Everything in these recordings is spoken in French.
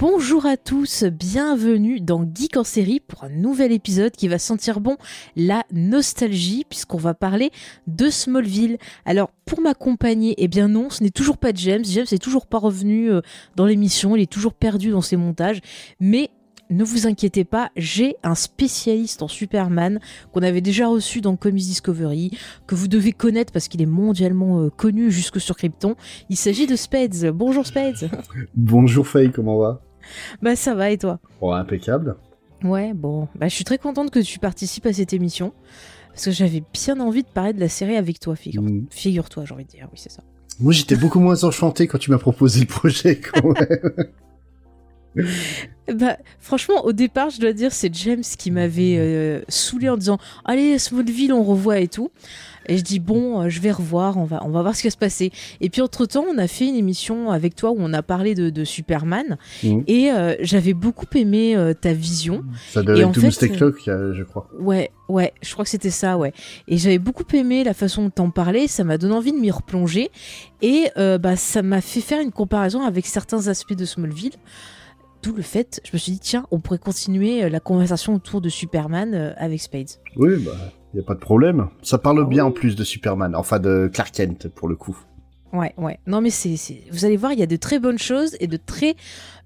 Bonjour à tous, bienvenue dans Geek en série pour un nouvel épisode qui va sentir bon la nostalgie puisqu'on va parler de Smallville. Alors pour m'accompagner, eh bien non, ce n'est toujours pas James, James n'est toujours pas revenu euh, dans l'émission, il est toujours perdu dans ses montages, mais ne vous inquiétez pas, j'ai un spécialiste en Superman qu'on avait déjà reçu dans Comics Discovery, que vous devez connaître parce qu'il est mondialement euh, connu jusque sur Krypton. Il s'agit de Spades. Bonjour Spades. Bonjour Faye, comment va? Bah ça va et toi? Bon, impeccable. Ouais, bon, bah je suis très contente que tu participes à cette émission parce que j'avais bien envie de parler de la série avec toi, figure- Mm. figure-toi, j'ai envie de dire, oui c'est ça. Moi, j'étais beaucoup moins enchanté quand tu m'as proposé le projet. Quand même. Bah, franchement, au départ, je dois dire, c'est James qui m'avait euh, saoulé en disant Allez, Smallville, on revoit et tout. Et je dis Bon, euh, je vais revoir, on va, on va voir ce qui va se passer. Et puis, entre-temps, on a fait une émission avec toi où on a parlé de, de Superman. Mhm. Et euh, j'avais beaucoup aimé euh, ta vision. Ça devait être Doomsday Clock, je crois. Ouais, ouais, je crois que c'était ça, ouais. Et j'avais beaucoup aimé la façon dont t'en parlais, ça m'a donné envie de m'y replonger. Et euh, bah, ça m'a fait faire une comparaison avec certains aspects de Smallville. D'où le fait, je me suis dit, tiens, on pourrait continuer la conversation autour de Superman avec Spades. Oui, bah, y a pas de problème. Ça parle Ah bien en plus de Superman, enfin de Clark Kent pour le coup. Ouais, ouais. Non, mais c'est, c'est- vous allez voir, il y a de très bonnes choses et de très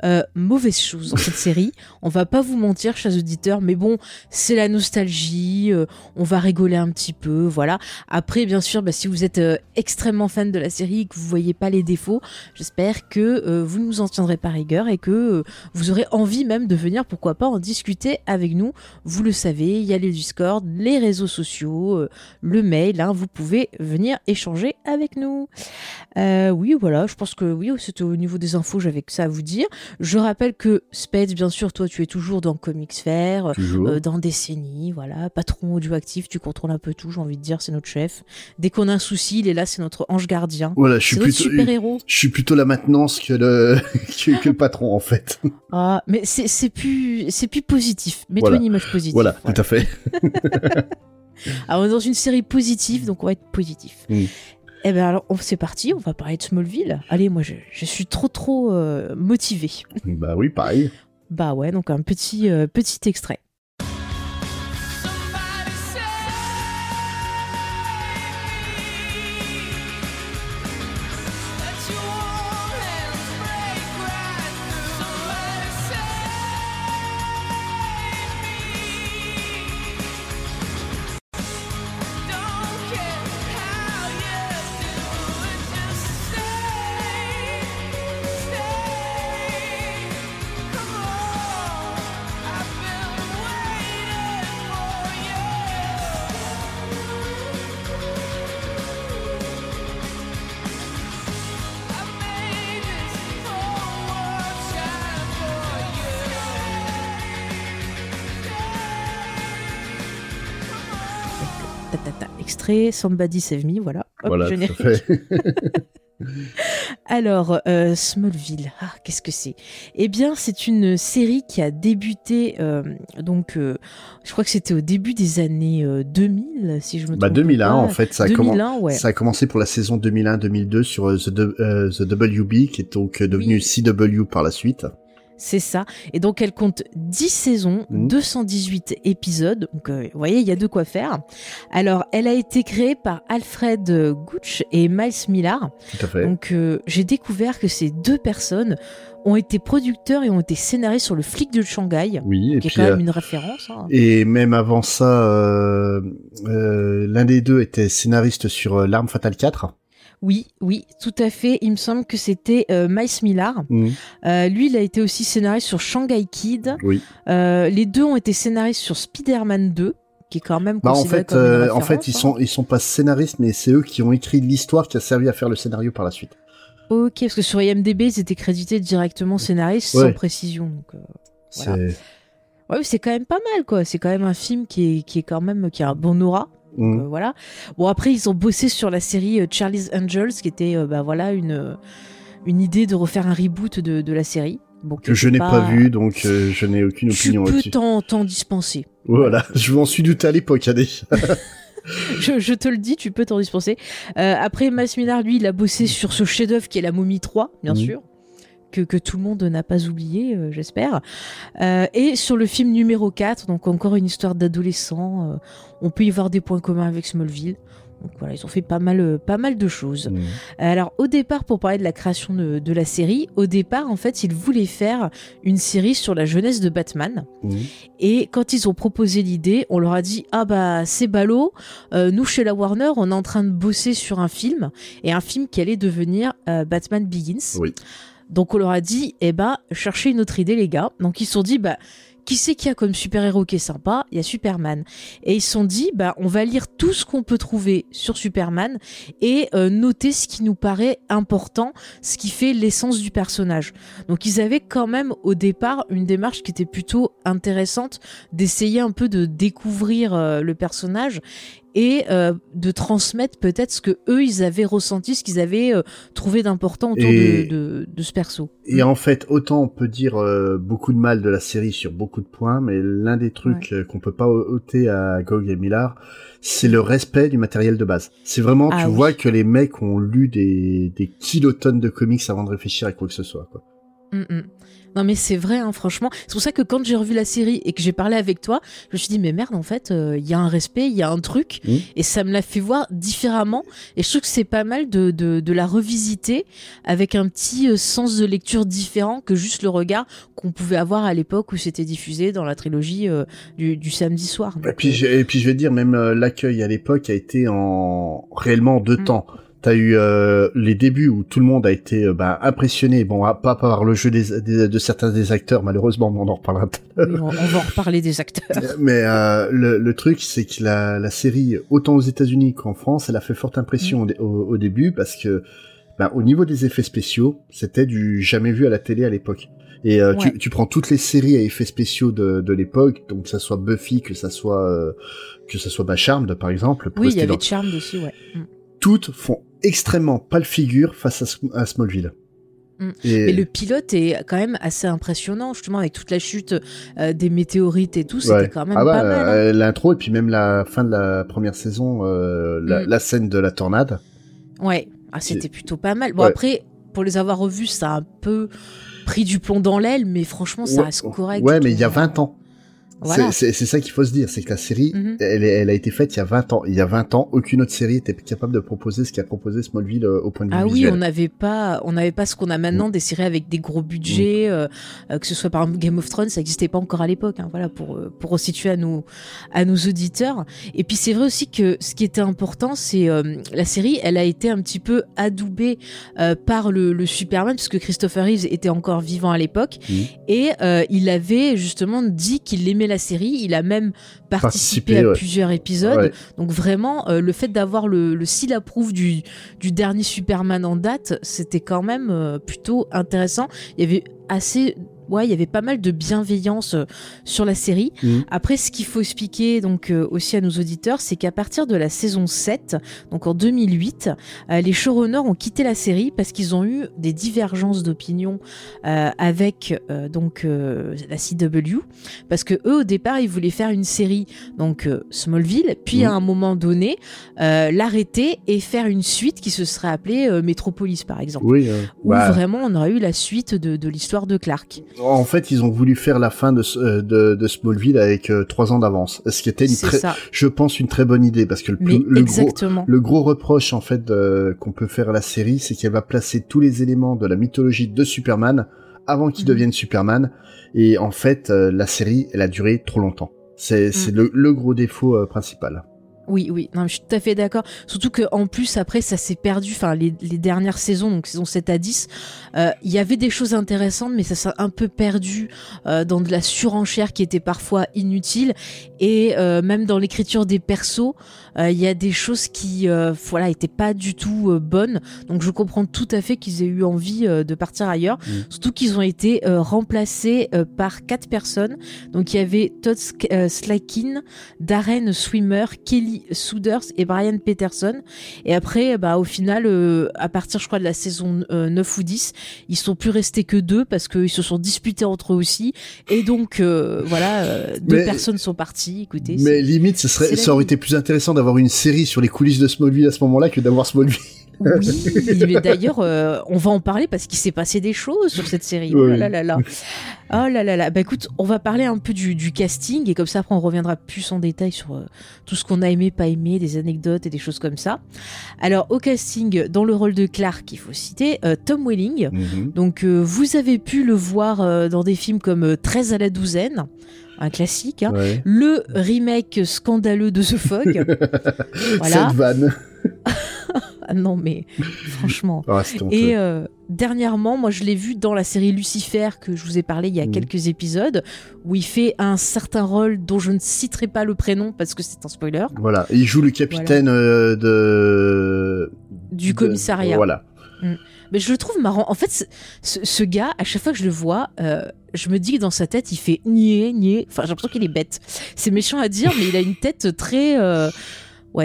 euh, mauvaises choses dans cette série. On va pas vous mentir, chers auditeurs, mais bon, c'est la nostalgie. euh, on va rigoler un petit peu, voilà. Après, bien sûr, bah, si vous êtes euh, extrêmement fan de la série et que vous voyez pas les défauts, j'espère que vous nous en tiendrez pas rigueur et que vous aurez envie même de venir, pourquoi pas, en discuter avec nous. Vous le savez, il y a les Discord, les réseaux sociaux, le mail. hein, vous pouvez venir échanger avec nous. Oui, voilà, je pense que oui, c'était au niveau des infos, j'avais que ça à vous dire. Je rappelle que Spades, bien sûr, toi, tu es toujours dans Comics Fair, euh, dans Décennie, voilà, patron audioactif, tu contrôles un peu tout, j'ai envie de dire, c'est notre chef. Dès qu'on a un souci, il est là, c'est notre ange gardien. voilà, je suis plutôt, super-héros. je suis plutôt la maintenance que le, que, que le patron en fait. Ah, mais c'est c'est plus, c'est plus positif. Mets-toi Voilà. une image positive. voilà, tout à fait. Alors, on est dans une série positive, donc on va être positif. Mm. Eh ben alors, c'est parti, on va parler de Smallville. Allez, moi, je, je suis trop, trop euh, motivée. bah oui, pareil. Bah ouais, donc un petit, euh, petit extrait. Somebody Save Me, voilà. Hop, voilà, générique. Alors, euh, Smallville, ah, qu'est-ce que c'est? Eh bien, c'est une série qui a débuté, euh, donc, euh, je crois que c'était au début des années euh, 2000, si je me trompe bah 2001 pas. en fait, ça a, commen- 2001, ouais. ça a commencé pour la saison 2001-2002 sur euh, The, euh, The WB qui est donc euh, devenu CW par la suite. C'est ça. Et donc, elle compte 10 saisons, Mhm. 218 épisodes. Donc, euh, vous voyez, il y a de quoi faire. Alors, elle a été créée par Alfred euh, Gooch et Miles Millar. Tout à fait. Donc, euh, j'ai découvert que ces deux personnes ont été producteurs et ont été scénaristes sur le flic de Shanghai, oui, et qui est quand euh, même une référence. hein. Et même avant ça, euh, euh, l'un des deux était scénariste sur euh, L'Arme Fatale 4. Oui, oui, tout à fait. Il me semble que c'était euh, Miles Millar. Mhm. Euh, lui, il a été aussi scénariste sur Shanghai Kid. Oui. Euh, les deux ont été scénaristes sur Spider-Man 2, qui est quand même Bah en considéré fait, comme une euh, en fait, ils hein. sont ils sont pas scénaristes, mais c'est eux qui ont écrit l'histoire qui a servi à faire le scénario par la suite. Ok, parce que sur IMDb, ils étaient crédités directement scénariste sans précision. Donc, Voilà. ouais, c'est quand même pas mal, quoi. C'est quand même un film qui est, qui est quand même qui a un bon aura. Mm. Euh, voilà. Bon après ils ont bossé sur la série euh, Charlie's Angels qui était euh, bah voilà une une idée de refaire un reboot de, de la série. Bon, que je n'ai pas, vu, donc euh, je n'ai aucune Tu opinion peux là-dessus. t'en t'en dispenser. Voilà, je m'en suis douté à l'époque, allez. je, je te le dis, tu peux t'en dispenser. Euh, après Mas Millar lui il a bossé sur ce chef-d'œuvre qui est La Momie 3, bien Mhm. sûr. Que, que tout le monde n'a pas oublié, euh, j'espère. Euh, et sur le film numéro 4, donc encore une histoire d'adolescent, euh, on peut y voir des points communs avec Smallville. Donc voilà, ils ont fait pas mal, pas mal de choses. Alors au départ, pour parler de la création de, de la série, au départ en fait ils voulaient faire une série sur la jeunesse de Batman. Et quand ils ont proposé l'idée, on leur a dit ah bah c'est ballot, euh, nous chez la Warner on est en train de bosser sur un film et un film qui allait devenir euh, Batman Begins. Oui. Donc on leur a dit eh ben cherchez une autre idée les gars. Donc ils se sont dit bah qui c'est qu'il y a comme super-héros qui est sympa? Il y a Superman. Et ils se sont dit, bah, on va lire tout ce qu'on peut trouver sur Superman et euh, noter ce qui nous paraît important, ce qui fait l'essence du personnage. Donc ils avaient quand même au départ une démarche qui était plutôt intéressante d'essayer un peu de découvrir euh, le personnage et euh, de transmettre peut-être ce que eux ils avaient ressenti, ce qu'ils avaient euh, trouvé d'important autour Et- de, de, de ce perso. Et en fait, autant on peut dire euh, beaucoup de mal de la série sur beaucoup de points, mais l'un des trucs euh, qu'on peut pas ôter à Gog et Millard, c'est le respect du matériel de base. C'est vraiment, Ah tu oui. vois que les mecs ont lu des, des kilotonnes de comics avant de réfléchir à quoi que ce soit. Quoi. Mm, mm. Non mais c'est vrai, hein, franchement. C'est pour ça que quand j'ai revu la série et que j'ai parlé avec toi, je me suis dit mais merde en fait, euh, il y a un respect, il y a un truc, Mhm. et ça me l'a fait voir différemment. Et je trouve que c'est pas mal de, de, de la revisiter avec un petit euh, sens de lecture différent que juste le regard qu'on pouvait avoir à l'époque où c'était diffusé dans la trilogie euh, du, du samedi soir. Et puis, j'ai- et puis je vais dire, même l'accueil à l'époque a été en réellement en deux Mm. temps. T'as eu euh, les débuts où tout le monde a été euh, bah, impressionné, bon, pas par le jeu des, des- de certains des acteurs, malheureusement, mais on en reparlera oui, on, on va en reparler des acteurs. Mais euh, le, le truc, c'est que la, la série, autant aux États-Unis qu'en France, elle a fait forte impression au, dé- au- au début parce que, ben, au niveau des effets spéciaux, c'était du jamais vu à la télé à l'époque. Et euh, Ouais. tu, tu prends toutes les séries à effets spéciaux de, de l'époque, donc que ça soit Buffy, que ça soit euh, que ça soit bah, Charmed par exemple, pour Oui, il y avait dans- Charmed aussi, ouais. Mm. toutes font extrêmement pâle figure face à, Sm- à Smallville. Mm. Et Mais le pilote est quand même assez impressionnant, justement, avec toute la chute euh, des météorites et tout, c'était Ouais. quand même ah bah, pas mal. hein. euh, l'intro et puis même la fin de la première saison, euh, la, Mm. la scène de la tornade. Ouais, ah, c'était plutôt pas mal. Bon, Ouais. après, pour les avoir revus, ça a un peu pris du plomb dans l'aile, mais franchement, ça Ouais, reste correct. Ouais, mais il y a trouve. 20 ans. Voilà. C'est- ça qu'il faut se dire, c'est que la série, Mhm. elle, elle a été faite il y a 20 ans. Il y a 20 ans, aucune autre série était capable de proposer ce qu'a proposé Smallville euh, au point de vue Ah oui, visuel. on n'avait pas, on n'avait pas ce qu'on a maintenant, des séries avec des gros budgets, Mm. euh, euh, que ce soit par exemple Game of Thrones, ça n'existait pas encore à l'époque. hein, voilà, pour pour resituer à nos à nos auditeurs. Et puis c'est vrai aussi que ce qui était important, c'est euh, la série, elle a été un petit peu adoubée euh, par le, le Superman, puisque Christopher Reeves était encore vivant à l'époque, Mhm. et il avait justement dit qu'il aimait la série. Il a même participé, Participé, à ouais. plusieurs épisodes. Ouais. Donc vraiment, euh, le fait d'avoir le, le seal approuve du, du dernier Superman en date, c'était quand même euh, plutôt intéressant. Il y avait assez... Ouais, il y avait pas mal de bienveillance euh, sur la série. Mhm. Après, ce qu'il faut expliquer donc euh, aussi à nos auditeurs, c'est qu'à partir de la saison 7, donc en 2008, euh, les showrunners ont quitté la série parce qu'ils ont eu des divergences d'opinion avec donc la CW, parce que eux au départ ils voulaient faire une série donc Smallville, puis Mhm. à un moment donné l'arrêter et faire une suite qui se serait appelée Metropolis par exemple, Oui, euh, où bah, vraiment on aurait eu la suite de, de l'histoire de Clark. En fait, ils ont voulu faire la fin de, euh, de, de Smallville avec euh, trois ans d'avance, ce qui était, une très, ça, je pense, une très bonne idée parce que le, plus- le gros, le gros reproche en fait qu'on peut faire à la série, c'est qu'elle va placer tous les éléments de la mythologie de Superman avant qu'il Mhm. devienne Superman. Et en fait, euh, la série, elle a duré trop longtemps. C'est Mhm. le, le gros défaut principal. Oui, oui, non, je suis tout à fait d'accord. Surtout que en plus après ça s'est perdu. Enfin, les, dernières saisons, donc saison 7 à 10, euh, il y avait des choses intéressantes, mais ça s'est un peu perdu euh, dans de la surenchère qui était parfois inutile. Et euh, même dans l'écriture des persos, il y a des choses qui, euh, voilà, étaient pas du tout euh, bonnes. Donc je comprends tout à fait qu'ils aient eu envie euh, de partir ailleurs. Mm. Surtout qu'ils ont été euh, remplacés euh, par quatre personnes. Donc il y avait Todd euh, Slakin, Darren Swimmer, Kelly Souders et Brian Peterson. Et après, bah, au final, euh, à partir, je crois, de la saison euh, 9 ou 10, ils sont plus restés que deux parce qu'ils se sont disputés entre eux aussi. Et donc, euh, voilà, euh, deux Mais- personnes sont parties. Écoutez, Mais limite, ce serait, ça aurait été plus intéressant d'avoir une série sur les coulisses de Smallville à ce moment-là que d'avoir Smallville. Oui, mais d'ailleurs, euh, on va en parler parce qu'il s'est passé des choses sur cette série. Oh là là là. Oh là là là. Bah écoute, on va parler un peu du, du casting et comme ça après on reviendra plus en détail sur euh, tout ce qu'on a aimé, pas aimé, des anecdotes et des choses comme ça. Alors au casting, dans le rôle de Clark, il faut citer euh, Tom Welling. Donc euh, vous avez pu le voir dans des films comme euh, 13 à la douzaine, un classique. hein. Ouais. Le remake scandaleux de The Fog. voilà. Cette vanne. Ah non mais franchement. Ah. Et euh, dernièrement, moi je l'ai vu dans la série Lucifer que je vous ai parlé il y a Mhm. quelques épisodes, où il fait un certain rôle dont je ne citerai pas le prénom parce que c'est un spoiler, Voilà, il joue le capitaine euh, de du de- commissariat. Voilà. Mais je le trouve marrant. En fait, ce, gars, à chaque fois que je le vois, euh, je me dis que dans sa tête, il fait nier, nier. Enfin, j'ai l'impression qu'il est bête. C'est méchant à dire, mais il a une tête très... euh,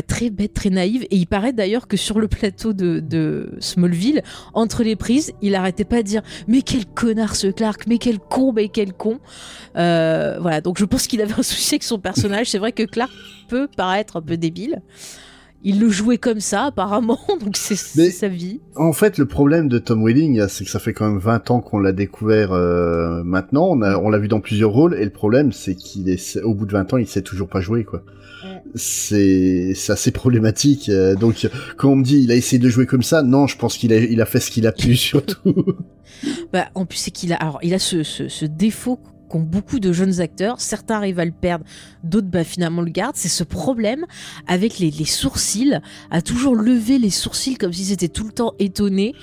très bête, très naïve. Et il paraît d'ailleurs que sur le plateau de, de Smallville, entre les prises, il arrêtait pas de dire Mais quel connard ce Clark, mais quel con, mais quel con. Euh, voilà, donc je pense qu'il avait un souci avec son personnage. C'est vrai que Clark peut paraître un peu débile. Il le jouait comme ça, apparemment, donc c'est sa vie. En fait, le problème de Tom Welling, c'est que ça fait quand même 20 ans qu'on l'a découvert euh, maintenant. On l'a vu dans plusieurs rôles, et le problème, c'est qu'il est, au bout de 20 ans, il sait toujours pas jouer, quoi. Ouais. C'est, c'est assez problématique. euh, donc, quand on me dit, il a essayé de jouer comme ça, non, je pense qu'il a, il a fait ce qu'il a pu, surtout. Bah, en plus, c'est qu'il a, alors, il a ce, ce, ce défaut qu'ont beaucoup de jeunes acteurs. Certains arrivent à le perdre, d'autres, bah, finalement, le gardent. C'est ce problème avec les, les sourcils, à toujours lever les sourcils comme s'ils étaient tout le temps étonnés.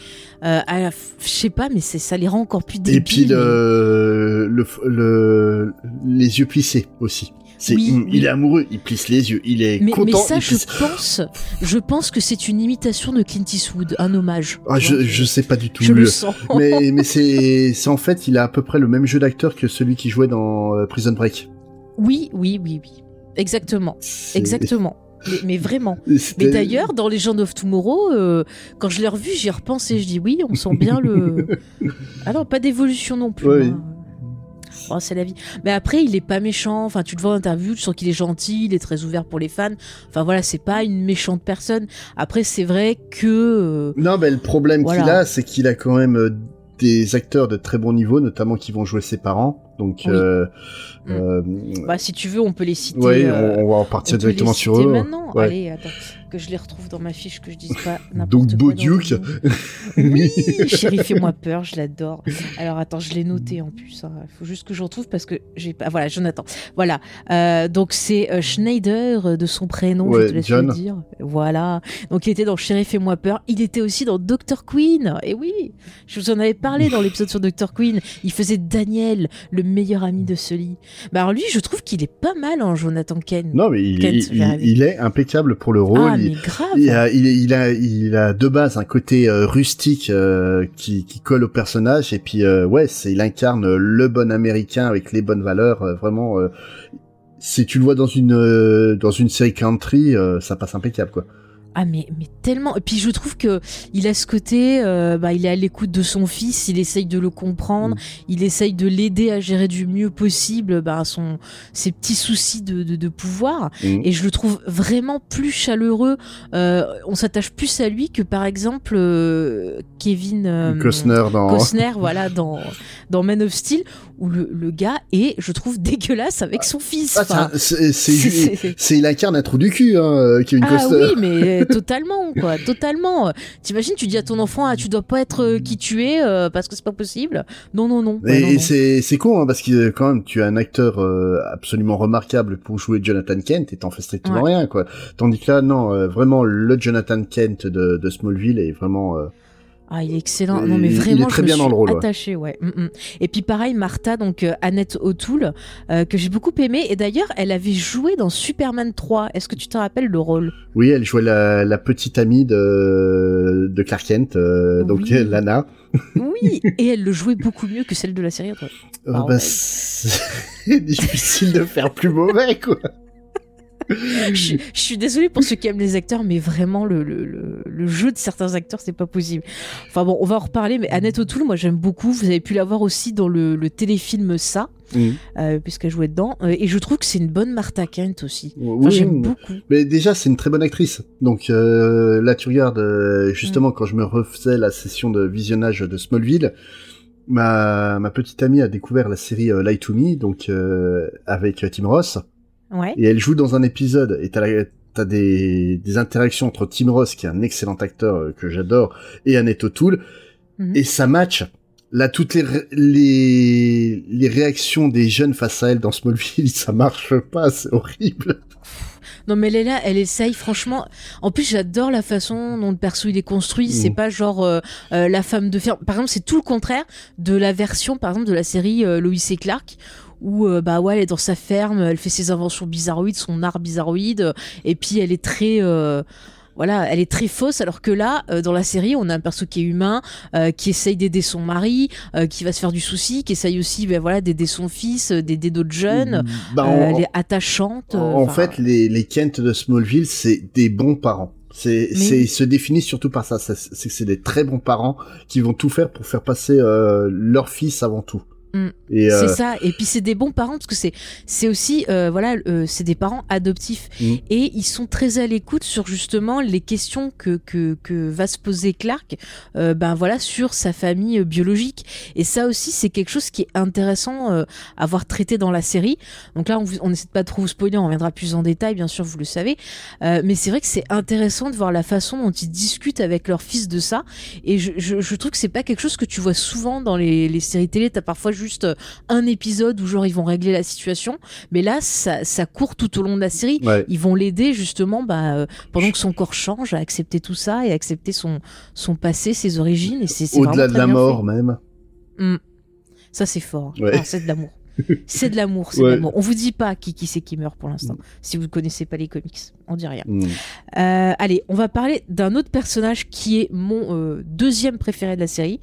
Euh, à- je sais pas, mais c'est, ça les rend encore plus débiles. et puis, le, le, le, les yeux plissés aussi. C'est, Oui, oui. il est amoureux, il plisse les yeux, il est Mais, mais content. ça, il je pense, je pense que c'est une imitation de Clint Eastwood, un hommage. Ah, je, je sais pas du tout. je le sens. mais mais c'est c'est en fait il a à peu près le même jeu d'acteur que celui qui jouait dans euh, Prison Break. Oui, oui, oui, oui. Exactement. Exactement. Mais, mais vraiment. Mais d'ailleurs, dans Legend of Tomorrow, euh, quand je l'ai revu, j'y ai repensé. Je dis oui, on sent bien le. Ah non, pas d'évolution non plus. Hein. Oh, c'est la vie. Mais après, il est pas méchant. Enfin, tu le vois en interview, tu sens qu'il est gentil, il est très ouvert pour les fans. Enfin voilà, c'est pas une méchante personne. Après, c'est vrai que. euh, Non, mais le problème Voilà. qu'il a, c'est qu'il a quand même euh, des acteurs de très bon niveau, notamment qui vont jouer ses parents. Donc, Oui. euh, Mm. euh, bah, si tu veux, on peut les citer. ouais, euh, on, on va en on partir directement sur eux. maintenant. Ouais. Allez, attends, que je les retrouve dans ma fiche, que je dise pas n'importe Donc, quoi. Duke. nom. Oui, chérie, fais-moi peur, je l'adore. Alors attends, je l'ai noté en plus. hein. Il faut juste que je retrouve parce que j'ai pas. Voilà, Jonathan. Voilà. Euh, donc c'est euh, Schneider euh, de son prénom, Ouais, je te laisse John. le dire. Voilà. Donc il était dans Chérie, fais-moi peur. Il était aussi dans Dr Queen. Et oui, je vous en avais parlé dans l'épisode sur Dr Queen. Il faisait Daniel, le meilleur ami de Sully. Bah alors lui, je trouve qu'il est pas mal en Jonathan Ken. Non, mais il, Kent, il, rêvé. il est impeccable pour le rôle. ah il, a, il, il a, il a de base un côté euh, rustique euh, qui, qui colle au personnage et puis euh, ouais, c'est il incarne le bon américain avec les bonnes valeurs. vraiment, si tu le vois dans une dans une série country, ça passe impeccable quoi. Ah mais, mais tellement et puis je trouve que il a ce côté euh, bah il est à l'écoute de son fils il essaye de le comprendre Mm. il essaye de l'aider à gérer du mieux possible bah, son ses petits soucis de, de, de pouvoir Mm. et je le trouve vraiment plus chaleureux euh, on s'attache plus à lui que par exemple euh, Kevin euh, Costner dans. Costner, voilà dans dans Man of Steel où le, le gars est je trouve dégueulasse avec son fils Ah, c'est- il incarne un trou du cul, hein, euh, Kevin ah Costner. oui, mais mais totalement, quoi, totalement. T'imagines, tu dis à ton enfant, ah, tu dois pas être euh, qui tu es euh, parce que c'est pas possible. Non, non, non. Ouais, Et, c'est c'est con hein, parce que euh, quand même tu as un acteur euh, absolument remarquable pour jouer Jonathan Kent et t'en fais strictement Ouais. rien quoi. Tandis que là non euh, vraiment le Jonathan Kent de, de Smallville est vraiment euh, Ah, il est excellent. Il- non, mais il est vraiment, très je me bien dans suis le rôle, ouais. attachée, ouais. Mm, mm. Et puis pareil, Martha, donc euh, Annette O'Toole, euh, que j'ai beaucoup aimé. Et d'ailleurs, elle avait joué dans Superman 3. Est-ce que tu te rappelles le rôle? Oui elle jouait la, la petite amie de de Clark Kent euh, donc. Lana. Oui, et elle le jouait beaucoup mieux que celle de la série. Euh, Ah bah, ouais. c'est difficile de faire plus mauvais quoi. Je, je suis désolée pour ceux qui aiment les acteurs, mais vraiment, le, le, le, le jeu de certains acteurs, c'est pas possible. Enfin bon, on va en reparler, mais Annette O'Toole, moi j'aime beaucoup. Vous avez pu la voir aussi dans le, téléfilm Ça, Mm. euh, puisqu'elle jouait dedans. Euh, et je trouve que c'est une bonne Martha Kent aussi. Enfin, Oui, j'aime beaucoup. Mais déjà, c'est une très bonne actrice. Donc euh, là, tu regardes, euh, justement, quand je me refaisais la session de visionnage de Smallville, ma, ma petite amie a découvert la série Lie to Me, donc avec Tim Ross, Ouais. et elle joue dans un épisode, et t'as la- T'as des, des interactions entre Tim Ross, qui est un excellent acteur euh, que j'adore, et Annette O'Toole, Mhm. et ça match. Là, toutes les, ré- les, les réactions des jeunes face à elle dans Smallville, ça marche pas, c'est horrible. Non mais elle est là, elle essaye franchement. En plus j'adore la façon dont le perso il est construit. C'est Mm. pas genre euh, euh, la femme de fer. Par exemple c'est tout le contraire de la version par exemple de la série euh, Lois et Clark où euh, bah ouais elle est dans sa ferme, elle fait ses inventions bizarroïdes, son art bizarroïde euh, et puis elle est très euh, voilà, elle est très fausse alors que là, euh, dans la série, on a un perso qui est humain, euh, qui essaye d'aider son mari, euh, qui va se faire du souci, qui essaye aussi, ben voilà, d'aider son fils, euh, d'aider d'autres jeunes. Bah, Euh, en- elle est attachante. En, fait, les, les Kent de Smallville, c'est des bons parents. C'est, Mais ils se définissent surtout par ça. C'est c'est des très bons parents qui vont tout faire pour faire passer euh, leur fils avant tout. Mm. Et euh, C'est ça. Et puis c'est des bons parents parce que c'est c'est aussi euh, voilà euh, c'est des parents adoptifs Mm. et ils sont très à l'écoute sur justement les questions que que, que va se poser Clark ben voilà sur sa famille biologique et ça aussi c'est quelque chose qui est intéressant à voir traité dans la série. Donc là on vous- on essaie de pas trop vous spoiler, on reviendra plus en détail bien sûr vous le savez, mais c'est vrai que c'est intéressant de voir la façon dont ils discutent avec leur fils de ça et je, je, je trouve que c'est pas quelque chose que tu vois souvent dans les, les séries télé. T'as parfois juste euh, un épisode où genre ils vont régler la situation, mais là ça, ça court tout au long de la série. ouais. Ils vont l'aider justement bah, euh, pendant que son corps change à accepter tout ça et accepter son, son passé, ses origines. Et c'est Au-delà de la mort fait. même. Mm. Ça c'est fort. Ouais. Ah, c'est de l'amour. c'est de l'amour, c'est Ouais. de l'amour. On vous dit pas qui qui c'est qui meurt pour l'instant. Si vous ne connaissez pas les comics, on dit rien. Mm. Euh, allez, on va parler d'un autre personnage qui est mon euh, deuxième préféré de la série,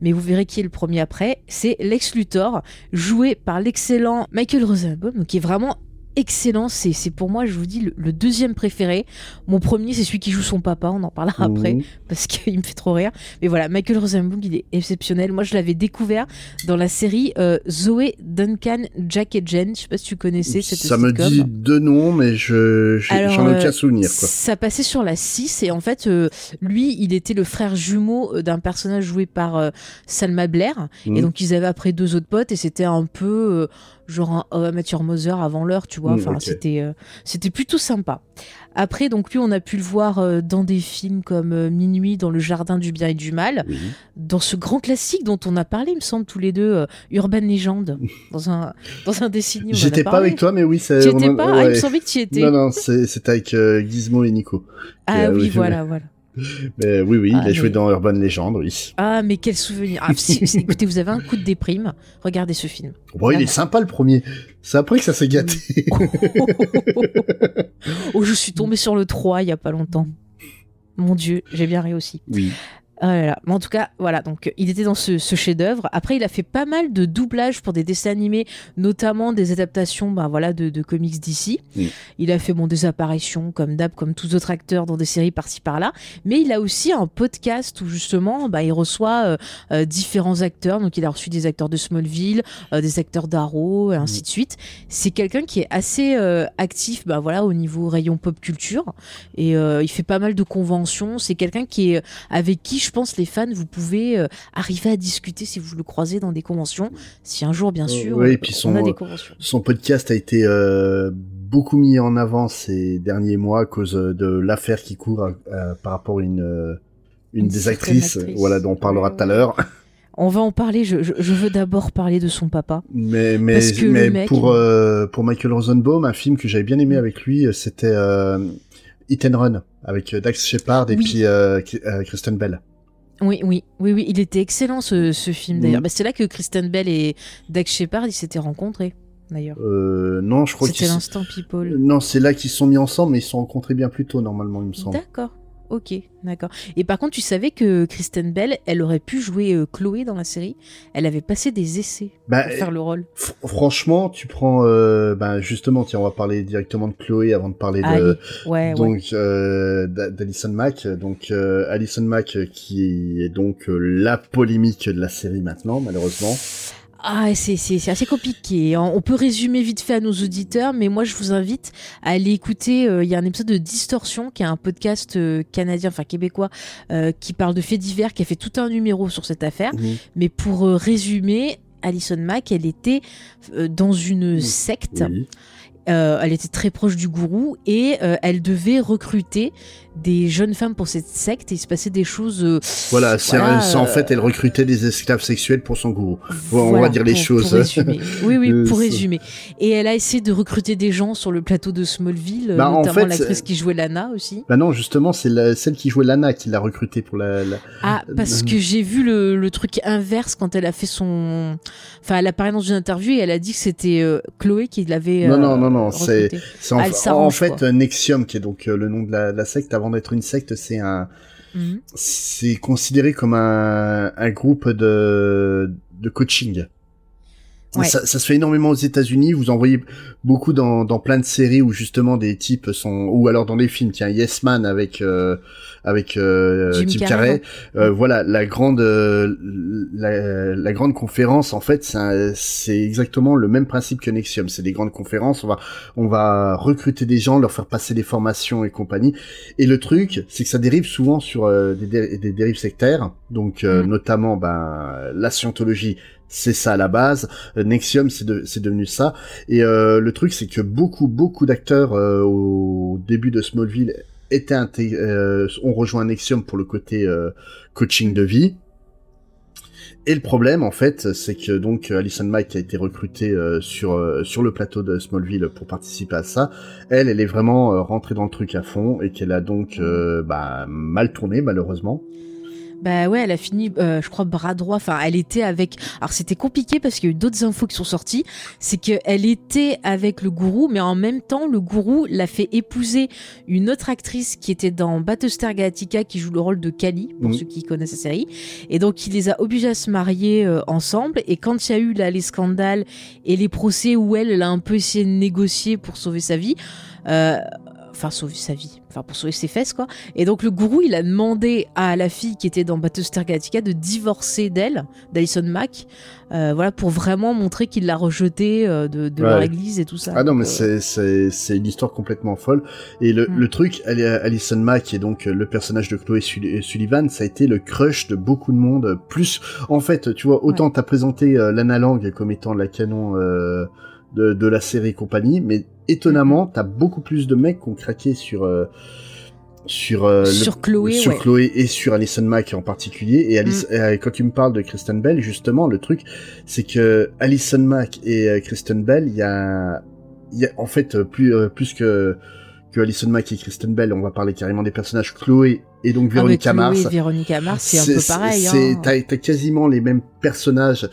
mais vous verrez qui est le premier après. C'est Lex Luthor, joué par l'excellent Michael Rosenbaum, qui est vraiment excellent. C'est pour moi, je vous dis, le, le deuxième préféré. Mon premier, c'est celui qui joue son papa. On en parlera après Mm. parce qu'il me fait trop rire. Mais voilà, Michael Rosenbaum, il est exceptionnel. Moi, je l'avais découvert dans la série euh, Zoé Duncan, Jack et Jen. Je sais pas si tu connaissais cette Ça me dit deux noms, mais je, j'en ai euh, aucun souvenir, quoi. Ça passait sur la 6 et en fait, euh, lui, il était le frère jumeau euh, d'un personnage joué par euh, Salma Blair. Et donc, ils avaient après deux autres potes et c'était un peu euh, genre un Met Your Mother avant l'heure, tu vois. Mm, Enfin, c'était euh, c'était plutôt sympa. Après, donc lui, on a pu le voir euh, dans des films comme euh, Minuit dans le jardin du bien et du mal, dans ce grand classique dont on a parlé, il me semble tous les deux, euh, Urban Legend, dans un dans un a J'étais pas avec toi, mais oui, c'est. Tu on étais en- pas? Ah, il me ouais. semblait que tu y étais. Non, non, c'était avec euh, Gizmo et Nico. Ah Euh, oui, voilà, voilà. Mais oui, oui, Ah, il a joué dans Urban Legend, oui. Ah, mais quel souvenir. Ah, écoutez, vous avez un coup de déprime. Regardez ce film. Bon, il est sympa le premier. C'est après que ça s'est gâté. oh, je suis tombée sur le 3 il y a pas longtemps. Mon Dieu, j'ai bien ri aussi. oui. Là là. Mais en tout cas, voilà, donc euh, il était dans ce, ce chef-d'œuvre. Après, il a fait pas mal de doublages pour des dessins animés, notamment des adaptations bah, voilà, de, de comics d'ici. Il a fait bon, des apparitions comme d'hab, comme tous autres acteurs dans des séries par-ci par-là. Mais il a aussi un podcast où justement bah, il reçoit euh, euh, différents acteurs. Donc il a reçu des acteurs de Smallville, euh, des acteurs d'Arrow, et ainsi de suite. C'est quelqu'un qui est assez actif bah, voilà, au niveau rayon pop culture. Et il fait pas mal de conventions. C'est quelqu'un qui est avec qui je pense les fans vous pouvez euh, arriver à discuter si vous le croisez dans des conventions si un jour bien Euh, sûr ouais, et puis on son, a des conventions Son podcast a été euh, beaucoup mis en avant ces derniers mois à cause de l'affaire qui court par rapport à une une, Une des actrices, actrice. voilà, dont on parlera tout à l'heure. On va en parler. Je, je, je veux d'abord parler de son papa. Mais mais Parce que le mais mec- pour euh, pour Michael Rosenbaum, un film que j'avais bien aimé avec lui, c'était euh, Hit and Run avec Dax Shepard et Oui. puis euh, Kristen Bell. Oui, oui, oui, oui. Il était excellent ce, ce film d'ailleurs. Mm. Bah, c'est là que Kristen Bell et Dax Shepard ils s'étaient rencontrés d'ailleurs. Euh, non, je crois C'était qu'ils sont... l'instant People. non, c'est là qu'ils se sont mis ensemble, mais ils se sont rencontrés bien plus tôt normalement, il me semble. D'accord. Ok, d'accord. Et par contre, tu savais que Kristen Bell, elle aurait pu jouer euh, Chloé dans la série? Elle avait passé des essais Bah, pour faire le rôle. fr- franchement, tu prends, euh, ben justement, tiens, on va parler directement de Chloé avant de parler de, ouais. donc euh, d'A- d'Alison Mack. Donc Alison Mack qui est donc la polémique de la série maintenant, malheureusement. Ah, c'est assez compliqué. hein. On peut résumer vite fait à nos auditeurs, mais moi je vous invite à aller écouter. euh, Il y a un épisode de Distorsion, qui est un podcast euh, canadien, enfin québécois, euh, qui parle de faits divers, qui a fait tout un numéro sur cette affaire. Mais pour résumer, Alison Mack, elle était dans une secte. Elle était très proche du gourou et elle devait recruter des jeunes femmes pour cette secte. Et il se passait des choses. euh, Voilà, c'est Voilà, un- c'est en euh, fait, elle recrutait des esclaves sexuels pour son gourou. on va dire les choses. Pour résumer. Oui, oui, Euh, pour résumer. Et elle a essayé de recruter des gens sur le plateau de Smallville, euh, Bah, en notamment fait, l'actrice qui jouait Lana aussi. Bah non, justement, c'est celle qui jouait Lana qui l'a recrutée pour la. la- Ah, parce Euh, que j'ai vu le, le truc inverse quand elle a fait son. Enfin, elle apparaît dans une interview et elle a dit que c'était euh, Chloé qui l'avait. Non, euh, non, non, non, c'est- en, Ah, en fait quoi. euh, Nexium, qui est donc euh, le nom de la, la secte. Avant d'être une secte, c'est un, Mhm. c'est considéré comme un, un groupe de, de coaching. Ouais. Ça, ça se fait énormément aux États-Unis. Vous en voyez beaucoup dans, dans plein de séries où justement des types sont, ou alors dans des films. Tiens, Yes Man avec euh, avec euh, Jim Carrey, Carrey. Euh, voilà, la grande euh, la, la grande conférence. En fait, c'est exactement le même principe que Nexium. C'est des grandes conférences. On va on va recruter des gens, leur faire passer des formations et compagnie. Et le truc, c'est que ça dérive souvent sur euh, des, dé- des dérives sectaires. Donc euh, Mm. notamment, ben la scientologie. C'est ça à la base. Nexium, c'est de- c'est devenu ça. Et euh, le truc, c'est que beaucoup, beaucoup d'acteurs euh, au début de Smallville euh, ont rejoint Nexium pour le côté euh, coaching de vie. Et le problème, en fait, c'est que donc Alison qui a été recrutée euh, sur sur le plateau de Smallville pour participer à ça, elle, elle est vraiment rentrée dans le truc à fond et qu'elle a donc bah, mal tourné malheureusement. Bah ouais, elle a fini, euh, je crois, bras droit. Enfin, elle était avec. Alors c'était compliqué parce qu'il y a eu d'autres infos qui sont sorties. C'est qu'elle était avec le gourou, mais en même temps, le gourou l'a fait épouser une autre actrice qui était dans Battlestar Galactica, qui joue le rôle de Kali, pour ceux qui connaissent la série. Et donc, il les a obligés à se marier euh, ensemble. Et quand il y a eu là les scandales et les procès où elle, elle a un peu essayé de négocier pour sauver sa vie. Euh, Enfin, sauver sa vie. Enfin, pour sauver ses fesses, quoi. Et donc le gourou, il a demandé à la fille qui était dans Battlestar Galactica de divorcer d'elle, d'Alison Mack, euh, voilà, pour vraiment montrer qu'il l'a rejetée euh, de, de Ouais. leur église et tout ça. Ah non, mais euh, c'est une histoire complètement folle. Et le, Mm. le truc, Ali- Alison Mack, est donc euh, le personnage de Chloé Sul- Sullivan, ça a été le crush de beaucoup de monde. Plus, en fait, tu vois, autant t'as présenté euh, Lana Lang comme étant la canon euh, de, de la série et compagnie, mais étonnamment, t'as beaucoup plus de mecs qui ont craqué sur euh, sur euh, le- sur Chloé, sur ouais. Mm. Chloé et sur Alison Mack en particulier. Et Alice, euh, quand tu me parles de Kristen Bell, justement, le truc, c'est que Alison Mack et Kristen Bell, il y a, il y a en fait plus plus que que Alison Mack et Kristen Bell, on va parler carrément des personnages Chloé et donc Ah, Véronica Chloé Mars. et Véronica Mars, c'est un peu pareil. Hein. t'as quasiment les mêmes personnages.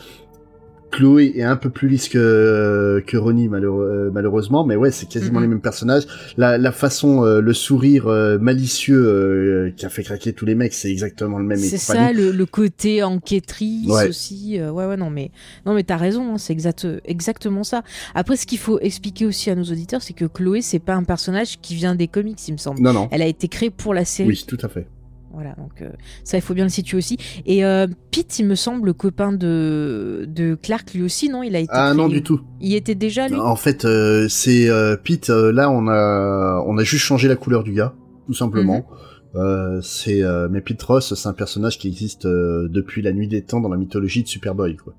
Chloé est un peu plus lisse que que Ronnie malheureux- euh, malheureusement, mais ouais, c'est quasiment Mhm. les mêmes personnages. La, la façon, euh, le sourire euh, malicieux euh, qui a fait craquer tous les mecs, c'est exactement le même. C'est ça, le, le côté enquêtrice Ouais. aussi. euh, ouais, ouais, non, mais non, mais t'as raison, hein, c'est exact, exactement ça. Après, ce qu'il faut expliquer aussi à nos auditeurs, c'est que Chloé, c'est pas un personnage qui vient des comics, il me semble. Non, non. Elle a été créée pour la série. Oui, tout à fait. Voilà, donc euh, ça, il faut bien le situer aussi. Et euh, Pete, il me semble, le copain de, de Clark, lui aussi, non? Il a été Ah non, du tout. Il était déjà, lui? En fait, euh, c'est euh, Pete. là, on a on a juste changé la couleur du gars, tout simplement. Mhm. Euh, c'est euh, mais Pete Ross, c'est un personnage qui existe euh, depuis la nuit des temps dans la mythologie de Superboy, quoi.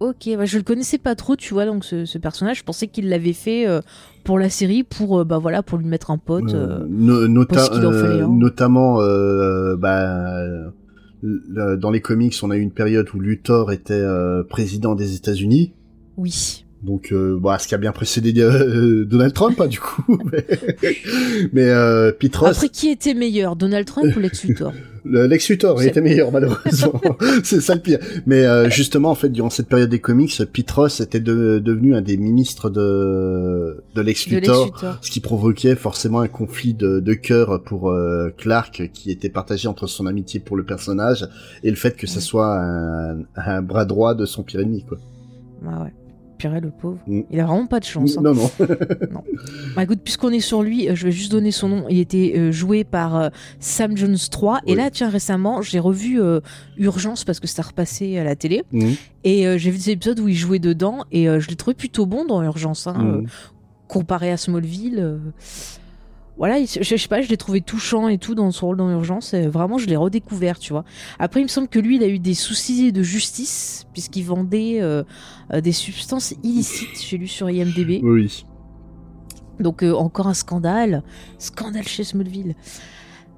Ok, bah, je le connaissais pas trop, tu vois, donc ce, ce personnage, je pensais qu'il l'avait fait euh, pour la série, pour euh, bah voilà, pour lui mettre un pote. Euh, no- nota- fallait un. notamment bah, dans les comics, on a eu une période où Luthor était président des États-Unis. Oui. Donc, euh, bah, ce qui a bien précédé euh, Donald Trump, hein, du coup. mais euh, Pete Ross, Après, qui était meilleur, Donald Trump ou Lex Luthor? Le- Lex Luthor, il était meilleur, malheureusement. C'est ça le pire. Mais euh, justement, en fait, durant cette période des comics, Pete Ross était de- devenu un des ministres de, de Lex De Lex Luthor. Luthor. ce qui provoquait forcément un conflit de, de cœur pour euh, Clark qui était partagé entre son amitié pour le personnage et le fait que ce Ouais. soit un, un bras droit de son pire ennemi quoi. Ouais. Purée, le pauvre. Mm. Il a vraiment pas de chance. hein. Non non. Bah écoute, puisqu'on est sur lui, euh, je vais juste donner son nom. Il était euh, joué par euh, Sam Jones 3. Et là, tiens, récemment, j'ai revu Urgence parce que ça repassé à la télé. Mhm. Et j'ai vu des épisodes où il jouait dedans. Et je l'ai trouvé plutôt bon dans Urgence. hein, euh, comparé à Smallville. Voilà, il- je, je sais pas, je l'ai trouvé touchant et tout dans son rôle dans Urgence. Et vraiment, je l'ai redécouvert, tu vois. Après, il me semble que lui, il a eu des soucis de justice puisqu'il vendait euh, euh, des substances illicites. J'ai lu sur IMDb. Oui. Donc euh, encore un scandale, scandale chez Smallville.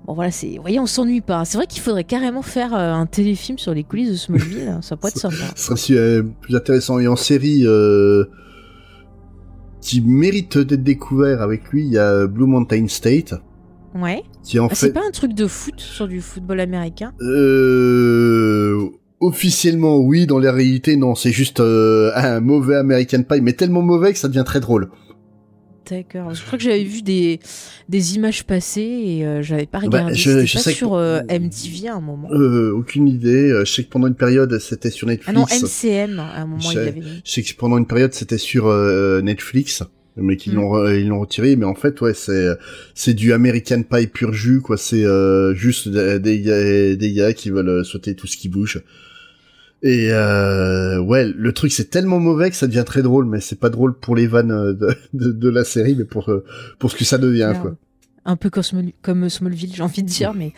Bon voilà, c'est, vous voyez, on s'ennuie pas. C'est vrai qu'il faudrait carrément faire euh, un téléfilm sur les coulisses de Smallville. hein, ça pourrait être sympa. Ce serait plus intéressant et en série qui mérite d'être découvert avec lui, il y a Blue Mountain State Ouais. qui en Ah, c'est pas un truc de foot sur du football américain? Euh, officiellement oui, dans la réalité non, c'est juste euh, un mauvais American Pie, mais tellement mauvais que ça devient très drôle. D'accord. Je crois que j'avais vu des, des images passer et euh, j'avais pas Bah, regardé. je- C'était je pas sais que- sur euh, MTV à un moment. Euh, aucune idée. Euh, Je sais que pendant une période c'était sur Netflix. ah non, MCM à un moment il Je- l'avait mis. Je sais que pendant une période c'était sur euh, Netflix, mais qu'ils Mm. l'ont ils l'ont retiré. Mais en fait ouais c'est c'est du American Pie pur jus quoi. C'est euh, juste des, des des gars qui veulent sauter tout ce qui bouge. Et euh, ouais, le truc c'est tellement mauvais que ça devient très drôle, mais c'est pas drôle pour les vannes euh, de, de, de la série, mais pour euh, pour ce que ça devient quoi. Un peu comme, Small- comme Smallville, j'ai envie de dire, mais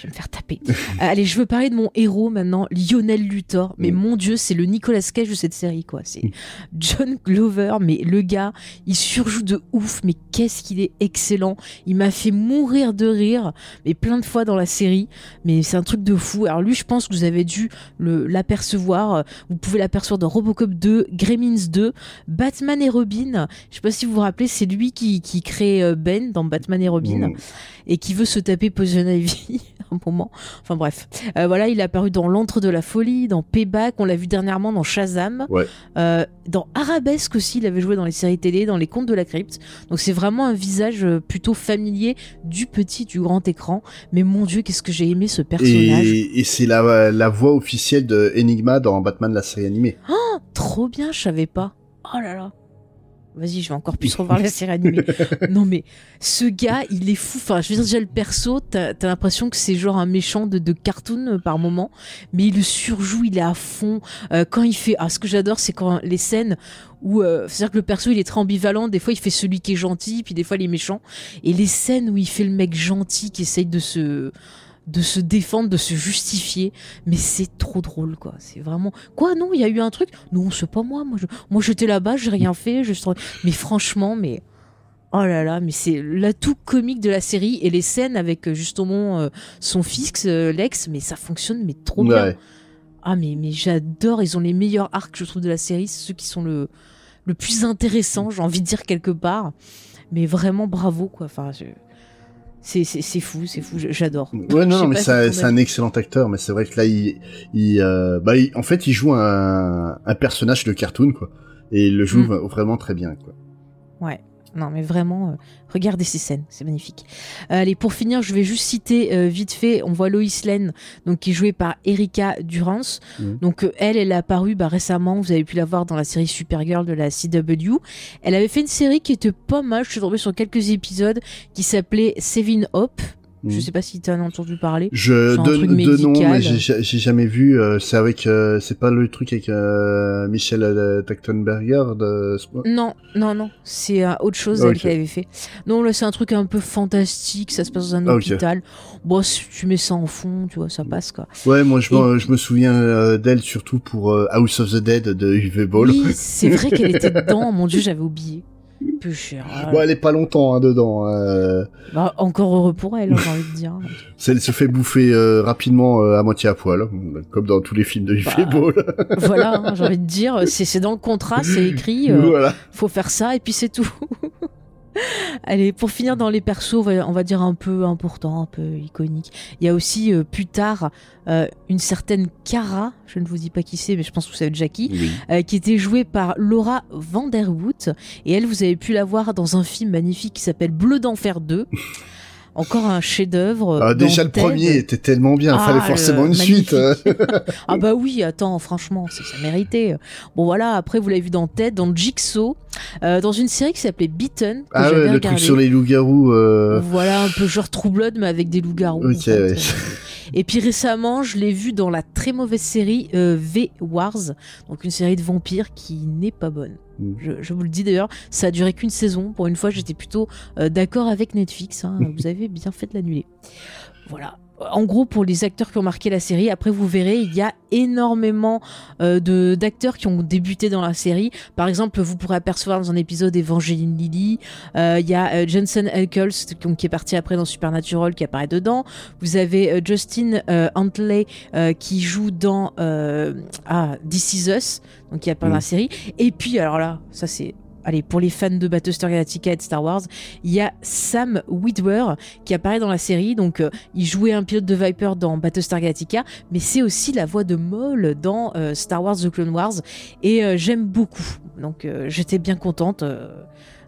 je vais me faire taper. Euh, allez, je veux parler de mon héros maintenant, Lionel Luthor. Mais Mm. mon dieu, c'est le Nicolas Cage de cette série, quoi. C'est Mm. John Glover, mais le gars, il surjoue de ouf, mais qu'est-ce qu'il est excellent. Il m'a fait mourir de rire, mais plein de fois dans la série. Mais c'est un truc de fou. Alors lui, je pense que vous avez dû l'apercevoir. Euh, Vous pouvez l'apercevoir dans Robocop 2, Gremlins 2, Batman et Robin. Je sais pas si vous vous rappelez, c'est lui qui, qui crée euh, Ben dans Batman et Robin Mm. et qui veut se taper Poison Ivy un moment. Enfin bref, Euh, voilà, il est apparu dans L'Antre de la Folie, dans Payback, on l'a vu dernièrement dans Shazam, Ouais. Euh, dans Arabesque aussi, il avait joué dans les séries télé, dans Les Contes de la Crypte. Donc c'est vraiment un visage euh, plutôt familier du petit, du grand écran. Mais mon Dieu, qu'est-ce que j'ai aimé ce personnage. Et, et c'est la la voix officielle de Enigma dans Batman la série animée. Trop bien, je savais pas. Oh là là. Vas-y, je vais encore plus revoir la série animée. non mais ce gars, il est fou. Enfin, je veux dire déjà le perso, t'as as, l'impression que c'est genre un méchant de, de cartoon euh, par moment, mais il le surjoue, il est à fond. Euh, quand il fait, ah, ce que j'adore, c'est quand les scènes où, euh, c'est-à-dire que le perso, il est très ambivalent. Des fois, il fait celui qui est gentil, puis des fois, il est méchant. Et les scènes où il fait le mec gentil qui essaye de se de se défendre, de se justifier, mais c'est trop drôle quoi. C'est vraiment quoi Non, il y a eu un truc? Non, c'est pas moi. Moi, je... moi j'étais là-bas, j'ai rien fait. Je... Mais franchement, mais oh là là, mais c'est l'atout comique de la série et les scènes avec euh, justement euh, son fils euh, Lex, mais ça fonctionne mais trop bien. Ah mais mais j'adore. Ils ont les meilleurs arcs je trouve de la série, c'est ceux qui sont le le plus intéressant, j'ai envie de dire quelque part. Mais vraiment bravo quoi. Enfin, je... c'est c'est c'est fou, c'est fou. J'adore. Ouais, non, mais c'est un excellent acteur, mais c'est vrai que là, il, il, euh, bah, il- en fait, il joue un, un personnage de cartoon, quoi. Et il le joue Mm. v- vraiment très bien, quoi. Ouais. Non, mais vraiment, euh, regardez ces scènes, c'est magnifique. Euh, allez, pour finir, je vais juste citer euh, vite fait, on voit Lois Lane, donc qui est jouée par Erika Durance. Mhm. Donc euh, elle, elle est apparue bah, récemment, vous avez pu la voir dans la série Supergirl de la CW. Elle avait fait une série qui était pas mal, je suis tombée sur quelques épisodes, qui s'appelait Seven Hope. Je Mhm. sais pas si tu as entendu parler. Je un de, nom, mais j'ai ja- j'ai jamais vu. euh, c'est avec, euh, c'est pas le truc avec euh, Michel euh, Trachtenberger de. Non, non, non, c'est autre chose Ok. elle qui avait fait. Non, là c'est un truc un peu fantastique, ça se passe dans un Ah, hôpital. Bon, si tu mets ça en fond, tu vois, ça passe quoi. Ouais, moi je, Et- je me souviens d'elle surtout pour House of the Dead de Uwe Ball. Oui, c'est vrai qu'elle était dedans, mon dieu, j'avais oublié. Peu cher. Bon, elle est pas longtemps hein, dedans. euh, Bah, encore heureux pour elle, hein, j'ai envie de dire. elle se fait bouffer euh, rapidement euh, à moitié à poil, comme dans tous les films de Bah, Ball. voilà, hein, j'ai envie de dire, c'est c'est dans le contrat, c'est écrit, euh, voilà. faut faire ça et puis c'est tout. Allez, pour finir dans les persos, on va, dire un peu important, un peu iconique. Il y a aussi euh, plus tard euh, une certaine Cara, je ne vous dis pas qui c'est, mais je pense que vous savez Jackie, Oui. euh, qui était jouée par Laura Vanderwood. Et elle, vous avez pu la voir dans un film magnifique qui s'appelle Bleu d'enfer 2. Encore un chef-d'œuvre. Ah, déjà le premier était tellement bien, Ah, fallait forcément une suite. Ah bah oui, attends, franchement, c'est ça méritait. Bon voilà, après vous l'avez vu dans Ted, dans Jigsaw, euh, dans une série qui s'appelait Beaten. que Ah ouais, le regardé. truc sur les loups-garous. euh, Voilà, un peu genre True Blood, mais avec des loups-garous. en Ok, fait. ouais. Et puis récemment, je l'ai vu dans la très mauvaise série euh, V-Wars, donc une série de vampires qui n'est pas bonne. Mm. Je, je vous le dis d'ailleurs, ça a duré qu'une saison. Pour une fois, j'étais plutôt euh, d'accord avec Netflix. hein. Vous avez bien fait de l'annuler. Voilà. En gros, pour les acteurs qui ont marqué la série, après vous verrez, il y a énormément euh, de d'acteurs qui ont débuté dans la série. Par exemple, vous pourrez apercevoir dans un épisode Evangeline Lilly, euh, il y a euh, Jensen Ackles qui est parti après dans Supernatural qui apparaît dedans. Vous avez euh, Justin Huntley qui joue dans ah, This Is Us, donc qui apparaît dans la Mm. série. Et puis alors là, ça c'est Allez, pour les fans de Battlestar Galactica et de Star Wars, il y a Sam Witwer qui apparaît dans la série. Donc, euh, il jouait un pilote de Viper dans Battlestar Galactica, mais c'est aussi la voix de Maul dans euh, Star Wars The Clone Wars. Et euh, j'aime beaucoup. Donc, j'étais bien contente.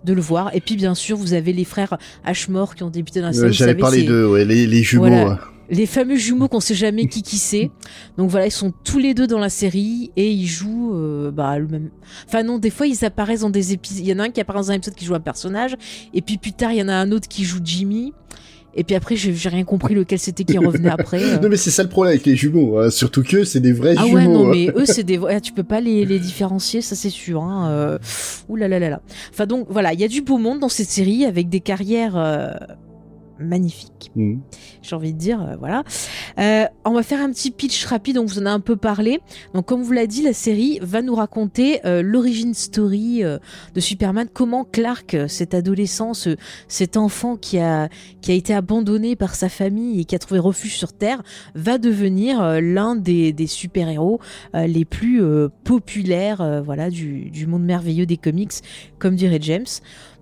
de le voir et puis bien sûr vous avez les frères Ashmore qui ont débuté dans la série J'allais parler d'eux, ouais, les, les jumeaux. Voilà. Les fameux jumeaux qu'on sait jamais qui qui c'est. Donc voilà, ils sont tous les deux dans la série et ils jouent euh, bah, le même. Enfin non, des fois ils apparaissent dans des épisodes. Il y en a un qui apparaît dans un épisode qui joue un personnage et puis plus tard il y en a un autre qui joue Jimmy. Et puis après j'ai rien compris lequel c'était qui revenait après. euh. Non mais c'est ça le problème avec les jumeaux, hein. surtout que c'est des vrais Ah jumeaux. ouais non hein. mais eux c'est des ouais, tu peux pas les, les différencier ça c'est sûr hein. euh... Ouh là là là là. Enfin donc voilà il y a du beau monde dans cette série avec des carrières euh, magnifiques Mhm. j'ai envie de dire, euh, voilà. Euh, on va faire un petit pitch rapide, on vous en a un peu parlé. Donc, comme vous l'a dit, la série va nous raconter euh, l'origine story de Superman, comment Clark, cet adolescent, ce- cet enfant qui a, qui a été abandonné par sa famille et qui a trouvé refuge sur Terre, va devenir l'un des, des super-héros les plus populaires voilà, du, du monde merveilleux des comics, comme dirait James.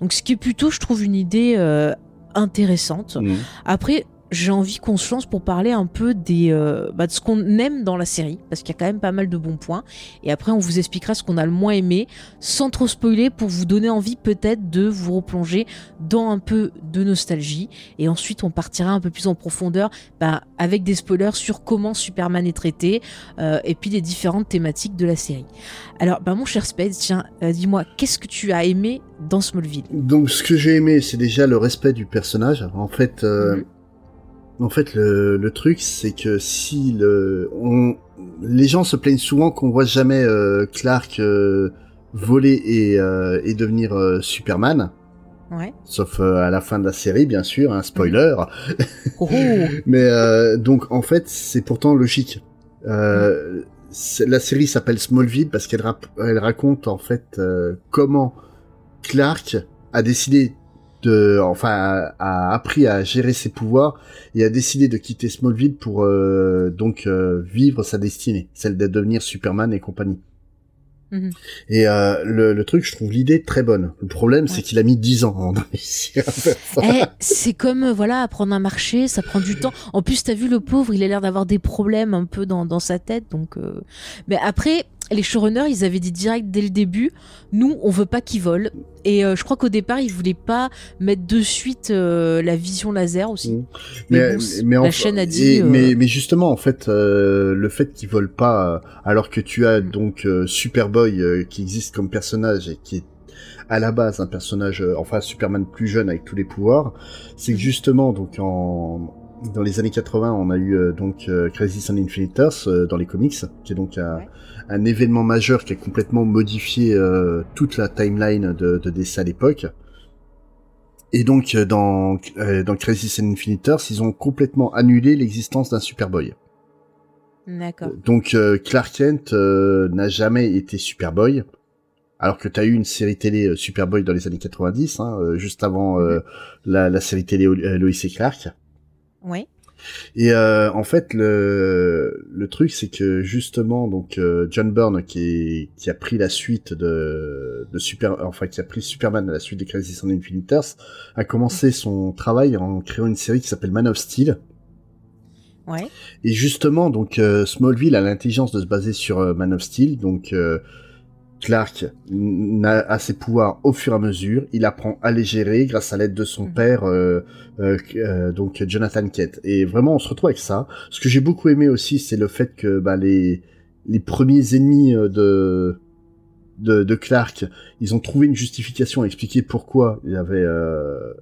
Donc, ce qui est plutôt, je trouve, une idée euh, intéressante. Mhm. Après, j'ai envie qu'on se lance pour parler un peu des, euh, bah, de ce qu'on aime dans la série, parce qu'il y a quand même pas mal de bons points. Et après, on vous expliquera ce qu'on a le moins aimé, sans trop spoiler, pour vous donner envie peut-être de vous replonger dans un peu de nostalgie. Et ensuite, on partira un peu plus en profondeur bah, avec des spoilers sur comment Superman est traité, euh, et puis les différentes thématiques de la série. Alors, bah, mon cher Spade, tiens, euh, dis-moi, qu'est-ce que tu as aimé dans Smallville? Donc ce que j'ai aimé, c'est déjà le respect du personnage. En fait, Mhm. En fait, le, le truc, c'est que si le, on, les gens se plaignent souvent qu'on voit jamais euh, Clark euh, voler et, euh, et devenir Superman, Ouais. sauf à la fin de la série, bien sûr, un spoiler. Oh, oh. Mais donc en fait, c'est pourtant logique. Euh, la série s'appelle Smallville parce qu'elle rap- elle raconte en fait comment Clark a décidé de, enfin, a, a appris à gérer ses pouvoirs et a décidé de quitter Smallville pour euh, donc euh, vivre sa destinée, celle de devenir Superman et compagnie. Mhm. Et euh, le, le truc, je trouve l'idée très bonne. Le problème, c'est qu'il a mis 10 ans à réussir à faire ça. Eh, c'est comme euh, voilà apprendre un marché, ça prend du temps. En plus, t'as vu le pauvre, il a l'air d'avoir des problèmes un peu dans, dans sa tête, donc. euh, Mais après, les showrunners, ils avaient dit direct dès le début, nous, on veut pas qu'il vole. Et euh, je crois qu'au départ, ils voulaient pas mettre de suite euh, la vision laser aussi. Mhm. Mais Mais, bon, c- mais la chaîne a dit, et- euh, mais, mais justement, en fait, le fait qu'ils volent pas, alors que tu as donc Superboy qui existe comme personnage et qui est à la base un personnage, enfin Superman plus jeune avec tous les pouvoirs, c'est que Mhm. justement, donc en dans les années 80, on a eu donc Crisis on Infinite Earths dans les comics, qui est donc un, Ouais. Un événement majeur qui a complètement modifié euh, toute la timeline de, de DC à l'époque. Et donc euh, dans euh, dans Crisis on Infinite Earths, ils ont complètement annulé l'existence d'un Superboy. D'accord. Donc euh, Clark Kent n'a jamais été Superboy, alors que tu as eu une série télé Superboy dans les années 90, hein, juste avant la, la série télé Lois et Clark. Ouais. Et euh, en fait, le, le truc, c'est que justement, donc euh, John Byrne, qui, est, qui a pris la suite de, de Super, enfin qui a pris Superman à la suite de Crisis on Infinite Earths, a commencé son travail en créant une série qui s'appelle Man of Steel. Ouais. Et justement, donc euh, Smallville a l'intelligence de se baser sur euh, Man of Steel, donc euh, Clark n- a, a ses pouvoirs au fur et à mesure, il apprend à les gérer grâce à l'aide de son Mhm. père, euh, euh, euh, donc Jonathan Kent. Et vraiment, on se retrouve avec ça. Ce que j'ai beaucoup aimé aussi, c'est le fait que bah, les les premiers ennemis de de, de Clark, ils ont trouvé une justification à expliquer pourquoi il avait euh,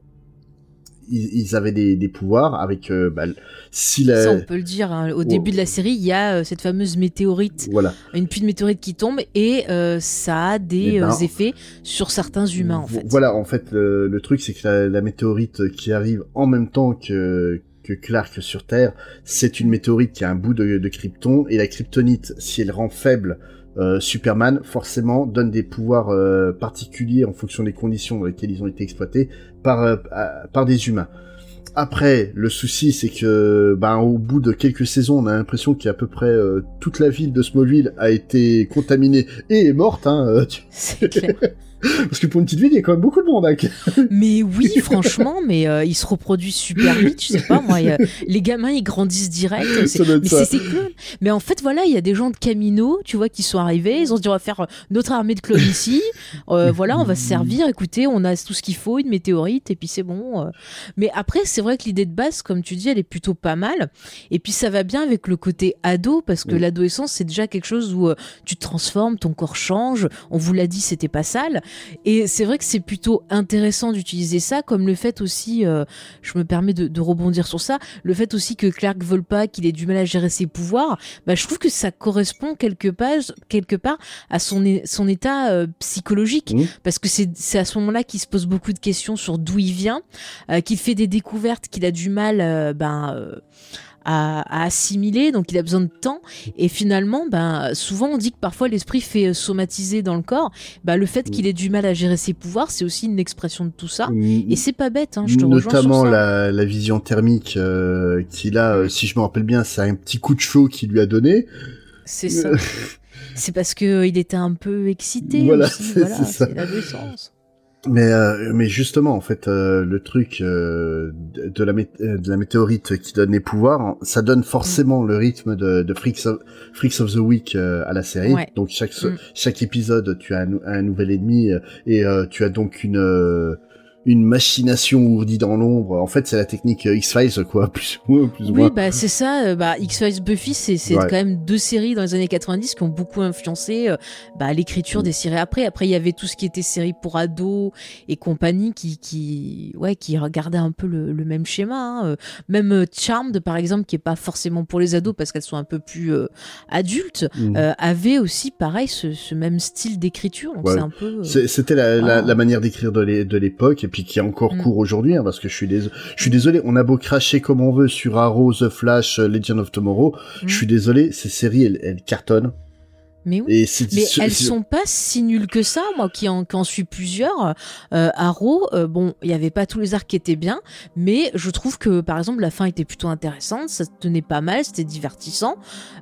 ils, ils avaient des, des pouvoirs avec euh, bah, si la Ça, on peut le dire. hein. Au début de la série, il y a euh, cette fameuse météorite, voilà une pluie de météorites qui tombe, et euh, ça a des Eh ben, effets sur certains humains, en fait. Voilà, en fait, le, le truc, c'est que la, la météorite qui arrive en même temps que, que Clark sur Terre, c'est une météorite qui a un bout de, de krypton, et la kryptonite, si elle rend faible euh, Superman, forcément, donne des pouvoirs euh, particuliers en fonction des conditions dans lesquelles ils ont été exploités par, euh, par des humains. Après, le souci, c'est que, ben, au bout de quelques saisons, on a l'impression qu'à peu près toute la ville de Smallville a été contaminée et est morte. Hein, tu-. Parce que pour une petite ville, il y a quand même beaucoup de monde. Hein, Mais oui, franchement, mais euh, ils se reproduisent super vite, je sais pas, moi, a- les gamins, ils grandissent direct. Mais c'est clones. Mais en fait, voilà, il y a des gens de Camino, tu vois, qui sont arrivés. Ils ont dit, on va faire euh, notre armée de clones ici. Euh, voilà, on va se servir. Écoutez, on a tout ce qu'il faut, une météorite, et puis c'est bon. euh. Mais après, c'est vrai que l'idée de base, comme tu dis, elle est plutôt pas mal. Et puis ça va bien avec le côté ado, parce que Mm. l'adolescence, c'est déjà quelque chose où euh, tu te transformes, ton corps change. On vous l'a dit, c'était pas sale. Et c'est vrai que c'est plutôt intéressant d'utiliser ça, comme le fait aussi, euh, je me permets de, de rebondir sur ça, le fait aussi que Clark vole pas, qu'il ait du mal à gérer ses pouvoirs, bah, je trouve que ça correspond quelque part, quelque part à son, son état euh, psychologique. Parce que c'est c'est à ce moment-là qu'il se pose beaucoup de questions sur d'où il vient, euh, qu'il fait des découvertes qu'il a du mal euh, ben, euh, à, à assimiler, donc il a besoin de temps. Et finalement, ben, souvent on dit que parfois l'esprit fait euh, somatiser dans le corps. Ben, le fait qu'il ait du mal à gérer ses pouvoirs, c'est aussi une expression de tout ça. Et c'est pas bête, hein, je te rejoins sur Notamment ça. la, la vision thermique euh, qu'il a, euh, si je me rappelle bien, c'est un petit coup de chaud qu'il lui a donné. C'est ça. c'est parce que euh, il était un peu excité. Voilà, c'est- voilà, ça. c'est l'adolescence. Mais euh, mais justement, en fait, euh, le truc euh, de, la euh, de la météorite qui donne les pouvoirs, hein, ça donne forcément le rythme de, de Freaks, of, Freaks of the Week euh, à la série. Ouais. Donc chaque Mm. chaque épisode, tu as un, un nouvel ennemi euh, et euh, tu as donc une euh, une machination ourdie dans l'ombre. En fait, c'est la technique euh, X-Files, quoi, plus ou moins. Plus ou Oui, moins. bah c'est ça. euh, Bah, X-Files, Buffy, c'est c'est Ouais. quand même deux séries dans les années 90 qui ont beaucoup influencé euh, bah, l'écriture Mm. des séries après. Après, il y avait tout ce qui était séries pour ados et compagnie qui, qui, ouais, qui regardaient un peu le, le même schéma. hein. Même Charmed, par exemple, qui est pas forcément pour les ados parce qu'elles sont un peu plus euh, adultes, Mm. euh, avait aussi pareil ce, ce même style d'écriture. Donc Ouais. c'est un peu. C'était la, la, la manière d'écrire de l'époque et puis qui est encore Mm. court aujourd'hui hein, parce que je suis désolé, je suis désolé, on a beau cracher comme on veut sur Arrow, The Flash, euh, Legend of Tomorrow, Mm. je suis désolé, ces séries elles, elles cartonnent Mais oui. et Mais elles sont pas si nulles que ça, moi qui en, qui en suis plusieurs. Euh, Arrow, euh, bon, il y avait pas tous les arcs qui étaient bien, mais je trouve que par exemple la fin était plutôt intéressante, ça tenait pas mal, c'était divertissant.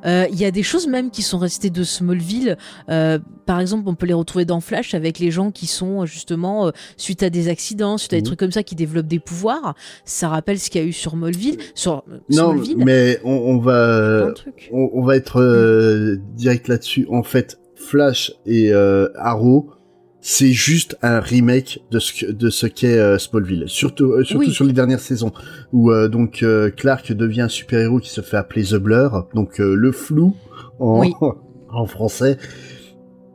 Euh, Il y a des choses même qui sont restées de Smallville. Euh, par exemple, on peut les retrouver dans Flash avec les gens qui sont justement suite à des accidents, suite à des Mhm. trucs comme ça, qui développent des pouvoirs. Ça rappelle ce qu'il y a eu sur Smallville, sur non Smallville. mais on, va on, on va être direct là-dessus en fait Flash et euh, Arrow c'est juste un remake de ce que- de ce qu'est euh, Smallville surtout euh, surtout Oui. sur les dernières saisons où euh, donc Clark devient un super-héros qui se fait appeler The Blur donc le flou en Oui. en français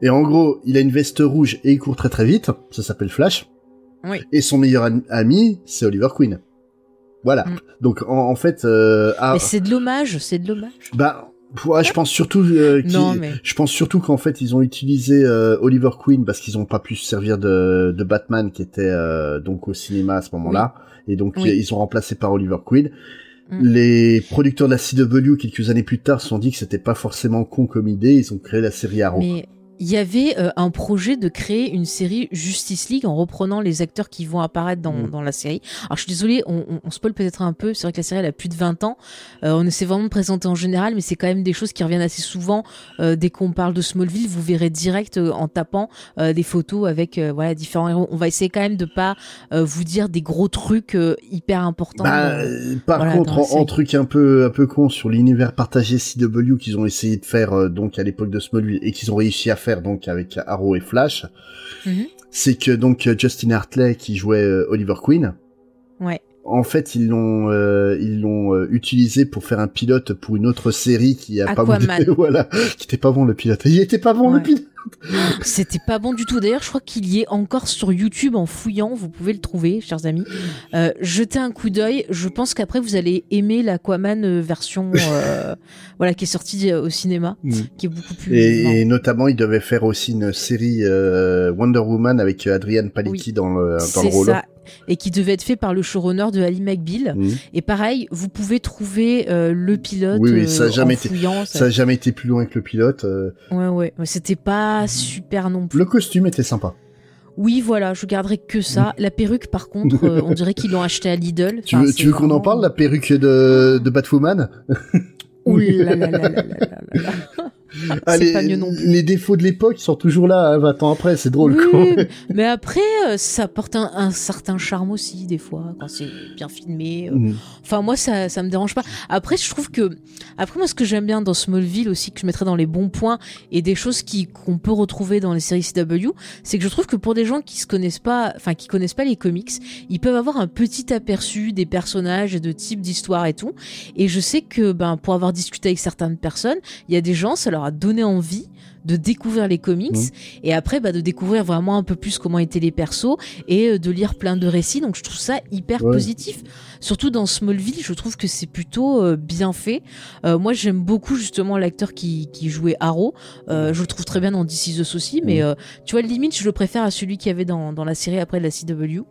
et en gros il a une veste rouge et il court très très vite ça s'appelle Flash Oui. et son meilleur am- ami c'est Oliver Queen Voilà. Mm. Donc en, en fait, euh, ah, Mais c'est de l'hommage, c'est de l'hommage. bah, ouais, je pense surtout, euh, qu'ils- Non, mais- je pense surtout qu'en fait ils ont utilisé euh, Oliver Queen parce qu'ils ont pas pu se servir de, de Batman qui était euh, donc au cinéma à ce moment-là, et donc Oui. ils ont remplacé par Oliver Queen. Mm. Les producteurs de la CW quelques années plus tard se sont dit que c'était pas forcément con comme idée, ils ont créé la série Arrow. Mais il y avait euh, un projet de créer une série Justice League en reprenant les acteurs qui vont apparaître dans, Mm. dans la série. Alors je suis désolée, on, on, on spoil peut-être un peu. C'est vrai que la série elle a plus de 20 ans. Euh, on essaie vraiment de présenter en général, mais c'est quand même des choses qui reviennent assez souvent euh, dès qu'on parle de Smallville. Vous verrez direct euh, en tapant euh, des photos avec euh, voilà différents héros. On va essayer quand même de pas euh, vous dire des gros trucs euh, hyper importants. Bah, par voilà, contre, en, truc un peu un peu con sur l'univers partagé CW qu'ils ont essayé de faire euh, donc à l'époque de Smallville et qu'ils ont réussi à faire donc avec Arrow et Flash, Mhm. c'est que donc Justin Hartley qui jouait euh, Oliver Queen, Ouais. En fait ils l'ont euh, ils l'ont euh, utilisé pour faire un pilote pour une autre série qui a pas Aquaman. voulu- voilà qui était pas bon le pilote. Il était pas bon le pilote. C'était pas bon du tout. D'ailleurs, je crois qu'il y est encore sur YouTube en fouillant. Vous pouvez le trouver, chers amis. Euh, jetez un coup d'œil. Je pense qu'après vous allez aimer l'Aquaman euh, version, euh, voilà, qui est sortie euh, au cinéma, Mm. qui est beaucoup plus. Et, notamment, il devait faire aussi une série euh, Wonder Woman avec euh, Adrian Palicki Oui. dans le dans le C'est rôle. ça et qui devait être fait par le showrunner de Ali McBeal. Et pareil, vous pouvez trouver euh, le pilote. Oui, ça a euh, jamais été, jamais été plus loin que le pilote. Euh. Ouais, ouais, c'était pas super non plus. Le costume était sympa. Oui, voilà, je garderai que ça. Mm. La perruque, par contre, on dirait qu'ils l'ont acheté à Lidl. Tu veux, qu'on en parle, la perruque de, Batwoman? Ouh là là là là là là. Ah, les, pas mieux non plus. les défauts de l'époque sont toujours là, hein, 20 ans après, c'est drôle. Oui, mais après, euh, ça porte un, un certain charme aussi, des fois, quand c'est bien filmé. euh. Mm. Enfin, moi, ça, ça me dérange pas. Après, je trouve que, après, moi, ce que j'aime bien dans Smallville aussi, que je mettrais dans les bons points et des choses qui, qu'on peut retrouver dans les séries CW, c'est que je trouve que pour des gens qui se connaissent pas, enfin, qui connaissent pas les comics, ils peuvent avoir un petit aperçu des personnages et de types d'histoires et tout. Et je sais que, ben, pour avoir discuté avec certaines personnes, il y a des gens, ça leur a donné envie de découvrir les comics Mhm. et après bah, de découvrir vraiment un peu plus comment étaient les persos et euh, de lire plein de récits. Donc je trouve ça hyper Ouais. positif. Surtout dans Smallville je trouve que c'est plutôt euh, bien fait. Euh, moi j'aime beaucoup justement l'acteur qui, qui jouait Arrow. Euh, je le trouve très bien dans This Is Us aussi mais tu vois limite je le préfère à celui qu'il y avait dans, dans la série après de la CW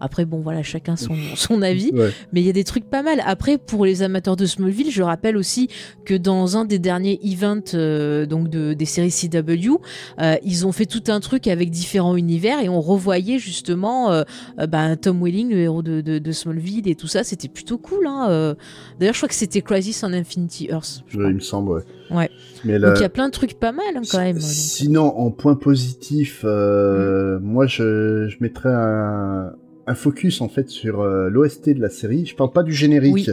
après bon voilà chacun son, son avis Ouais. mais il y a des trucs pas mal. Après, pour les amateurs de Smallville, je rappelle aussi que dans un des derniers events euh, donc de, des séries CW, euh, ils ont fait tout un truc avec différents univers et on revoyait justement euh, bah, Tom Welling, le héros de, de, de Smallville et tout ça. C'était plutôt cool. Hein. D'ailleurs, je crois que c'était Crisis on Infinity Earth. je il me semble, ouais. Ouais. Mais Donc il y a plein de trucs pas mal hein, quand même. donc. Sinon, en point positif, Mm. moi, je, je mettrais un, un focus, en fait, sur euh, l'OST de la série. Je parle pas du générique, Oui.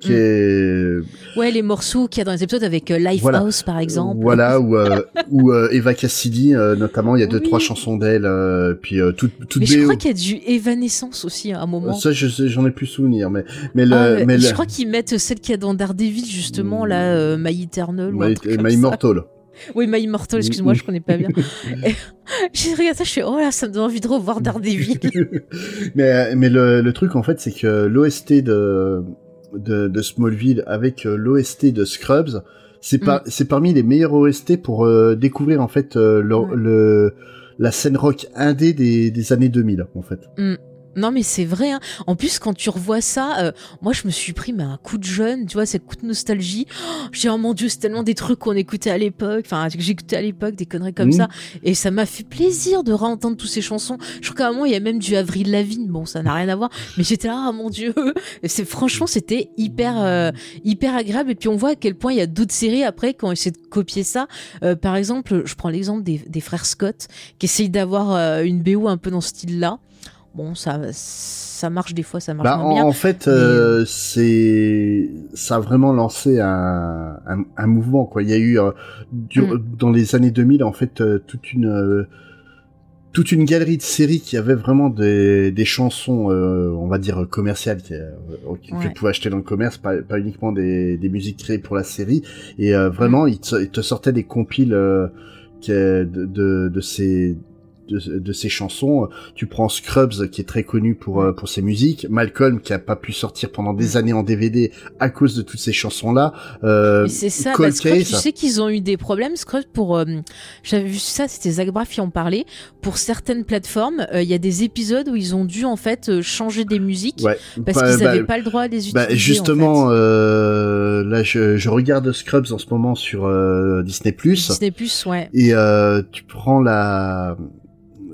qui Mm. est... Ouais, les morceaux qu'il y a dans les épisodes avec euh, Lifehouse Voilà. par exemple. Voilà, où, euh, où euh, Eva Cassidy, euh, notamment, il y a deux, Oui. trois chansons d'elle, euh, puis euh, toutes toutes Mais je crois qu'il y a du Evanescence aussi à un moment. Ça, je j'en ai plus souvenir, mais, mais le, Ah, mais je le- crois qu'ils mettent celle qu'il y a dans Daredevil justement Mm. là, euh, My Eternal. ou un My, comme My ça. Oui, My Immortal. Excuse-moi, Mm. je connais pas bien. J'ai regardé ça, je fais oh là, ça me donne envie de revoir Daredevil. mais mais le, le truc en fait c'est que l'OST de, de de Smallville avec euh, l'OST de Scrubs c'est Mm. par, c'est parmi les meilleurs OST pour euh, découvrir en fait euh, le, Ouais. le- la scène rock indé des, des années 2000 en fait. Non mais c'est vrai. Hein. En plus quand tu revois ça, euh, moi je me suis pris mais un coup de jeune, tu vois, c'est coup de nostalgie. Oh, J'ai oh mon dieu, c'est tellement des trucs qu'on écoutait à l'époque, enfin que j'écoutais à l'époque, des conneries comme Mhm. ça, et ça m'a fait plaisir de réentendre toutes ces chansons. Je crois qu'à un moment il y a même du Avril Lavigne, bon ça n'a rien à voir, mais j'étais là, ah mon dieu, Et c'est franchement c'était hyper euh, hyper agréable. Et puis on voit à quel point il y a d'autres séries après qui ont essayé de copier ça. Euh, par exemple, je prends l'exemple des, des frères Scott qui essayent d'avoir euh, une BO un peu dans ce style-là. Bon, ça, ça marche des fois, ça marche Bah, moins en, bien. en fait, mais, euh, c'est ça a vraiment lancé un, un, un mouvement quoi. Il y a eu euh, du- Mm. dans les années 2000 en fait euh, toute une euh, toute une galerie de séries qui avait vraiment des, des chansons, on va dire commerciales, qui, que Ouais. tu pouvais acheter dans le commerce, pas, pas uniquement des, des musiques créées pour la série. Et vraiment, ils, te, ils te sortaient des compiles de, de ces de, de ses chansons. Tu prends Scrubs qui est très connu pour euh, pour ses musiques, Malcolm qui a pas pu sortir pendant des années en DVD à cause de toutes ces chansons là. Euh, Mais c'est ça, Cold bah, Scrubs, Case. tu sais qu'ils ont eu des problèmes, Scrubs, pour... euh, J'avais vu ça, c'était Zach Braff qui en parlait. Pour certaines plateformes, euh, il y a des épisodes où ils ont dû, en fait, changer des musiques ouais, parce Bah, qu'ils bah, n'avaient pas le droit de les utiliser. Bah, justement, euh, là, je, je regarde Scrubs en ce moment sur Disney+. Disney Plus, ouais. Et euh, tu prends la...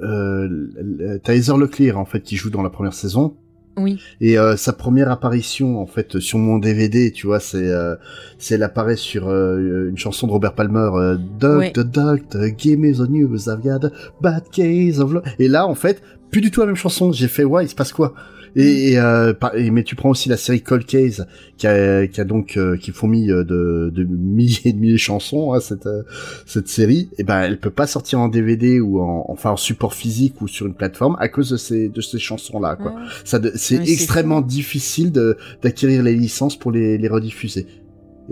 Euh, Heather Leclerc, en fait, qui joue dans la première saison. Oui. Et euh, sa première apparition, en fait, sur mon DVD, tu vois, c'est euh, c'est elle apparaît sur euh, une chanson de Robert Palmer, euh, Ouais. Doctor, Doctor, give me the news, I've got a bad case of love. Et là, en fait, plus du tout la même chanson. J'ai fait, ouais, il se passe quoi? Et, et, euh, par- et- mais tu prends aussi la série Cold Case qui a, qui a donc euh, qui fourmille euh, de, de milliers et de milliers de chansons hein, cette euh, cette série et ben elle peut pas sortir en DVD ou en enfin en support physique ou sur une plateforme à cause de ces de ces chansons là quoi. Ouais. ça de- c'est Ouais, extrêmement difficile de d'acquérir les licences pour les les rediffuser.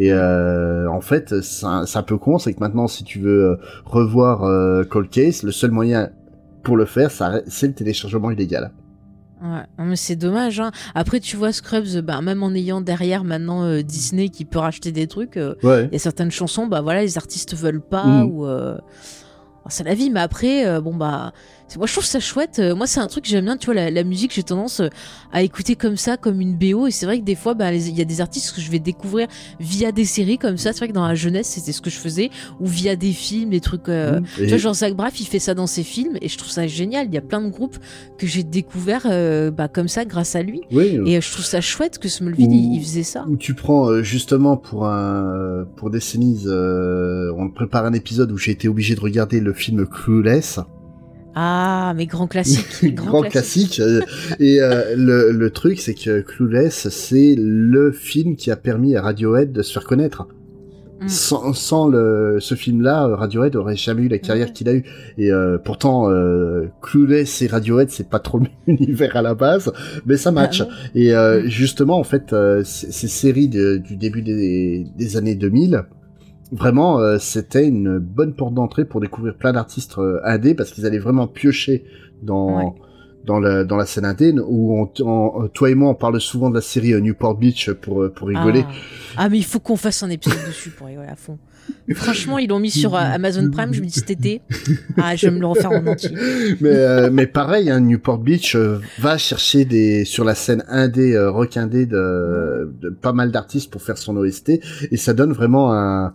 Et euh, en fait c'est un, c'est un peu con c'est que maintenant si tu veux euh, revoir euh, Cold Case le seul moyen pour le faire ça c'est le téléchargement illégal Ouais, mais c'est dommage. Hein. Après, tu vois, Scrubs, bah, même en ayant derrière maintenant euh, Disney qui peut racheter des trucs, euh, ouais il y a certaines chansons, bah voilà, les artistes veulent pas Mhm. ou. euh, oh, c'est la vie, mais après, bon bah, moi je trouve ça chouette. Euh, Moi, c'est un truc que j'aime bien, tu vois, la, la musique, j'ai tendance euh, à écouter comme ça, comme une BO, et c'est vrai que des fois, bah, il y a des artistes que je vais découvrir via des séries comme ça. C'est vrai que dans la jeunesse, c'était ce que je faisais, ou via des films, des trucs. euh, Mmh. tu Et- vois, genre Zach Braff, il fait ça dans ses films, et je trouve ça génial. Il y a plein de groupes que j'ai découverts euh, bah, comme ça grâce à lui. oui Et euh, je trouve ça chouette que Smallville, Ou- il, il faisait ça. où tu prends euh, justement pour un pour des euh, on prépare un épisode où j'ai été obligé de regarder le film Clueless Ah, mais grand classique. grand, classique, et euh, le, le truc c'est que Clueless c'est le film qui a permis à Radiohead de se faire connaître Mm. sans, sans le, ce film-là, Radiohead aurait jamais eu la carrière qu'il a eu. Et euh, pourtant, euh, Clueless et Radiohead, c'est pas trop le même univers à la base, mais ça match. Ah ouais. Et euh, Mm. justement, en fait, euh, ces séries de- du début des, des années 2000, vraiment, euh, c'était une bonne porte d'entrée pour découvrir plein d'artistes euh, indés parce qu'ils allaient vraiment piocher dans Ouais. dans la dans la scène indé où on, on- toi et moi on parle souvent de la série euh, Newport Beach pour euh, pour rigoler. Ah. Ah, mais il faut qu'on fasse un épisode dessus pour rigoler à fond. Franchement, ils l'ont mis sur euh, Amazon Prime. Je me dis cet été, ah, je vais me le refaire en entier. mais euh, mais pareil, hein, Newport Beach euh, va chercher des sur la scène indé euh, rock indé de, de pas mal d'artistes pour faire son OST et ça donne vraiment un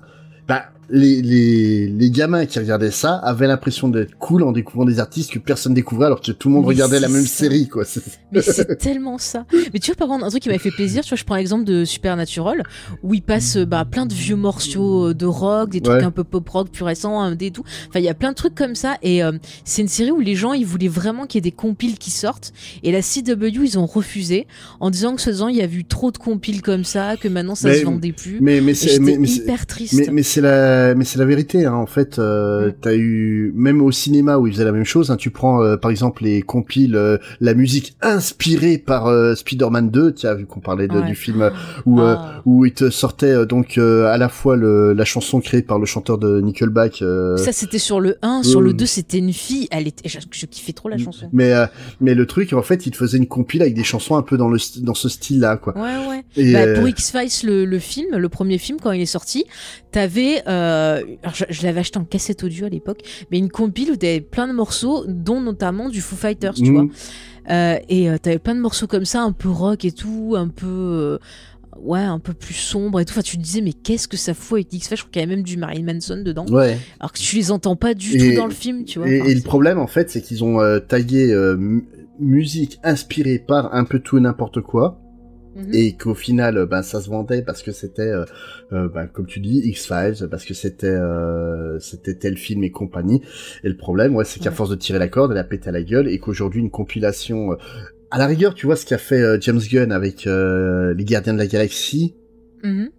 les, les, les gamins qui regardaient ça avaient l'impression d'être cool en découvrant des artistes que personne découvrait alors que tout le monde Mais regardait la même ça. série quoi. C'est- Mais c'est tellement ça. Mais tu vois, par contre, un truc qui m'a fait plaisir, tu vois, je prends l'exemple de Supernatural, où il passe euh, bah, plein de vieux morceaux euh, de rock, des trucs Ouais. un peu pop rock plus récents, un des tout. Enfin, il y a plein de trucs comme ça. Et euh, c'est une série où les gens, ils voulaient vraiment qu'il y ait des compiles qui sortent. Et la CW, ils ont refusé en disant que ce faisant, il y a eu trop de compiles comme ça, que maintenant ça Mais- se vendait plus. Mais c'est- hyper triste. Mais, mais c'est la, mais c'est la vérité. Hein. En fait, euh, Mm. t'as eu même au cinéma où ils faisaient la même chose. Hein, tu prends euh, par exemple les compiles, euh, la musique inspirée par euh, Spider-Man 2. Tiens, vu qu'on parlait de, Ouais. du film euh, où euh, Ah. où il te sortait euh, donc euh, à la fois le, la chanson créée par le chanteur de Nickelback. euh, Ça, c'était sur le 1. Sur euh, le 2, c'était une fille. Elle était, je, je kiffais trop la chanson. mais euh, mais le truc, en fait, il te faisait une compile avec des chansons un peu dans le dans ce style-là, quoi. Ouais, ouais. Et, Bah, euh, pour X-Files, le, le film, le premier film, quand il est sorti, t'avais, euh, je, je l'avais acheté en cassette audio à l'époque, mais une compile où t'avais plein de morceaux, dont notamment du Foo Fighters, tu mm, vois. Euh, et euh, t'avais plein de morceaux comme ça, un peu rock et tout, un peu, ouais, un peu plus sombre et tout. Enfin, tu te disais, mais qu'est-ce que ça fout avec X-Files Je crois qu'il y avait même du Marilyn Manson dedans. Ouais. Alors que tu les entends pas du Et- tout dans le film, tu vois. Et, Enfin, et le problème, en fait, c'est qu'ils ont euh, tagué euh, mu- musique inspirée par un peu tout et n'importe quoi, Mhm. et qu'au final, euh, ben, ça se vendait parce que c'était, euh, euh, ben, comme tu dis, X-Files, parce que c'était euh, c'était tel film et compagnie. Et le problème, ouais, c'est qu'à Ouais. force de tirer la corde, elle a pété à la gueule, et qu'aujourd'hui, une compilation... à la rigueur, tu vois ce qu'a fait James Gunn avec Les Gardiens de la Galaxie, Mhm.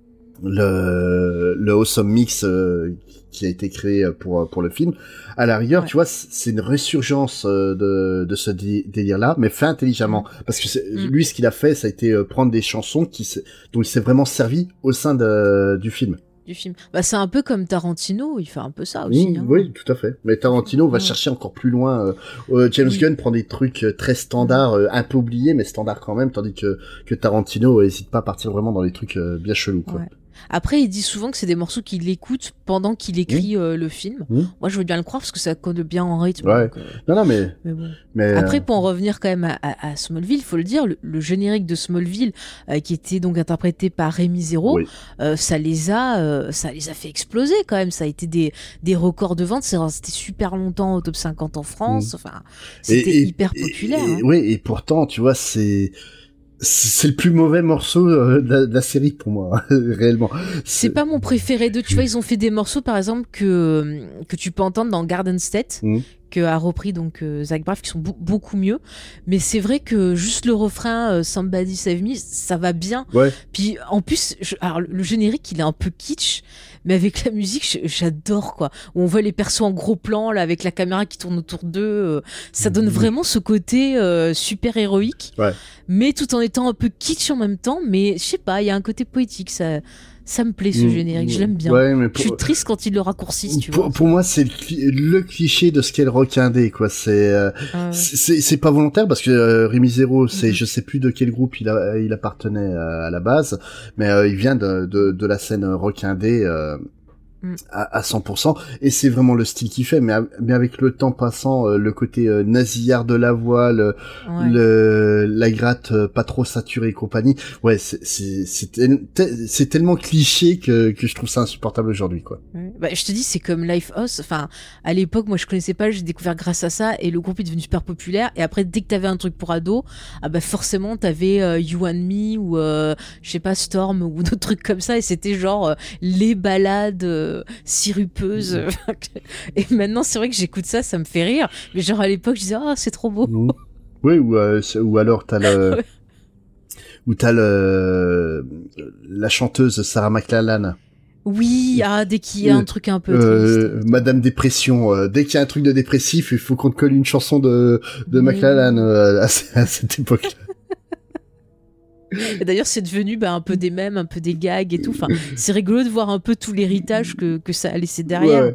le, le Awesome Mix euh, qui a été créé pour, pour le film. À la rigueur, Ouais. tu vois, c'est une résurgence euh, de, de ce dé- délire-là, mais fait intelligemment. Parce que Mm. lui, ce qu'il a fait, ça a été euh, prendre des chansons qui dont il s'est vraiment servi au sein de, du film. du film. Bah, c'est un peu comme Tarantino, il fait un peu ça aussi. Mmh, hein. Oui, tout à fait. Mais Tarantino va Ouais. chercher encore plus loin. euh, euh, James Oui. Gunn prend des trucs euh, très standards, euh, un peu oubliés, mais standards quand même, tandis que, que Tarantino n'hésite pas à partir vraiment dans des trucs euh, bien chelous. Quoi. Ouais. Après, il dit souvent que c'est des morceaux qu'il écoute pendant qu'il écrit euh, le film. Mmh. Moi, je veux bien le croire parce que ça colle bien en rythme. Ouais. donc, euh, Non, non, mais... mais bon. mais euh, Après, pour en revenir quand même à, à- à Smallville, il faut le dire, le, le générique de Smallville, qui était donc interprété par Rémi Zéro, Oui. ça les a, ça les a fait exploser quand même. Ça a été des, des records de vente. C'est resté super longtemps au top 50 en France. Enfin, c'était hyper populaire. Et, hein. Oui, et pourtant, tu vois, c'est... C'est le plus mauvais morceau euh, de la, de la série pour moi, réellement. C'est pas mon préféré de. Tu vois, ils ont fait des morceaux, par exemple, que que tu peux entendre dans Garden State, Mhm. Que a repris donc euh, Zach Braff, qui sont beau- beaucoup mieux. Mais c'est vrai que juste le refrain euh, Somebody Save Me, ça va bien. Ouais. Puis en plus, je- alors le générique, il est un peu kitsch, mais avec la musique, j'adore quoi. Où on voit les persos en gros plan là, avec la caméra qui tourne autour d'eux. euh, ça donne Mhm. vraiment ce côté euh, super héroïque, Ouais. mais tout en étant un peu kitsch en même temps. Mais je sais pas, il y a un côté poétique. Ça, ça me plaît ce Mm, générique. Je l'aime bien. Ouais, mais Je suis pour, triste quand ils le raccourcissent, tu pour, vois. pour moi, c'est le, cli- le cliché de ce qu'est le rock indé, quoi. C'est... euh, Ah ouais. C'est pas volontaire parce que euh, Rémi Zéro, c'est Mhm. je sais plus de quel groupe il, a, il appartenait euh, à la base, mais euh, il vient de, de, de la scène rock indé euh, Mm. à, à 100%, et c'est vraiment le style qu'il fait, mais, mais avec le temps passant, euh, le côté euh, nasillard de la voix, le, Ouais. le la gratte euh, pas trop saturée et compagnie, ouais, c'est c'est c'est tel- tel- c'est tellement cliché que que je trouve ça insupportable aujourd'hui, quoi. Ouais. Bah, je te dis, c'est comme Lifehouse. Enfin, à l'époque, moi, je connaissais pas, j'ai découvert grâce à ça, et le groupe est devenu super populaire. Et après, dès que t'avais un truc pour ado, ah bah forcément, t'avais euh, You and Me ou euh, je sais pas Storm ou d'autres trucs comme ça, et c'était genre euh, les balades euh, sirupeuses. et maintenant, c'est vrai que j'écoute ça, ça me fait rire. Mais genre à l'époque, je disais, ah, c'est trop beau. Oui, ou, euh, ou alors t'as le, ou t'as le, la chanteuse Sarah McLachlan, Oui, ah, dès qu'il y a un truc un peu euh. Madame Dépression. euh, dès qu'il y a un truc de dépressif, il faut qu'on te colle une chanson de, de euh, à, à cette époque. Et d'ailleurs, c'est devenu bah, un peu des mèmes, un peu des gags et tout. Enfin, c'est rigolo de voir un peu tout l'héritage que, que ça a laissé derrière.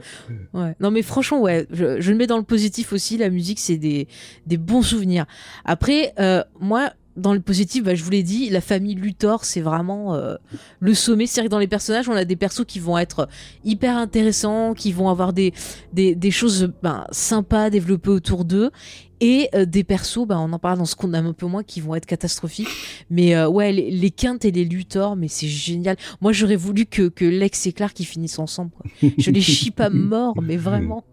Ouais. Ouais. Non, mais franchement, ouais, je, je le mets dans le positif aussi. La musique, c'est des, des bons souvenirs. Après, euh, moi, dans le positif, bah, je vous l'ai dit, la famille Luthor, c'est vraiment euh, le sommet. C'est vrai que dans les personnages, on a des persos qui vont être hyper intéressants, qui vont avoir des, des, des choses ben, sympas développées autour d'eux. Et euh, des persos, bah, on en parle dans ce qu'on aime un peu moins, qui vont être catastrophiques. Mais euh, ouais, les, les Quintes et les Luthor, mais c'est génial. Moi, j'aurais voulu que, que Lex et Clark ils finissent ensemble. Quoi. Je les chie pas mort, mais vraiment.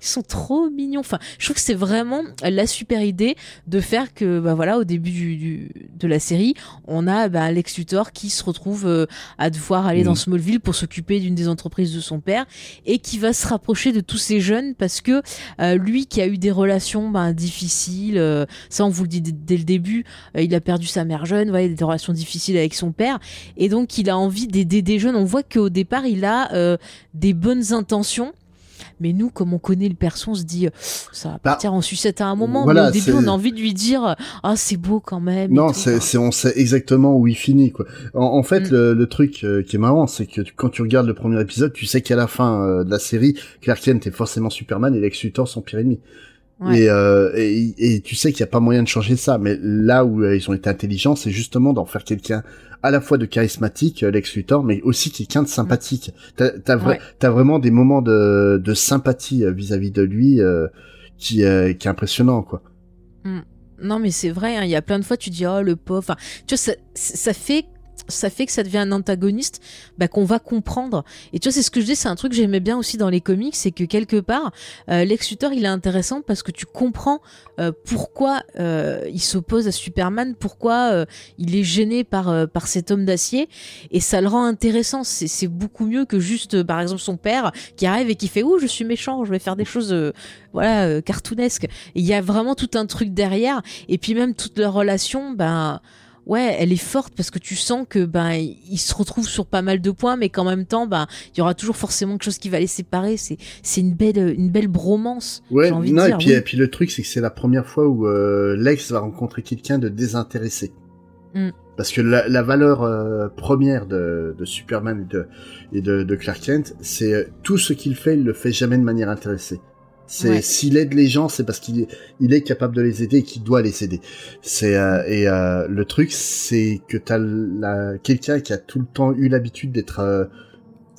Ils sont trop mignons. Enfin, je trouve que c'est vraiment la super idée de faire que, bah voilà, au début du, du- de la série, on a bah, Lex Luthor qui se retrouve euh, à devoir aller dans Smallville pour s'occuper d'une des entreprises de son père et qui va se rapprocher de tous ces jeunes parce que euh, lui qui a eu des relations bah, difficiles, euh, ça on vous le dit dès, le début, euh, il a perdu sa mère jeune, voilà, des relations difficiles avec son père et donc il a envie d'aider des jeunes. On voit qu'au départ il a euh, des bonnes intentions. Mais nous, comme on connaît le perso, on se dit, euh, ça va Bah, partir en sucette à un moment. voilà, mais au début, on a envie de lui dire, ah, c'est beau quand même. Non, c'est, c'est, on sait exactement où il finit, quoi. En, en fait, Mm. le, le truc euh, qui est marrant, c'est que tu- quand tu regardes le premier épisode, tu sais qu'à la fin euh, de la série, Clark Kent est forcément Superman et Lex Luthor son pire ennemi. Ouais. Et, euh, et, et tu sais qu'il n'y a pas moyen de changer ça, mais là où euh, ils ont été intelligents, c'est justement d'en faire quelqu'un à la fois de charismatique, euh, Lex Luthor, mais aussi quelqu'un de sympathique. T'as, vra- Ouais. vraiment des moments de, de sympathie euh, vis-à-vis de lui qui, qui est impressionnant, quoi. Non, mais c'est vrai, hein, il y a plein de fois, tu dis, oh, le pauvre. Enfin, tu vois, ça, ça fait. Ça fait que ça devient un antagoniste bah, qu'on va comprendre. Et tu vois, c'est ce que je dis, c'est un truc que j'aimais bien aussi dans les comics, c'est que quelque part, euh, Lex Luthor, il est intéressant parce que tu comprends euh, pourquoi euh, il s'oppose à Superman, pourquoi il est gêné par, cet homme d'acier, et ça le rend intéressant. C'est beaucoup mieux que juste, par exemple, son père qui arrive et qui fait, ouh, je suis méchant, je vais faire des choses, voilà, cartoonesques. Il y a vraiment tout un truc derrière. Et puis même toute leur relation, ben ouais, elle est forte parce que tu sens que ben ils se retrouvent sur pas mal de points, mais qu'en même temps, ben il y aura toujours forcément quelque chose qui va les séparer. C'est c'est une belle une belle bromance. Ouais, envie non, de et puis, oui. et puis le truc, c'est que c'est la première fois où euh, Lex va rencontrer quelqu'un de désintéressé. Mm. Parce que la, la valeur euh, première de, de Superman et de, et de, de Clark Kent, c'est euh, tout ce qu'il fait, il le fait jamais de manière intéressée. C'est Ouais. s'il aide les gens, c'est parce qu'il est, il est capable de les aider et qu'il doit les aider. C'est euh, et euh, le truc, c'est que t'as la quelqu'un qui a tout le temps eu l'habitude d'être euh,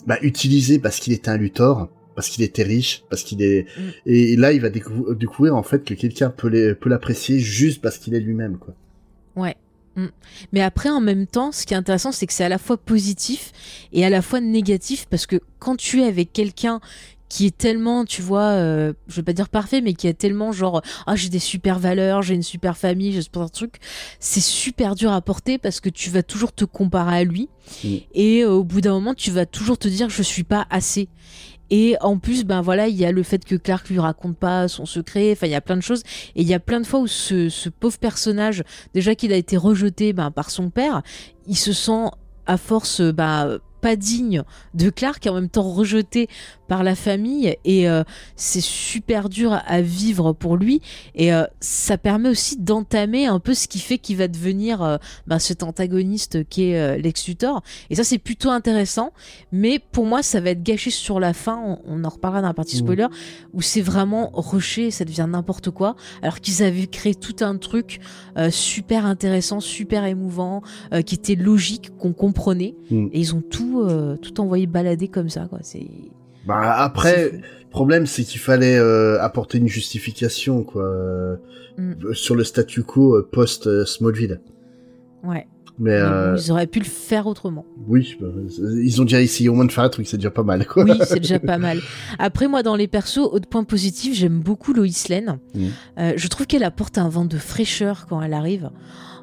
bah, utilisé parce qu'il était un Luthor, parce qu'il était riche, parce qu'il est Mm. et là il va décou- découvrir en fait que quelqu'un peut les- peut l'apprécier juste parce qu'il est lui-même quoi. Ouais. Mm. Mais après, en même temps, ce qui est intéressant, c'est que c'est à la fois positif et à la fois négatif parce que quand tu es avec quelqu'un qui est tellement, tu vois, euh, je vais pas dire parfait, mais qui a tellement genre, ah j'ai des super valeurs, j'ai une super famille, j'ai super truc, c'est super dur à porter parce que tu vas toujours te comparer à lui Mm. et euh, au bout d'un moment, tu vas toujours te dire je suis pas assez. Et en plus, ben voilà, il y a le fait que Clark lui raconte pas son secret. Enfin, il y a plein de choses. Et il y a plein de fois où ce, ce pauvre personnage, déjà qu'il a été rejeté ben, par son père, il se sent à force ben, pas digne de Clark et en même temps rejeté par la famille. Et euh, c'est super dur à vivre pour lui. Et euh, ça permet aussi d'entamer un peu ce qui fait qu'il va devenir euh, ben, cet antagoniste qui est Lex Luthor. Et ça, c'est plutôt intéressant. Mais pour moi, ça va être gâché sur la fin. On, on en reparlera dans la partie Mm. spoiler où c'est vraiment rushé, ça devient n'importe quoi. Alors qu'ils avaient créé tout un truc super intéressant, super émouvant, qui était logique, qu'on comprenait. Mm. Et ils ont tout, euh, tout envoyé balader comme ça, quoi. C'est. Bah après, le problème c'est qu'il fallait euh, apporter une justification quoi euh, Mm. sur le statu quo post euh, Smallville. Ouais. Mais euh, ils auraient pu le faire autrement. oui, bah, ils ont déjà essayé au moins de faire un truc, c'est déjà pas mal quoi. Oui, c'est déjà pas mal. Après, moi, dans les persos, autre point positif, j'aime beaucoup Lois Lane. Mm. Euh, je trouve qu'elle apporte un vent de fraîcheur quand elle arrive.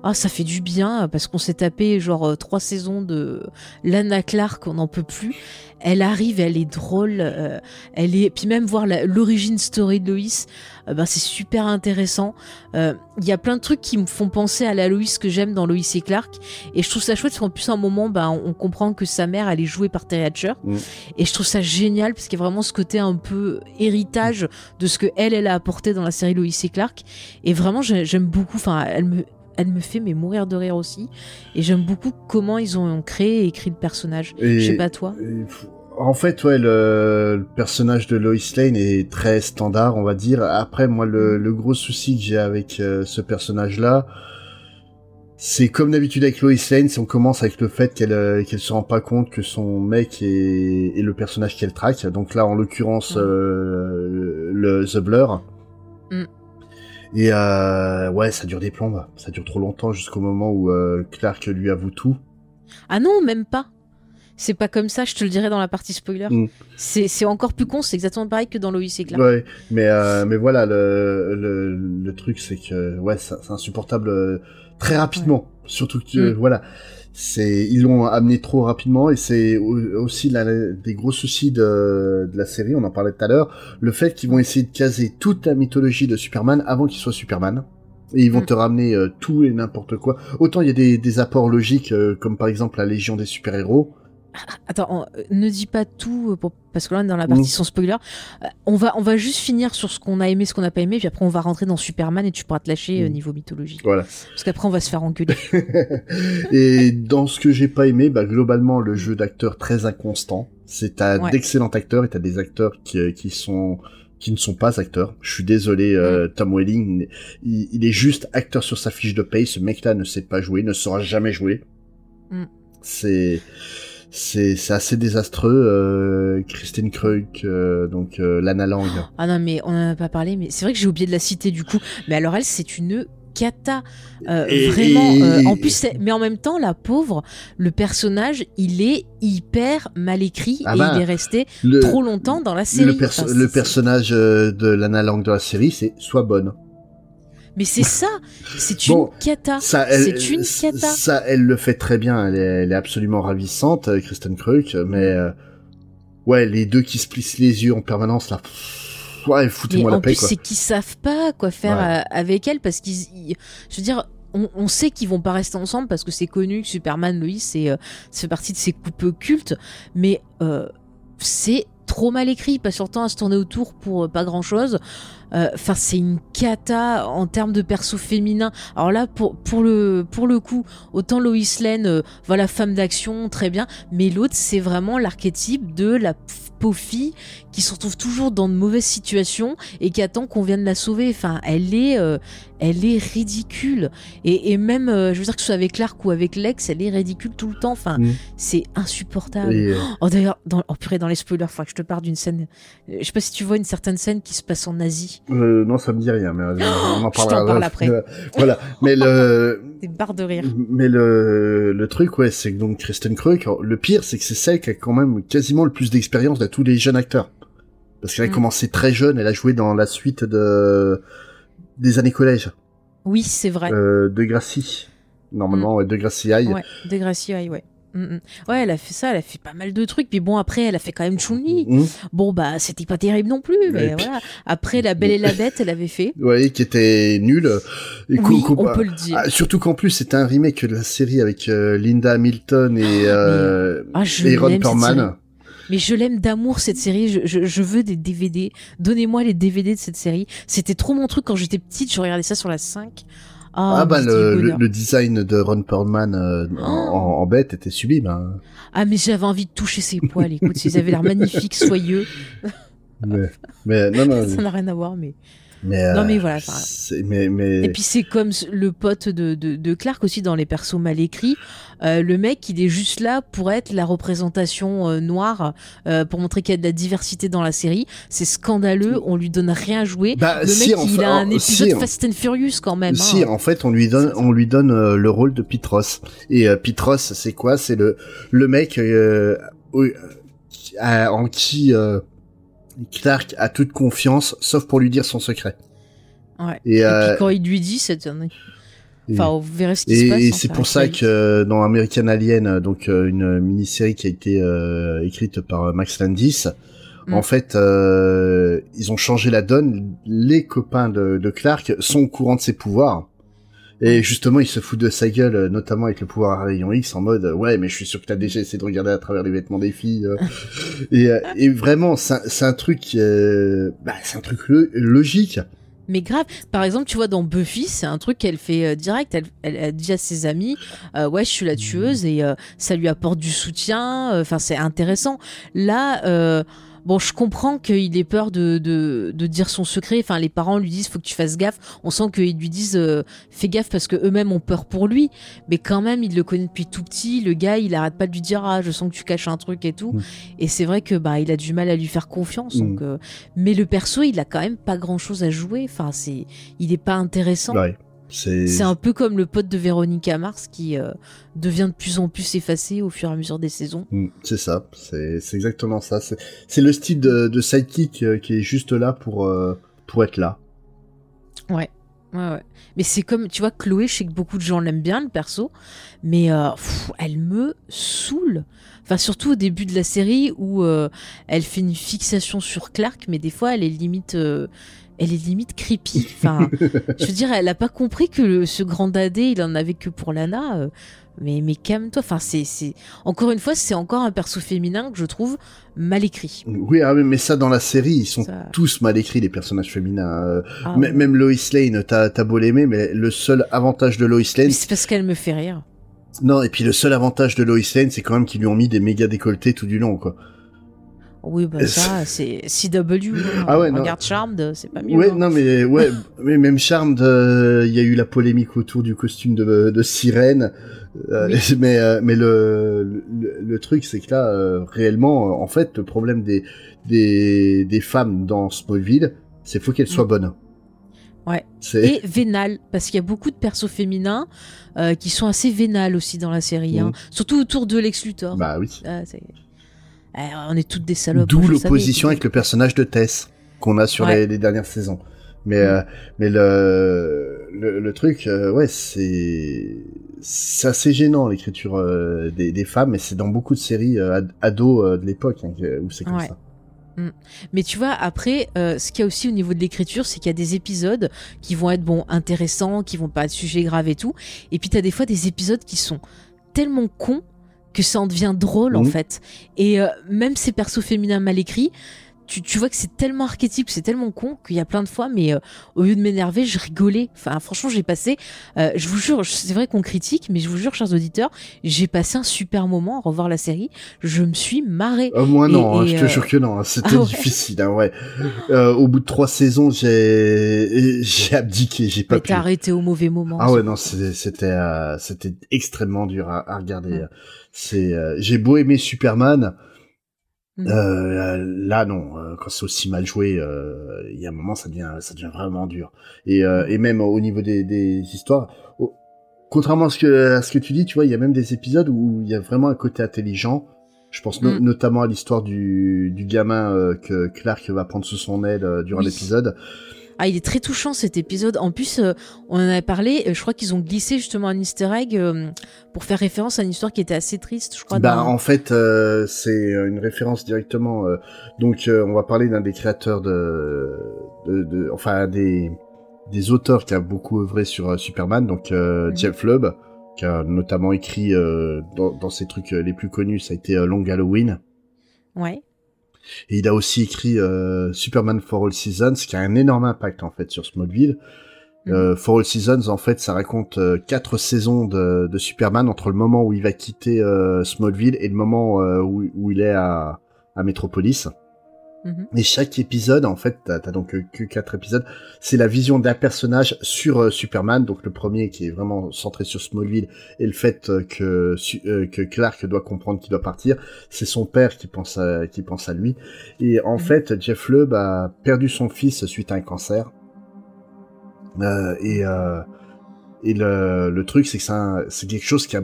Ah, ça fait du bien parce qu'on s'est tapé genre euh, trois saisons de Lana Clark, on n'en peut plus. Elle arrive, elle est drôle, euh, elle est. Puis même voir l'origine story de Lois, euh, ben c'est super intéressant. Euh, Il y a plein de trucs qui me font penser à la Lois que j'aime dans Lois et Clark, et je trouve ça chouette parce qu'en plus à un moment, ben on comprend que sa mère elle est jouée par Terry Hatcher, Mm. et je trouve ça génial parce qu'il y a vraiment ce côté un peu héritage de ce que elle elle a apporté dans la série Lois et Clark, et vraiment j'ai- j'aime beaucoup. Enfin, elle me elle me fait mais mourir de rire aussi, et j'aime beaucoup comment ils ont créé et écrit le personnage. Et- Je sais pas toi. et En fait, ouais, le, le personnage de Lois Lane est très standard, on va dire. Après, moi, le, le gros souci que j'ai avec euh, ce personnage-là, c'est comme d'habitude avec Lois Lane, si on commence avec le fait qu'elle euh, qu'elle se rend pas compte que son mec est, est le personnage qu'elle traque. Donc là, en l'occurrence, euh, le The Blur. Mm. Et euh, ouais, ça dure des plombes. Ça dure trop longtemps jusqu'au moment où euh, Clark lui avoue tout. Ah non, même pas. C'est pas comme ça, je te le dirai dans la partie spoiler. Mm. C'est encore plus con, c'est exactement pareil que dans Lois et Clark. Ouais, mais euh, mais voilà le le, le truc c'est que ouais c'est insupportable euh, très rapidement. Surtout que euh, Mm. voilà c'est ils l'ont amené trop rapidement et c'est au- aussi la, des gros soucis de, de la série. On en parlait tout à l'heure. Le fait qu'ils vont essayer de caser toute la mythologie de Superman avant qu'il soit Superman. Et ils vont Mm. te ramener euh, tout et n'importe quoi. Autant il y a des, des apports logiques, euh, comme par exemple la Légion des super-héros. Attends, euh, ne dis pas tout euh, pour- parce que là on est dans la partie Mm. sans spoiler. Euh, on va on va juste finir sur ce qu'on a aimé, ce qu'on n'a pas aimé, puis après on va rentrer dans Superman et tu pourras te lâcher euh, Mm. niveau mythologie. Voilà. Parce qu'après on va se faire engueuler. et dans ce que j'ai pas aimé, bah, globalement, le jeu d'acteur très inconstant. C'est t'as Ouais. d'excellents acteurs et t'as des acteurs qui, qui sont qui ne sont pas acteurs. Je suis désolé, euh, Tom Welling, il, il est juste acteur sur sa fiche de paye. Ce mec-là ne sait pas jouer, ne saura jamais jouer. Mm. C'est c'est c'est assez désastreux. Euh, Christine Krug, euh, donc euh, Lana Lang. ah non mais on en a pas parlé, mais c'est vrai que j'ai oublié de la citer du coup. Mais alors elle c'est une cata Euh, Et- vraiment euh, en plus mais en même temps la pauvre le personnage il est hyper mal écrit Ah et bah, il est resté Le, trop longtemps dans la série le, perso- Enfin, le c'est- personnage euh, de Lana Lang dans la série, c'est soit bonne. Mais c'est ça c'est une Bon, cata c'est une cata Ça, elle le fait très bien. Elle est, elle est absolument ravissante, euh, Kristen Krug. Mais euh, ouais, les deux qui se plissent les yeux en permanence là. pff, Ouais, foutez-moi la en paix plus quoi. c'est qu'ils savent pas quoi faire Ouais. euh, avec elle parce qu'ils ils- je veux dire on, on sait qu'ils vont pas rester ensemble parce que c'est connu que Superman Lois c'est euh, ça fait partie de ses coupes cultes mais euh, c'est trop mal écrit, il passe son temps à se tourner autour pour euh, pas grand chose. Enfin, c'est une cata en termes de perso féminin. Alors là, pour, le, coup, autant Lois Lane, euh, voilà, femme d'action, très bien, mais l'autre, c'est vraiment l'archétype de la pauvre qui se retrouve toujours dans de mauvaises situations et qui attend qu'on vienne la sauver. Enfin, elle est, euh, elle est ridicule. Et, et même, euh, je veux dire que ce soit avec Clark ou avec Lex, elle est ridicule tout le temps. Enfin, Mm. c'est insupportable. Et, euh, Oh d'ailleurs, dans, oh, purée, dans les spoilers, faut que je te parle d'une scène. Je sais pas si tu vois une certaine scène qui se passe en Asie. euh, non, ça me dit rien, mais euh, on en parlera. parle après. Voilà, mais le, Des barres de rire. mais le, le truc, ouais, c'est que donc Kristen Krug, le pire, c'est que c'est celle qui a quand même quasiment le plus d'expérience de tous les jeunes acteurs. Parce qu'elle a Mm. commencé très jeune, elle a joué dans la suite de des années collège Oui, c'est vrai. euh, de Gracie. Normalement, ouais, de Gracie High. Ouais, de Gracie, ouais, ouais. Mm, mm. Ouais, elle a fait ça, elle a fait pas mal de trucs. Puis bon, après, elle a fait quand même Chun-Li. Bon, bah, c'était pas terrible non plus, mais puis- voilà. Après, La Belle et la Bête, elle avait fait. Ouais, qui était nul. Et Oui, on peut le dire. Ah, surtout qu'en plus, c'était un remake de la série avec euh, Linda Hamilton et, euh, Ah, je et Ron. Perlman. Mais je l'aime d'amour cette série. Je, je, je veux des DVD. Donnez-moi les DVD de cette série. C'était trop mon truc quand j'étais petite. Je regardais ça sur la 5. Ah, Ah, bah le, le, le design de Ron Perlman euh, en, en- en bête était sublime. Hein. Ah, mais j'avais envie de toucher ses poils. Écoute, ils avaient l'air magnifiques, soyeux. Mais, mais non, non, Ça n'a rien à voir, mais. Mais, Non, euh, mais voilà, enfin, c'est- mais, mais, Et puis c'est comme le pote de, de, de Clark aussi dans les persos mal écrits. Euh, le mec, il est juste là pour être la représentation euh, noire, euh, pour montrer qu'il y a de la diversité dans la série. C'est scandaleux, on lui donne rien à jouer. Bah, le mec, il a un en- épisode si, Fast and Furious quand même. Si, hein. en fait, on lui donne, on lui donne euh, le rôle de Pitros. Et euh, Pitros, c'est quoi? C'est le le mec euh, en qui euh, Clark a toute confiance, sauf pour lui dire son secret. Ouais. Et, Et euh, puis quand il lui dit, c'est... Enfin, vous verrez ce qui se passe. et hein, c'est pour ça que dans American Alien, donc euh, une mini-série qui a été euh, écrite par Max Landis, Mm. en fait, euh, ils ont changé la donne. Les copains de, de Clark sont au courant de ses pouvoirs. Et justement, ils se foutent de sa gueule, euh, notamment avec le pouvoir à rayon X, en mode ouais, mais je suis sûr que t'as déjà essayé de regarder à travers les vêtements des filles. euh. et, euh, et vraiment, c'est un, truc, euh, bah, c'est un truc lo- logique. Mais grave, par exemple, tu vois, dans Buffy, c'est un truc qu'elle fait euh, direct. Elle, elle, elle dit à ses amis, euh, ouais, je suis la tueuse et ça lui apporte du soutien. Enfin, c'est intéressant. Là, euh, bon, je comprends qu'il ait peur de, de, de dire son secret. Enfin, les parents lui disent, faut que tu fasses gaffe. On sent qu'ils lui disent, euh, fais gaffe parce que eux-mêmes ont peur pour lui. Mais quand même, il le connaît depuis tout petit. Le gars, il arrête pas de lui dire, ah, je sens que tu caches un truc et tout. Mm. Et c'est vrai que bah, il a du mal à lui faire confiance. Mm. Donc, euh, mais le perso, il a quand même pas grand chose à jouer. Enfin, c'est, il est pas intéressant. Ouais. C'est un peu comme le pote de Véronica Mars qui euh, devient de plus en plus effacé au fur et à mesure des saisons. Mm, C'est ça, c'est exactement ça. C'est c'est le style de, de sidekick euh, qui est juste là pour euh, pour être là. Ouais. Ouais, ouais. Mais c'est comme, tu vois, Chloé, je sais que beaucoup de gens l'aiment bien, le perso, mais euh, pff, elle me saoule. Enfin, surtout au début de la série où elle fait une fixation sur Clark, mais des fois, elle est limite, elle est limite creepy. Enfin, je veux dire, elle a pas compris que le- ce grand dadé, il en avait que pour Lana. euh, mais mais calme-toi. Enfin, c'est, c'est encore une fois, c'est encore un perso féminin que je trouve mal écrit. Oui, ah, mais- ça dans la série, ils sont Ça- tous mal écrits les personnages féminins. euh, Ah. Même Lois Lane, t'as t'as beau l'aimer, mais le seul avantage de Lois Lane, c'est parce qu'elle me fait rire. non, et puis le seul avantage de Lois Lane, c'est quand même qu'ils lui ont mis des méga décolletés tout du long, quoi. Oui, bah ça, c'est CW. hein. Ah ouais, non. Regarde Charmed, c'est pas mieux. Ouais, hein. non, mais ouais, mais même Charmed, euh, il y a eu la polémique autour du costume de, de sirène. Euh, Mais euh, mais le, le le truc c'est que là réellement en fait le problème des des des femmes dans Smallville c'est faut qu'elles soient bonnes. Ouais. Et vénal, parce qu'il y a beaucoup de persos féminins qui sont assez vénales aussi dans la série. hein. Mhm. Surtout autour de Lex Luthor. bah oui. Eh, on est toutes des salopes. D'où l'opposition avec le personnage de Tess qu'on a sur Ouais. les, les dernières saisons. Mais Mm. euh, mais le, le le truc euh, ouais c'est c'est assez gênant l'écriture euh, des, des femmes et c'est dans beaucoup de séries ad- ados de l'époque hein, où c'est comme Ouais. ça. Mais tu vois, après, ce qu'il y a aussi au niveau de l'écriture, c'est qu'il y a des épisodes qui vont être bon intéressants, qui vont pas être sujets graves et tout. Et puis t'as des fois des épisodes qui sont tellement cons, que ça en devient drôle en Mhm. fait. Et euh, même ces persos féminins mal écrits, tu, tu vois que c'est tellement archétype, c'est tellement con qu'il y a plein de fois, mais euh, au lieu de m'énerver, je rigolais. Enfin, franchement, j'ai passé, euh, je vous jure, c'est vrai qu'on critique, mais je vous jure, chers auditeurs, j'ai passé un super moment à revoir la série. Je me suis marrée. Euh, moi Et- non, hein, je te euh, jure que non, hein, c'était ah ouais. difficile, hein, ouais. Euh, au bout de trois saisons, j'ai j'ai abdiqué, j'ai pas t'as arrêté au mauvais moment. Ah ouais, non, c'était c'était extrêmement dur à, à regarder. C'est euh, j'ai beau aimer Superman, Mm. euh, là non, euh, quand c'est aussi mal joué, euh, il y a un moment ça devient ça devient vraiment dur. Et euh, et même au niveau des, des histoires, au- contrairement à ce que à ce que tu dis, tu vois, il y a même des épisodes où il y a vraiment un côté intelligent. Je pense no- Mm. notamment à l'histoire du, du gamin euh, que Clark va prendre sous son aile euh, durant Oui. l'épisode. Ah, il est très touchant cet épisode. En plus, euh, on en avait parlé. euh, je crois qu'ils ont glissé justement un Easter egg euh, pour faire référence à une histoire qui était assez triste, je crois. Bah, dans- en fait, euh, c'est une référence directement. donc, on va parler d'un des créateurs de, de, de- enfin, des des auteurs qui a beaucoup œuvré sur Superman. Donc, Mhm. Jeff Lubb, qui a notamment écrit dans, dans ses trucs les plus connus, ça a été Long Halloween. Ouais. Et il a aussi écrit euh, Superman for All Seasons, qui a un énorme impact en fait sur Smallville. Mhm. Euh, for All Seasons, en fait, ça raconte euh, quatre saisons de, de Superman entre le moment où il va quitter euh, Smallville et le moment où, où il est à, à Metropolis. Mhm. Et chaque épisode, en fait, t'as donc euh, que quatre épisodes, c'est la vision d'un personnage sur euh, Superman. Donc le premier qui est vraiment centré sur Smallville et le fait euh, que euh, que Clark doit comprendre qu'il doit partir, c'est son père qui pense à qui pense à lui. Et en Mhm. fait, Jeff Loeb a perdu son fils suite à un cancer. Euh, et euh, et le, le truc, c'est que c'est quelque chose qui a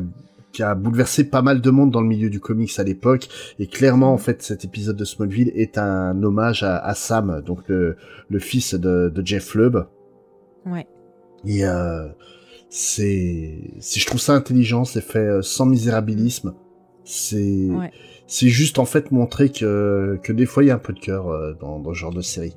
qui a bouleversé pas mal de monde dans le milieu du comics à l'époque. Et clairement, en fait, cet épisode de Smallville est un hommage à, à Sam, donc le, le fils de, de Jeff Loeb. Ouais. Et euh, c'est, je trouve ça intelligent, c'est fait euh, sans misérabilisme. C'est, Ouais. c'est juste en fait montrer que que des fois il y a un peu de cœur euh, dans, dans ce genre de série.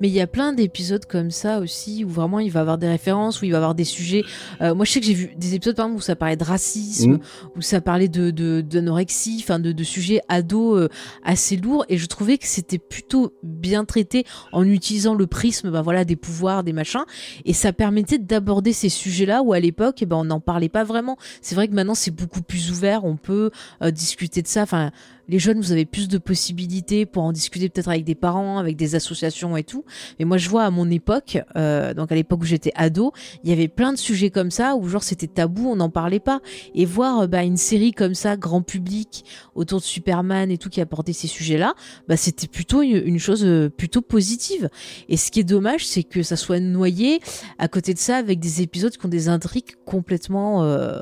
Mais il y a plein d'épisodes comme ça aussi où vraiment il va avoir des références, où il va avoir des sujets. Euh, moi, je sais que j'ai vu des épisodes par exemple où ça parlait de racisme, Mhm. où ça parlait de de- d'anorexie, enfin de, de sujets ados euh, assez lourds. Et je trouvais que c'était plutôt bien traité en utilisant le prisme, ben voilà, des pouvoirs, des machins. Et ça permettait d'aborder ces sujets-là où à l'époque, eh ben on n'en parlait pas vraiment. C'est vrai que maintenant c'est beaucoup plus ouvert, on peut euh, discuter de ça. Enfin, les jeunes, vous avez plus de possibilités pour en discuter peut-être avec des parents, avec des associations et tout. Mais moi, je vois à mon époque, euh, donc à l'époque où j'étais ado, il y avait plein de sujets comme ça où genre c'était tabou, on n'en parlait pas. Et voir euh, bah, une série comme ça, grand public, autour de Superman et tout, qui apportait ces sujets-là, bah, c'était plutôt une, une chose euh, plutôt positive. Et ce qui est dommage, c'est que ça soit noyé à côté de ça avec des épisodes qui ont des intrigues complètement, euh,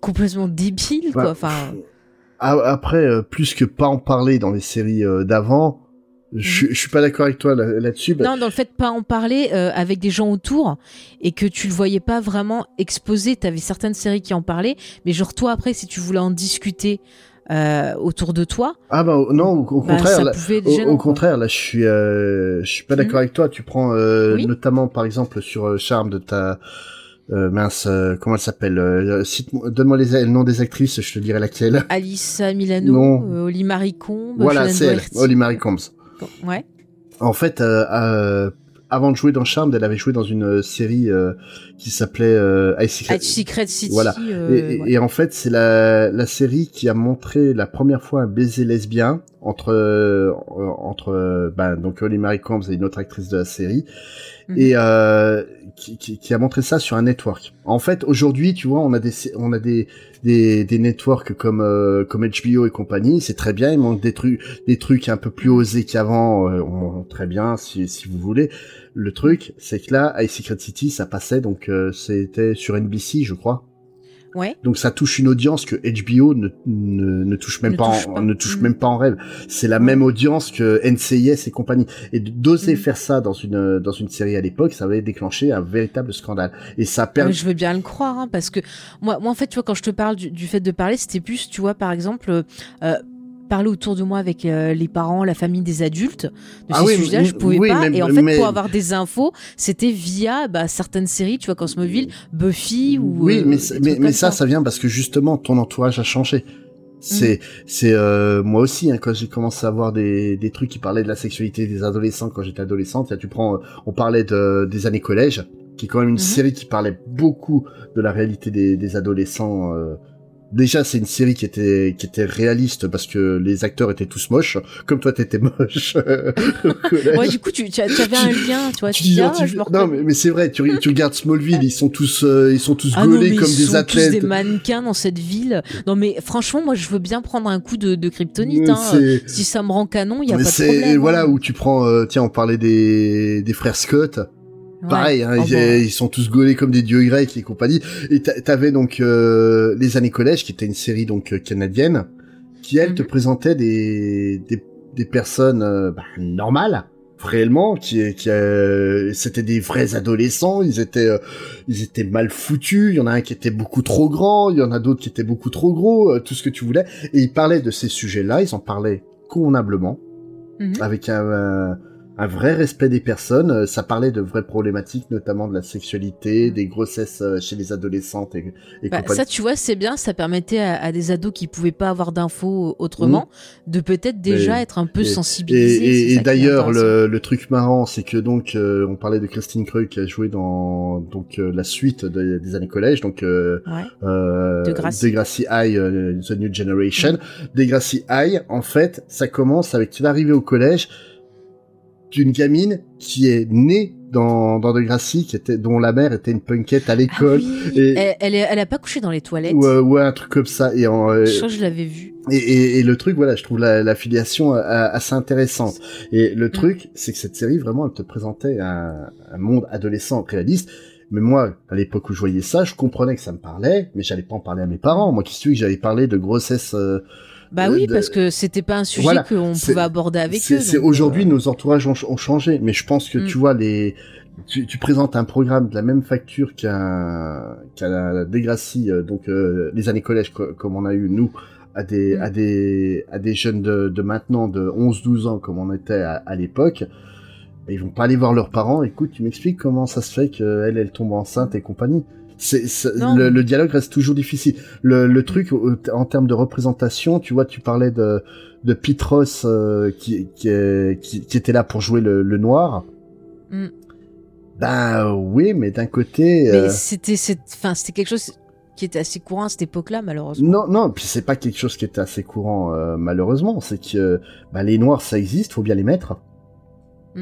complètement débiles, quoi. Ouais. Enfin, Après, euh, plus que pas en parler dans les séries euh, d'avant, je, je suis pas d'accord avec toi là- là-dessus. Non, dans le fait de pas en parler euh, avec des gens autour et que tu le voyais pas vraiment exposé. T'avais certaines séries qui en parlaient, mais genre toi après, si tu voulais en discuter euh, autour de toi, Ah bah non, au, au bah, contraire, là, au, contraire, là, je suis, euh, je suis pas d'accord Mhm. avec toi. Tu prends euh, Oui. notamment, par exemple, sur Charme de ta euh, mince, euh, comment elle s'appelle euh, cite-moi- Donne-moi les le nom des actrices, je te dirai laquelle. Alissa Milano, Non. euh, Oli Marie voilà, c'est elle. Holly Marie Combs. Ouais. En fait, euh, euh, avant de jouer dans Charmed, elle avait joué dans une euh, série euh, qui s'appelait euh, High Secret. Secret City. Voilà. euh, Et, et- ouais. et en fait, c'est la, la série qui a montré la première fois un baiser lesbien entre euh, entre euh, ben, donc Holly Marie Combs et une autre actrice de la série Mhm. et euh, qui, qui, qui a montré ça sur un network. En fait, aujourd'hui, tu vois, on a des on a des des, des networks comme euh, comme HBO et compagnie, c'est très bien. Il manque des trucs des trucs un peu plus osés qu'avant, euh, très bien si si vous voulez. Le truc, c'est que là, High Secret City, ça passait donc euh, c'était sur NBC, je crois. Ouais. Donc ça touche une audience que HBO ne, ne, ne touche même Ne pas, touche en, pas. ne touche Mm. même pas en rêve. C'est la Ouais. même audience que NCIS et compagnie. Et d'oser Mm. faire ça dans une dans une série à l'époque, ça avait déclenché un véritable scandale. Et ça a Ouais, permis. je veux bien le croire, hein, parce que moi, moi, en fait, tu vois, quand je te parle du, du fait de parler, c'était plus, tu vois, par exemple, euh, parler autour de moi avec euh, les parents, la famille des adultes de Ah ces oui, sujets-là, mais- je pouvais oui, pas. mais- et en fait, mais- pour avoir des infos, c'était via bah, certaines séries, tu vois, comme Smallville, Buffy ou. oui, euh, mais, mais ça, ça vient parce que justement, ton entourage a changé. C'est, Mm. c'est euh, moi aussi hein, quand j'ai commencé à voir des, des trucs qui parlaient de la sexualité des adolescents quand j'étais adolescente. Là, tu prends, euh, on parlait de des années collège, qui est quand même une Mhm. série qui parlait beaucoup de la réalité des, des adolescents. Déjà, c'est une série qui était qui était réaliste parce que les acteurs étaient tous moches, comme toi t'étais moche. Ouais, du coup, tu, tu, avais un lien, tu vois. Tu Tu dis, ah, t'identifies- je me non mais, mais c'est vrai, tu, tu regardes Smallville, ils sont tous euh, ils sont tous Ah gaulés comme ils des sont athlètes. tous des mannequins dans cette ville. Non, mais franchement, moi, je veux bien prendre un coup de, de kryptonite. Hein. Si ça me rend canon, il y a Mais pas de c'est problème. voilà hein. où tu prends euh, tiens on parlait des des frères Scott Ouais. pareil hein, Oh, ils, bon. ils sont tous gaulés comme des dieux grecs et compagnie et t'a- t'avais donc euh, les années collège qui était une série donc euh, canadienne qui elle te Mhm. présentait des des, des personnes euh, bah, normales réellement qui qui euh, c'était des vrais adolescents ils étaient euh, ils étaient mal foutus il y en a un qui était beaucoup trop grand il y en a d'autres qui étaient beaucoup trop gros euh, tout ce que tu voulais et ils parlaient de ces sujets là ils en parlaient convenablement Mhm. avec un, euh, un vrai respect des personnes. Euh, Ça parlait de vraies problématiques, notamment de la sexualité, des grossesses euh, chez les adolescentes et, et Bah, ça, tu vois, c'est bien. Ça permettait à, à des ados qui pouvaient pas avoir d'infos autrement de peut-être déjà Et- être un peu et- sensibilisés. Et, d'ailleurs, le, le truc marrant, c'est que donc euh, on parlait de Christine Krug qui a joué dans donc euh, la suite de- des années collège, donc euh, Ouais. euh, Degrassi. Degrassi High, The New Generation. Degrassi High, en fait, ça commence avec l'arrivée au collège d'une gamine qui est née dans, dans Degrassi, qui était, dont la mère était une punkette à Ah l'école, oui, et- elle, elle, est- elle a pas couché dans les toilettes. ou, euh, ouais, un truc comme ça. Et, en, euh, Je crois que je l'avais vu. et, et, et le truc, voilà, je trouve la, la filiation euh, assez intéressante. Et Mm. le truc, c'est que cette série, vraiment, elle te présentait un, un monde adolescent réaliste. Mais moi, à l'époque où je voyais ça, je comprenais que ça me parlait, mais j'allais pas en parler à mes parents. Moi, qui suis que j'allais parler de grossesse. euh, Bah euh, oui, de- parce que c'était pas un sujet Voilà, qu'on pouvait aborder avec eux. C'est donc, aujourd'hui euh, nos entourages ont, ont changé, mais je pense que Mm. tu vois les, tu, tu présentes un programme de la même facture qu'un qu'à la Degrassi, euh, donc euh, les années collège co- comme on a eu nous à des Mm. à des à des jeunes de, de maintenant de 11-12 ans comme on était à, à l'époque. Ils vont pas aller voir leurs parents. Écoute, tu m'expliques comment ça se fait qu'elle, elle tombe enceinte et compagnie. C'est, le, le dialogue reste toujours difficile. Le, le truc en termes de représentation, tu vois, tu parlais de, de Pitros euh, qui, qui, est- qui, qui était là pour jouer le, le noir. Mm. Bah oui, mais d'un côté. Mais euh, c'était, c'est- enfin, c'était quelque chose qui était assez courant à cette époque-là, malheureusement. Non, non, puis c'est pas quelque chose qui était assez courant, euh, malheureusement. C'est que bah, les noirs, ça existe, faut bien les mettre.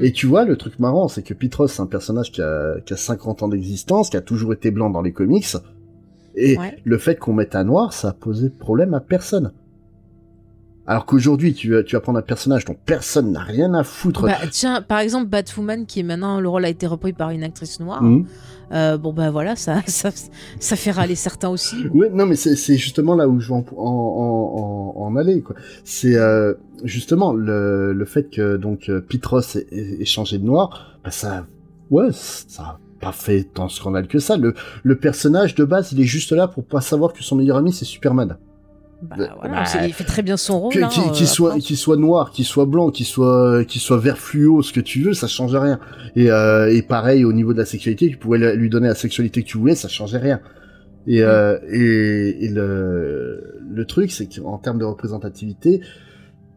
Mm. Et tu vois, le truc marrant, c'est que Pitros, c'est un personnage qui a, qui a 50 ans d'existence, qui a toujours été blanc dans les comics. Et Ouais. le fait qu'on mette un noir, ça a posé problème à personne. Alors qu'aujourd'hui, tu, vas- tu vas prendre un personnage dont personne n'a rien à foutre. Bah, tiens, par exemple, Batwoman, qui est maintenant, le rôle a été repris par une actrice noire. Mhm. Euh, bon, bah voilà, ça, ça, ça fait râler certains aussi. Oui, non, mais c'est justement là où je veux en, en, en, en- aller. C'est euh, justement le, le fait que donc Pitros ait, ait- changé de noir, bah ça, ouais, ça pas fait tant scandale que ça. Le, le personnage de base, il est juste là pour pas savoir que son meilleur ami c'est Superman. Bah, Bah, voilà, bah, il fait très bien son rôle. Hein, Qu'il euh, qu'il soit, noir, qu'il soit blanc, qu'il soit, qu'il soit vert fluo, ce que tu veux, ça change rien. Et, euh, et pareil au niveau de la sexualité, tu pouvais lui donner la sexualité que tu voulais, ça changeait rien. Et, euh, et, et le, le truc, c'est qu'en termes de représentativité,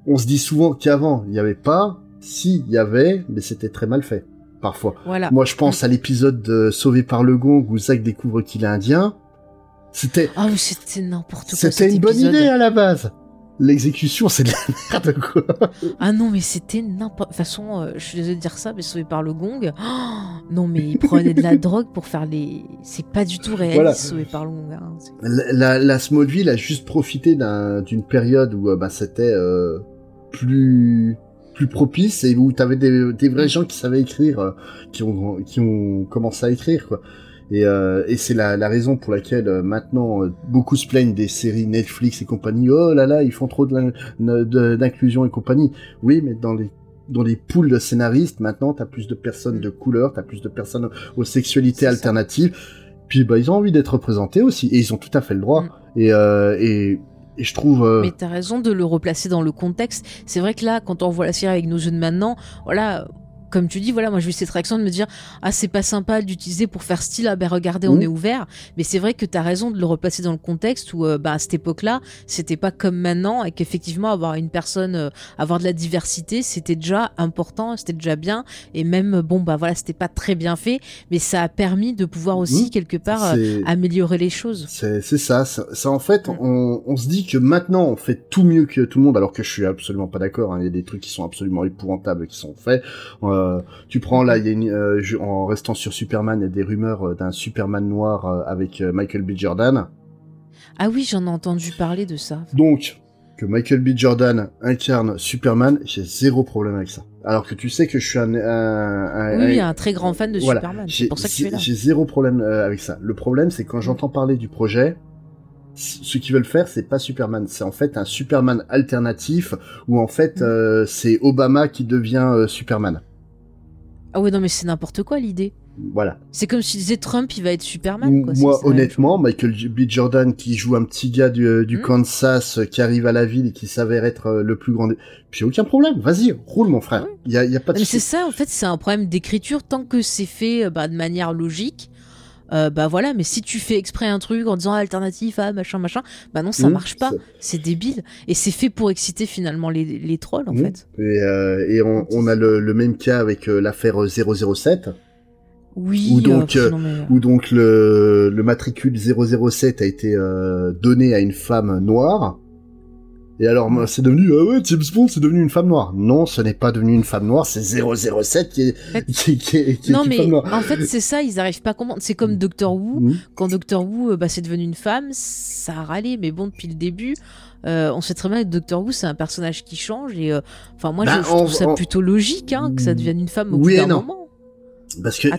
on se dit souvent qu'avant il n'y avait pas, si il y avait, mais c'était très mal fait parfois. Voilà. Moi, je pense à l'épisode de Sauvé par le gong où Zach découvre qu'il est indien. C'était Ah, c'était n'importe quoi. c'était une bonne épisode. idée à la base. L'exécution, c'est de la merde, quoi. Ah non, mais c'était n'importe. De toute façon, euh, je suis désolée de dire ça, mais sauvé par le gong. Oh, non, mais il prenait de la drogue pour faire les. C'est pas du tout Voilà. sauvé par le gong. hein. La, la, la Smallville a juste profité d'un- d'une période où euh, bah, c'était euh, plus plus propice et où t'avais des, des vrais gens qui savaient écrire, euh, qui ont qui ont commencé à écrire quoi. Et, euh, et c'est la, la raison pour laquelle euh, maintenant euh, beaucoup se plaignent des séries Netflix et compagnie. Oh là là, ils font trop d'inclusion et compagnie. Oui, mais dans les dans les poules de scénaristes, maintenant, t'as plus de personnes de couleur, t'as plus de personnes aux sexualités ça. alternatives. Puis bah ils ont envie d'être représentés aussi et ils ont tout à fait le droit. Mm. Et, et Et je trouve. euh, Mais t'as raison de le replacer dans le contexte. C'est vrai que là, quand on voit la série avec nos jeunes maintenant, voilà, comme tu dis, voilà, moi j'ai eu cette réaction de me dire, ah c'est pas sympa d'utiliser pour faire style, ah ben regardez, on Mhm. est ouvert. Mais c'est vrai que t'as raison de le replacer dans le contexte où, euh, bah à cette époque-là, c'était pas comme maintenant et qu'effectivement avoir une personne, euh, avoir de la diversité, c'était déjà important, c'était déjà bien. Et même, euh, bon bah voilà, c'était pas très bien fait, mais ça a permis de pouvoir aussi Mhm. quelque part euh, améliorer les choses. C'est ça, ça, en fait, Mm. on, on se dit que maintenant on fait tout mieux que tout le monde, alors que je suis absolument pas d'accord. hein. Il y a des trucs qui sont absolument épouvantables qui sont faits. Euh, tu prends là, il y a une, euh, en restant sur Superman, il y a des rumeurs euh, d'un Superman noir avec Michael B. Jordan. Ah oui, j'en ai entendu parler de ça. Donc que Michael B. Jordan incarne Superman, j'ai zéro problème avec ça. Alors que tu sais que je suis un, un, un- Oui, un- un très grand fan de Voilà. Superman. J'ai- C'est pour ça que tu es là. J'ai zéro problème avec ça. Le problème, c'est quand j'entends parler du projet, ce qu'ils veulent faire, c'est pas Superman. C'est en fait un Superman alternatif où en fait Mm. euh, c'est Obama qui devient euh, Superman. Ah ouais, non, mais c'est n'importe quoi l'idée. Voilà. C'est comme si tu disais Trump, il va être Superman. Quoi. Moi, honnêtement, Michael B. Jordan qui joue un petit gars du, euh, du Mm. Kansas euh, qui arrive à la ville et qui s'avère être euh, le plus grand. Puis aucun problème. Vas-y, roule mon frère. Ouais. Il y a, il y a pas de Mais c'est ça, en fait, c'est un problème d'écriture. Tant que c'est fait euh, bah, de manière logique, euh, bah voilà. Mais si tu fais exprès un truc en disant ah, alternatif, ah machin, machin, bah non, ça Mm, marche pas. c'est- débile. Et c'est fait pour exciter finalement les, les trolls, en Mm. fait. Et, euh, et on, on a le, le même cas avec euh, l'affaire euh, 007. Oui. Ou donc, euh, non, mais- où donc le, le matricule 007 a été donné à une femme noire. Et alors, c'est devenu, ah ouais, James Bond, c'est devenu une femme noire. Non, ce n'est pas devenu une femme noire, c'est 007 qui est, fait- qui, qui est, qui non, mais femme noire. en fait, c'est ça, ils arrivent pas à comprendre. C'est comme Doctor Who. Mhm. quand Doctor Who euh, bah, c'est devenu une femme, ça a râlé, mais bon, depuis le début, euh, on sait très bien que Doctor Who c'est un personnage qui change et euh, enfin moi Bah, je, je on- trouve ça on- plutôt logique hein, que ça devienne une femme au Oui bout d'un moment. Parce que Ah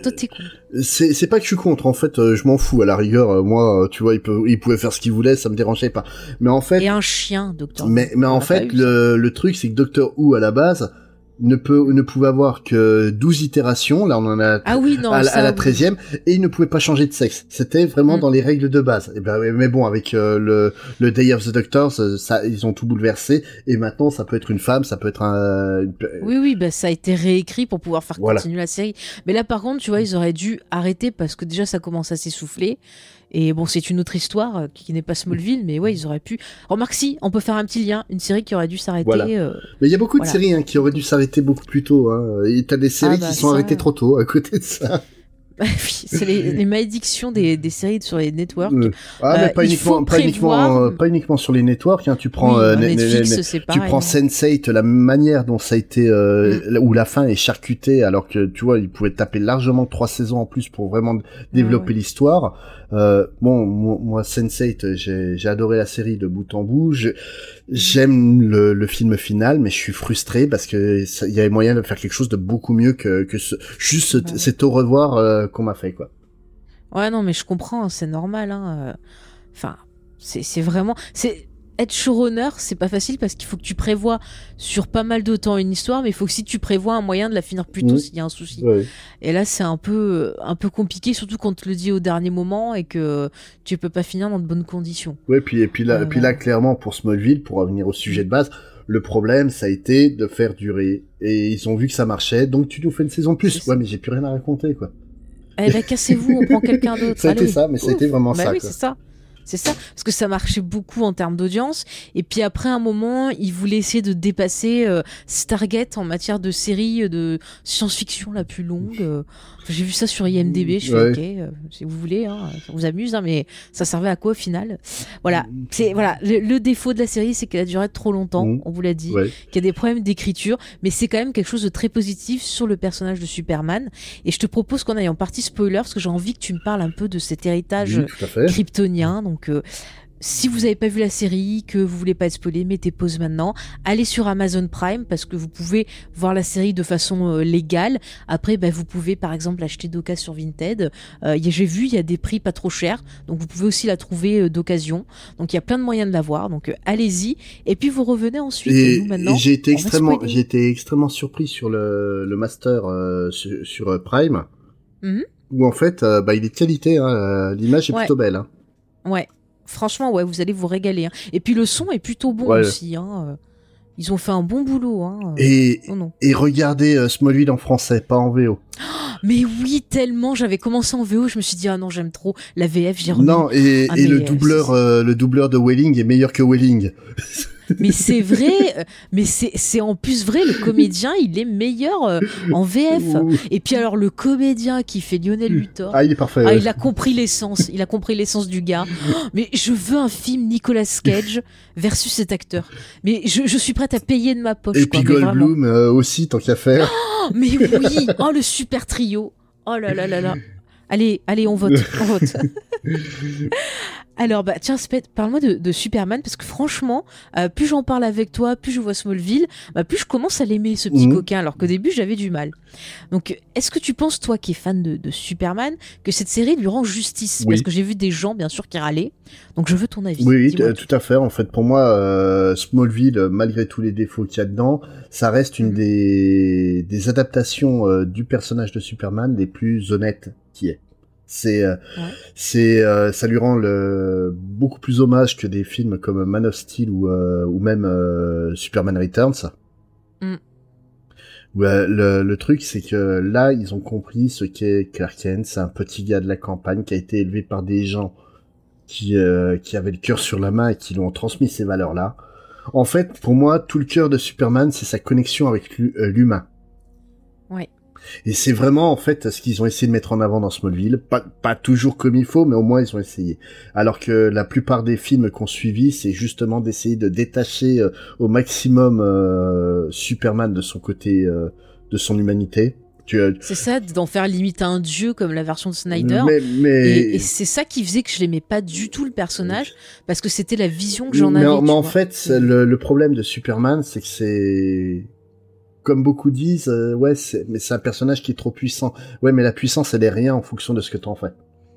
c'est pas que je suis contre, en fait, euh, je m'en fous. À la rigueur, euh, moi, euh, tu vois, il, peut, il pouvait faire ce qu'il voulait, ça me dérangeait pas. Mais en fait, Et un chien, Doctor Who. Mais, mais en fait, le, le truc, c'est que Doctor Who, à la base, ne peut ne pouvait avoir que 12 itérations. Là, on en a Ah oui non. à, la- ça, à la oui. 13e et il ne pouvait pas changer de sexe. C'était vraiment Mm. dans les règles de base. Et ben, ouais, mais bon, avec euh, le, le Day of the Doctors, euh, ça, ils ont tout bouleversé. Et maintenant, ça peut être une femme, ça peut être un. Oui oui bah ça a été réécrit pour pouvoir faire Voilà. continuer la série. Mais là par contre tu vois ils auraient dû arrêter parce que déjà ça commence à s'essouffler. Et bon, c'est une autre histoire euh, qui n'est pas Smallville, mais ouais, ils auraient pu. Remarque si, on peut faire un petit lien, une série qui aurait dû s'arrêter. Voilà. euh, Mais il y a beaucoup de séries hein, qui auraient dû s'arrêter beaucoup plus tôt. Hein. Et t'as des séries bah, qui sont ça- arrêtées trop tôt à côté de ça. oui, c'est les, les malédictions des, des séries sur les networks. Euh, Ah, mais Euh, pas uniquement, pas euh, pas uniquement sur les networks. Hein. Tu prends Oui, euh, bah, Netflix, Tu pareil. prends hein. Sense8, la manière dont ça a été, Mm. où la fin est charcutée, alors que tu vois, ils pouvaient taper largement trois saisons en plus pour vraiment développer ouais. l'histoire. Euh, bon, moi, moi Sense8, j'ai adoré la série de bout en bout. J'aime le, le film final, mais je suis frustré parce que il y avait moyen de faire quelque chose de beaucoup mieux que, que ce, juste Ouais. cet au revoir euh, qu'on m'a fait, quoi. Ouais, non, mais je comprends, c'est normal. Hein. euh. Enfin, c'est c'est vraiment. c'est Être showrunner, c'est pas facile parce qu'il faut que tu prévois sur pas mal de temps une histoire, mais il faut aussi que tu prévois un moyen de la finir plus tôt s'il y a un souci. Ouais. Et là, c'est un peu, un peu compliqué, surtout quand on te le dit au dernier moment et que tu peux pas finir dans de bonnes conditions. Ouais, puis et puis là, Ouais, puis là clairement pour Smallville, pour revenir au sujet de base, le problème ça a été de faire durer et ils ont vu que ça marchait, donc tu nous fais une saison de plus. Ouais, mais j'ai plus rien à raconter quoi. Eh ben, cassez-vous, on prend quelqu'un d'autre. Ça a été Allez. ça, mais ça a été vraiment Bah ça, oui, c'est ça. C'est ça, parce que ça marchait beaucoup en termes d'audience. Et puis après un moment, ils voulaient essayer de dépasser euh, Stargate en matière de série de science-fiction la plus longue. J'ai vu ça sur IMDb, je Ouais. ok, euh, si vous voulez, hein, ça vous amuse, hein, mais ça servait à quoi au final? Voilà, c'est voilà le, le défaut de la série, c'est qu'elle a duré trop longtemps. On vous l'a dit, Ouais. qu'il y a des problèmes d'écriture, mais c'est quand même quelque chose de très positif sur le personnage de Superman. Et je te propose qu'on aille en partie spoiler, parce que j'ai envie que tu me parles un peu de cet héritage Oui, kryptonien. Donc, euh, si vous n'avez pas vu la série, que vous voulez pas être spoilé, mettez pause maintenant. Allez sur Amazon Prime parce que vous pouvez voir la série de façon euh, légale. Après, bah, vous pouvez par exemple l'acheter d'occasion sur Vinted. Euh, J'ai vu, il y a des prix pas trop chers, donc vous pouvez aussi la trouver euh, d'occasion. Donc il y a plein de moyens de la voir. Donc allez-y. Et puis vous revenez ensuite. Et, maintenant, j'ai été extrêmement, spoiler. j'ai été extrêmement surpris sur le, le master sur, sur, Prime, Mhm. où en fait, bah, il est de qualité. Hein, L'image est Ouais. plutôt belle. Hein. Ouais. Franchement, ouais, vous allez vous régaler. hein. Et puis le son est plutôt bon Ouais. aussi. Hein. euh. Ils ont fait un bon boulot. Hein. euh. Et, Non, non. et regardez euh, Smallville en français, pas en VO. Mais oui, tellement. J'avais commencé en VO, je me suis dit, ah non, j'aime trop la VF, j'ai remis. Non, et, Ah, et mais, le euh, doubleur, euh, le doubleur de Welling est meilleur que Welling. Mais c'est vrai, euh, mais c'est en plus vrai, le comédien, il est meilleur euh, en VF. Et puis alors, le comédien qui fait Lionel Luthor. Ah, il est parfait. Ah, il a compris l'essence, il a compris l'essence du gars. Mais je veux un film Nicolas Cage versus cet acteur. Mais je, je suis prête à payer de ma poche. Et puis. Goldblum euh, aussi, tant qu'à faire. Oh, mais oui, oh le super trio. Oh là là là là. Allez, allez, on vote, on vote. Alors, bah, tiens, Spet, parle-moi de, de Superman, parce que franchement, euh, plus j'en parle avec toi, plus je vois Smallville, bah, plus je commence à l'aimer, ce petit Mhm. coquin, alors qu'au début, j'avais du mal. Donc, est-ce que tu penses, toi qui es fan de, de Superman, que cette série lui rend justice? Oui. Parce que j'ai vu des gens, bien sûr, qui râlaient. Donc, je veux ton avis. Oui, t- tout à fait. En fait, pour moi, euh, Smallville, euh, malgré tous les défauts qu'il y a dedans, ça reste une Mhm. des, des adaptations euh, du personnage de Superman les plus honnêtes qui est. C'est, euh, Ouais. c'est, euh, ça lui rend le, beaucoup plus hommage que des films comme Man of Steel ou, euh, ou même euh, Superman Returns. Mm. Ouais, le, le truc, c'est que là, ils ont compris ce qu'est Clark Kent. C'est un petit gars de la campagne qui a été élevé par des gens qui, euh, qui avaient le cœur sur la main et qui lui ont transmis ces valeurs-là. En fait, pour moi, tout le cœur de Superman, c'est sa connexion avec euh, l'humain. Et c'est vraiment, en fait, ce qu'ils ont essayé de mettre en avant dans Smallville. Pas, pas toujours comme il faut, mais au moins, ils ont essayé. Alors que la plupart des films qu'on suivi, c'est justement d'essayer de détacher euh, au maximum euh, Superman de son côté, euh, de son humanité. Tu, as- C'est ça, d'en faire limite un dieu comme la version de Snyder. mais, mais... Et, et c'est ça qui faisait que je l'aimais pas du tout le personnage, parce que c'était la vision que j'en mais avais. en, mais en fait, le, le problème de Superman, c'est que c'est comme beaucoup disent, euh, ouais, c'est, mais c'est un personnage qui est trop puissant. Ouais, mais la puissance, elle est rien en fonction de ce que t'en fais.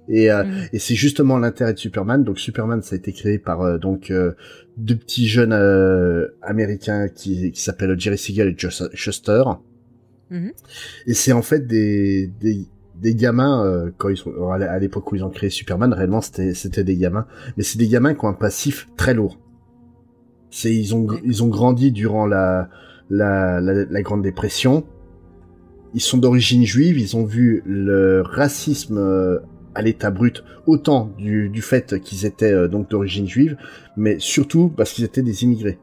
Et, euh, Mhm. et c'est justement l'intérêt de Superman. Donc Superman, ça a été créé par euh, donc euh, deux petits jeunes américains qui, qui s'appellent Jerry Siegel et Josh Shuster. Mhm. Et c'est en fait des des, des gamins quand ils sont à l'époque où ils ont créé Superman, réellement c'était c'était des gamins, mais c'est des gamins qui ont un passif très lourd. C'est ils ont ils ont grandi durant la la, la la Grande Dépression. Ils sont d'origine juive, ils ont vu le racisme euh, à l'état brut, autant du, du fait qu'ils étaient euh, donc d'origine juive, mais surtout parce qu'ils étaient des immigrés.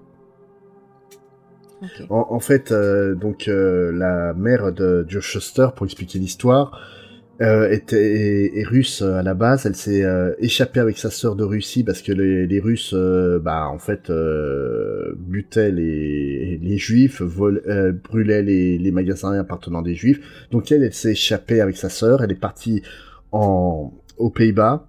En, en fait, euh, donc euh, la mère de Joe Shuster, pour expliquer l'histoire, euh, était est, est russe euh, à la base. Elle s'est euh, échappée avec sa sœur de Russie parce que les, les Russes, euh, bah en fait, euh, butaient les, les Juifs, vol, euh, brûlaient les, les magasins appartenant des Juifs. Donc elle, elle s'est échappée avec sa sœur. Elle est partie en aux Pays-Bas.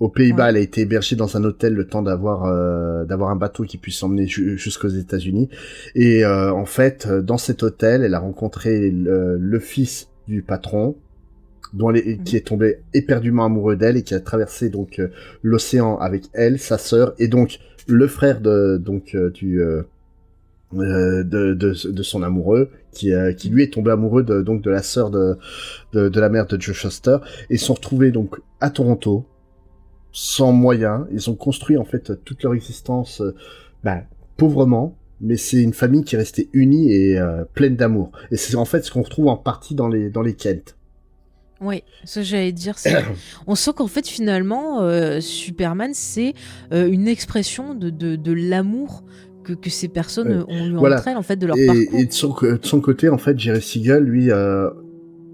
Aux Pays-Bas, Ouais. elle a été hébergée dans un hôtel le temps d'avoir euh, d'avoir un bateau qui puisse emmener ju- jusqu'aux États-Unis. Et euh, en fait, dans cet hôtel, elle a rencontré le, le fils du patron, dont elle qui est tombé éperdument amoureux d'elle et qui a traversé donc euh, l'océan avec elle, sa sœur et donc le frère de donc euh, du euh, euh, de, de, de son amoureux qui qui lui est tombé amoureux de donc de la sœur de, de de la mère de Joe Shuster. Et sont retrouvés donc à Toronto sans moyens. Ils ont construit en fait toute leur existence bah, pauvrement mais c'est une famille qui est restée unie et euh, pleine d'amour. Et c'est en fait ce qu'on retrouve en partie dans les dans les Kent Oui, ça j'allais dire. c'est- On sent qu'en fait finalement, euh, Superman c'est euh, une expression de, de, de l'amour que, que ces personnes ont eu Voilà. entre elles en fait de leur et, parcours. et de, son, de son côté, en fait, Jerry Siegel, lui, euh,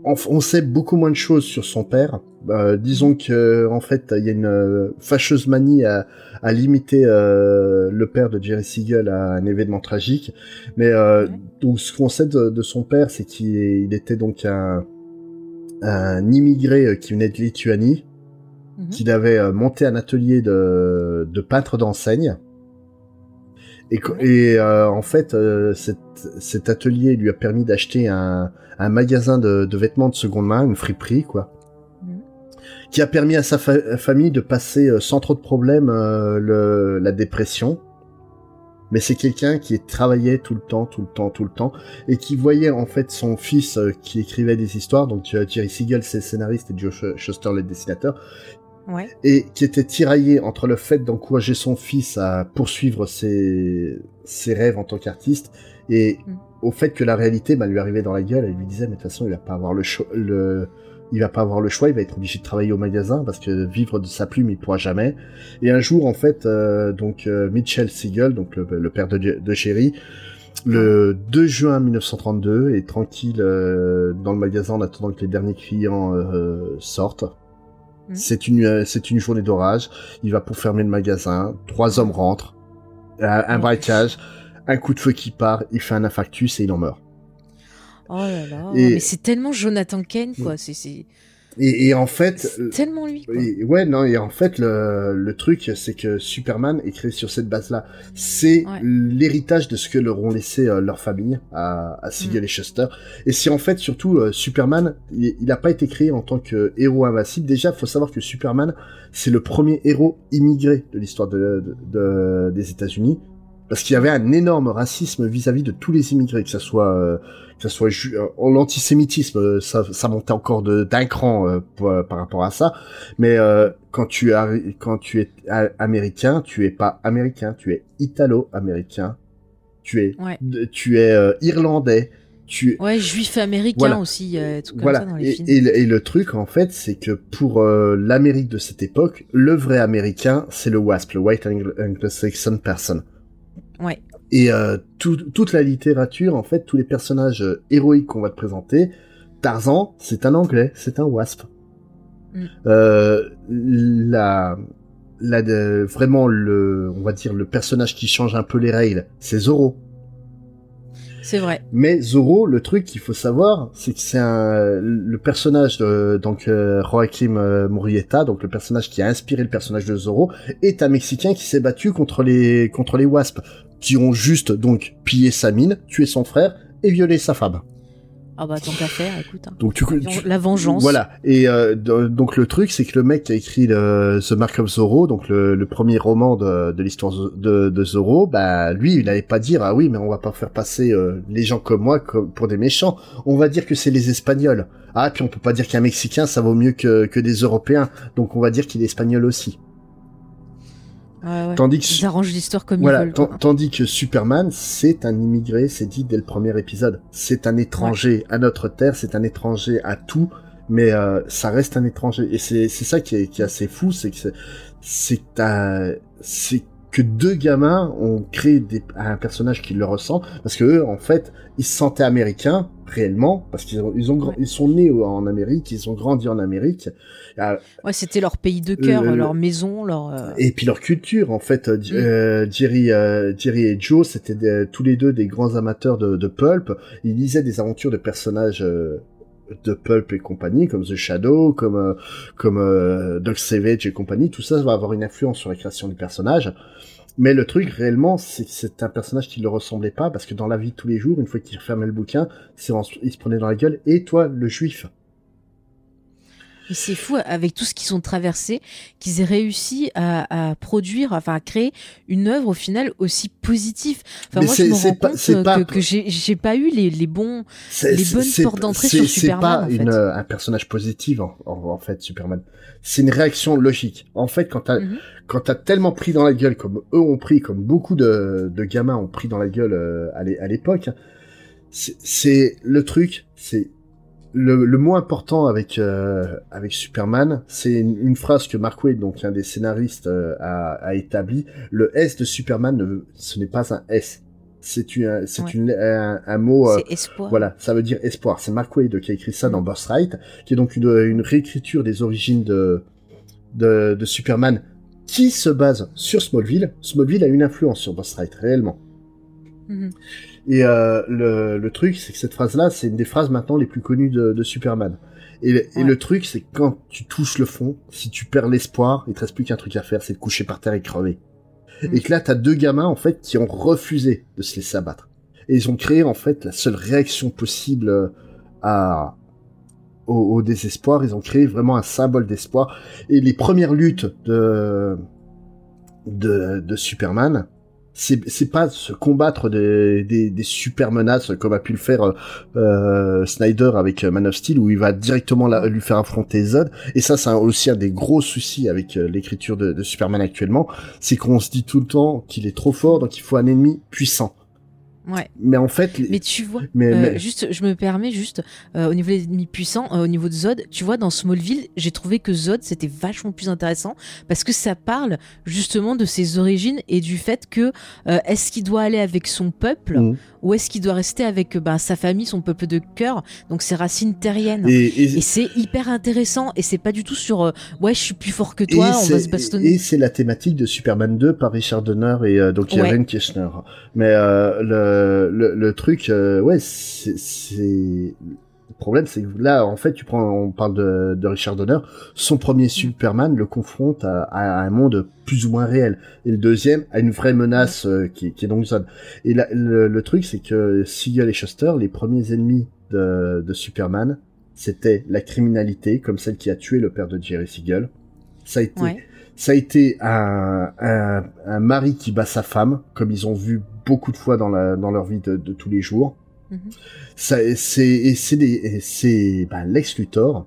on, on sait beaucoup moins de choses sur son père. Euh, disons que, en fait, il y a une fâcheuse manie à, à limiter le père de Jerry Siegel à un événement tragique. Mais Ouais. donc, ce qu'on sait de, son père, c'est qu'il il était donc un, un immigré euh, qui venait de Lituanie, Mhm. qu'il avait euh, monté un atelier de, de peintre d'enseigne. Et, euh, en fait, euh, cet, cet atelier lui a permis d'acheter un, un magasin de, de vêtements de seconde main, une friperie, quoi, Mhm. qui a permis à sa fa- famille de passer sans trop de problèmes euh, le, la dépression. Mais c'est quelqu'un qui travaillait tout le temps, tout le temps, tout le temps, et qui voyait en fait son fils euh, qui écrivait des histoires. Donc euh, Jerry Siegel, c'est le scénariste, et Joe Sh- Shuster, le dessinateur. Ouais. et qui était tiraillé entre le fait d'encourager son fils à poursuivre ses, ses rêves en tant qu'artiste et Mm. au fait que la réalité bah, lui arrivait dans la gueule et lui disait mais de toute façon il va pas avoir le il va pas avoir le choix il va être obligé de travailler au magasin parce que vivre de sa plume il pourra jamais et un jour en fait euh, donc euh, Mitchell Siegel donc le, le père de, de Jerry le 2 juin 1932 est tranquille euh, dans le magasin en attendant que les derniers clients euh, sortent Mhm. c'est une euh, c'est une journée d'orage. Il va pour fermer le magasin. Trois hommes rentrent. Un, un Oh. braquage. Un coup de feu qui part. Il fait un infarctus et il en meurt. Oh là là. Et- Mais c'est tellement Jonathan Kane, quoi. C'est c'est- Et, et en fait, c'est tellement lui, quoi. et- ouais non et en fait le, le truc c'est que Superman est créé sur cette base-là. C'est Ouais. l'héritage de ce que leur ont laissé euh, leur famille à, à Siegel Mm. et Shuster. Et c'est en fait surtout euh, Superman, il n'a pas été créé en tant que héros invincible. Déjà, faut savoir que Superman c'est le premier héros immigré de l'histoire de, de- de- des États-Unis. Parce qu'il y avait un énorme racisme vis-à-vis de tous les immigrés, que ça soit euh, que ça soit euh, l'antisémitisme, euh, ça, ça montait encore de- d'un cran euh, par rapport à ça. Mais euh, quand tu arri- quand tu es américain, tu es pas américain, tu es italo-américain, tu es Ouais. tu es euh, irlandais, tu Ouais, juif américain Voilà. aussi, comme voilà. ça dans les et, films. et le- et le truc en fait, c'est que pour l'Amérique de cette époque, le vrai américain, c'est le WASP, le White Anglo- Anglo-Saxon Person. Ouais. Et euh, tout- toute la littérature, en fait, tous les personnages euh, héroïques qu'on va te présenter, Tarzan, c'est un anglais, c'est un wasp. Mm. Euh, la, vraiment le, on va dire le personnage qui change un peu les règles, c'est Zoro. C'est vrai. Mais Zoro, le truc qu'il faut savoir, c'est que c'est un le personnage de donc Joaquim Murrieta, donc le personnage qui a inspiré le personnage de Zoro, est un Mexicain qui s'est battu contre les contre les Wasps, qui ont juste donc pillé sa mine, tué son frère et violé sa femme. Ah bah tant qu'à faire, écoute. hein. Donc tu, tu- La vengeance. voilà. Et euh, do- donc le truc, c'est que le mec qui a écrit le, The Mark of Zorro, donc le, le premier roman de, de l'histoire de, de Zorro, bah lui, il n'allait pas dire ah oui, mais on va pas faire passer euh, les gens comme moi comme pour des méchants. On va dire que c'est les Espagnols. Ah puis on peut pas dire qu'un Mexicain ça vaut mieux que, que des Européens. Donc on va dire qu'il est espagnol aussi. Ouais, ouais. Tandis que Ils arrangent l'histoire comme voilà, ils veulent. quoi. tandis que Superman, c'est un immigré, c'est dit dès le premier épisode. C'est un étranger à notre terre, c'est un étranger à tout, mais euh, ça reste un étranger. Et c'est c'est ça qui est, qui est assez fou, c'est que c'est- c'est que deux gamins ont créé des, un personnage qui le ressent, parce que eux, en fait, ils se sentaient américains réellement, parce qu'ils ont, ils ont, Ouais. ils sont nés en Amérique, ils ont grandi en Amérique. Ah, Ouais, c'était leur pays de cœur, Le- leur maison, leur. euh, et puis leur culture, en fait, euh, Mm. euh, Jerry, euh, Jerry et Joe, c'était tous les deux des grands amateurs de, de pulp. Ils lisaient des aventures de personnages euh, de pulp et compagnie, comme The Shadow, comme euh, euh, Doc Savage et compagnie. Tout ça va avoir une influence sur la création du personnage. Mais le truc réellement, c'est que c'est un personnage qui ne ressemblait pas, parce que dans la vie de tous les jours, une fois qu'il refermait le bouquin, il se prenait dans la gueule. Et toi, le juif? Et c'est fou, avec tout ce qu'ils ont traversé, qu'ils aient réussi à, à produire, enfin à créer une œuvre au final aussi positive. Enfin, Mais moi, je c'est- me c'est rends pas- compte c'est pas- que, que j'ai pas eu les, les bons. C'est- les c'est- bonnes c'est- portes d'entrée c'est- sur C'est Superman, pas en une, fait. euh, un personnage positif en, en, en fait Superman. C'est une réaction logique. En fait, quand t'as quand t'as tellement pris dans la gueule comme eux ont pris, comme beaucoup de, de gamins ont pris dans la gueule euh, à l'é- à l'époque, c'est- c'est le truc, c'est le, le mot important avec euh, avec Superman, c'est une, une phrase que Mark Waid, donc un des scénaristes, euh, a, a établi. Le S de Superman, ne- ce n'est pas un S. C'est une, c'est Ouais. une, un, un mot. euh, espoir. voilà, ça veut dire espoir. C'est Mark Waid qui a écrit ça dans Birthright, qui est donc une, une réécriture des origines de, de, de Superman qui se base sur Smallville. Smallville a une influence sur Birthright, réellement. Mhm. Et euh, le, le truc, c'est que cette phrase-là, c'est une des phrases maintenant les plus connues de, de Superman. Et, le- et Ouais. le truc, c'est que quand tu touches le fond, si tu perds l'espoir, il te reste plus qu'un truc à faire, c'est de coucher par terre et crever. Mhm. Et que là, t'as deux gamins, en fait, qui ont refusé de se laisser abattre. Et ils ont créé, en fait, la seule réaction possible euh, à, au, au désespoir. Ils ont créé vraiment un symbole d'espoir. Et les premières luttes de, de, de Superman, c'est pas se combattre des, des, des super comme a pu le faire euh, euh, Snyder avec euh, Man of Steel où il va directement lui faire affronter Zod. Et ça c'est aussi un des gros soucis avec euh, l'écriture de Superman actuellement. C'est qu'on se dit tout le temps qu'il est trop fort donc il faut un ennemi puissant Ouais. mais en fait Mais tu vois, mais, euh, mais- juste, je me permets juste euh, au niveau des ennemis puissants, euh, au niveau de Zod, tu vois, dans Smallville, j'ai trouvé que Zod c'était vachement plus intéressant parce que ça parle justement de ses origines et du fait que euh, est-ce qu'il doit aller avec son peuple Mhm. Ou est-ce qu'il doit rester avec euh, bah, sa famille, son peuple de cœur, donc ses racines terriennes. et, et- Et c'est hyper intéressant et c'est pas du tout sur euh, ouais je suis plus fort que toi, et on va c'est- se bastonner. Et c'est la thématique de Superman 2 par Richard Donner et euh, donc Ouais. Irene Kirchner. Mais euh, le, le, le truc, ouais, c'est- le problème, c'est que là, en fait, tu prends, on parle de, de Richard Donner, son premier Superman le confronte à, à un monde plus ou moins réel, et le deuxième à une vraie menace euh, qui, qui est donc Zod. Et là, le, le truc, c'est que Siegel et Shuster, les premiers ennemis de, de Superman, c'était la criminalité, comme celle qui a tué le père de Jerry Siegel. Ça a été Ouais. ça a été un, un, un mari qui bat sa femme, comme ils ont vu beaucoup de fois dans, la, dans leur vie de, de tous les jours. Mhm. C'est bah, Lex Luthor,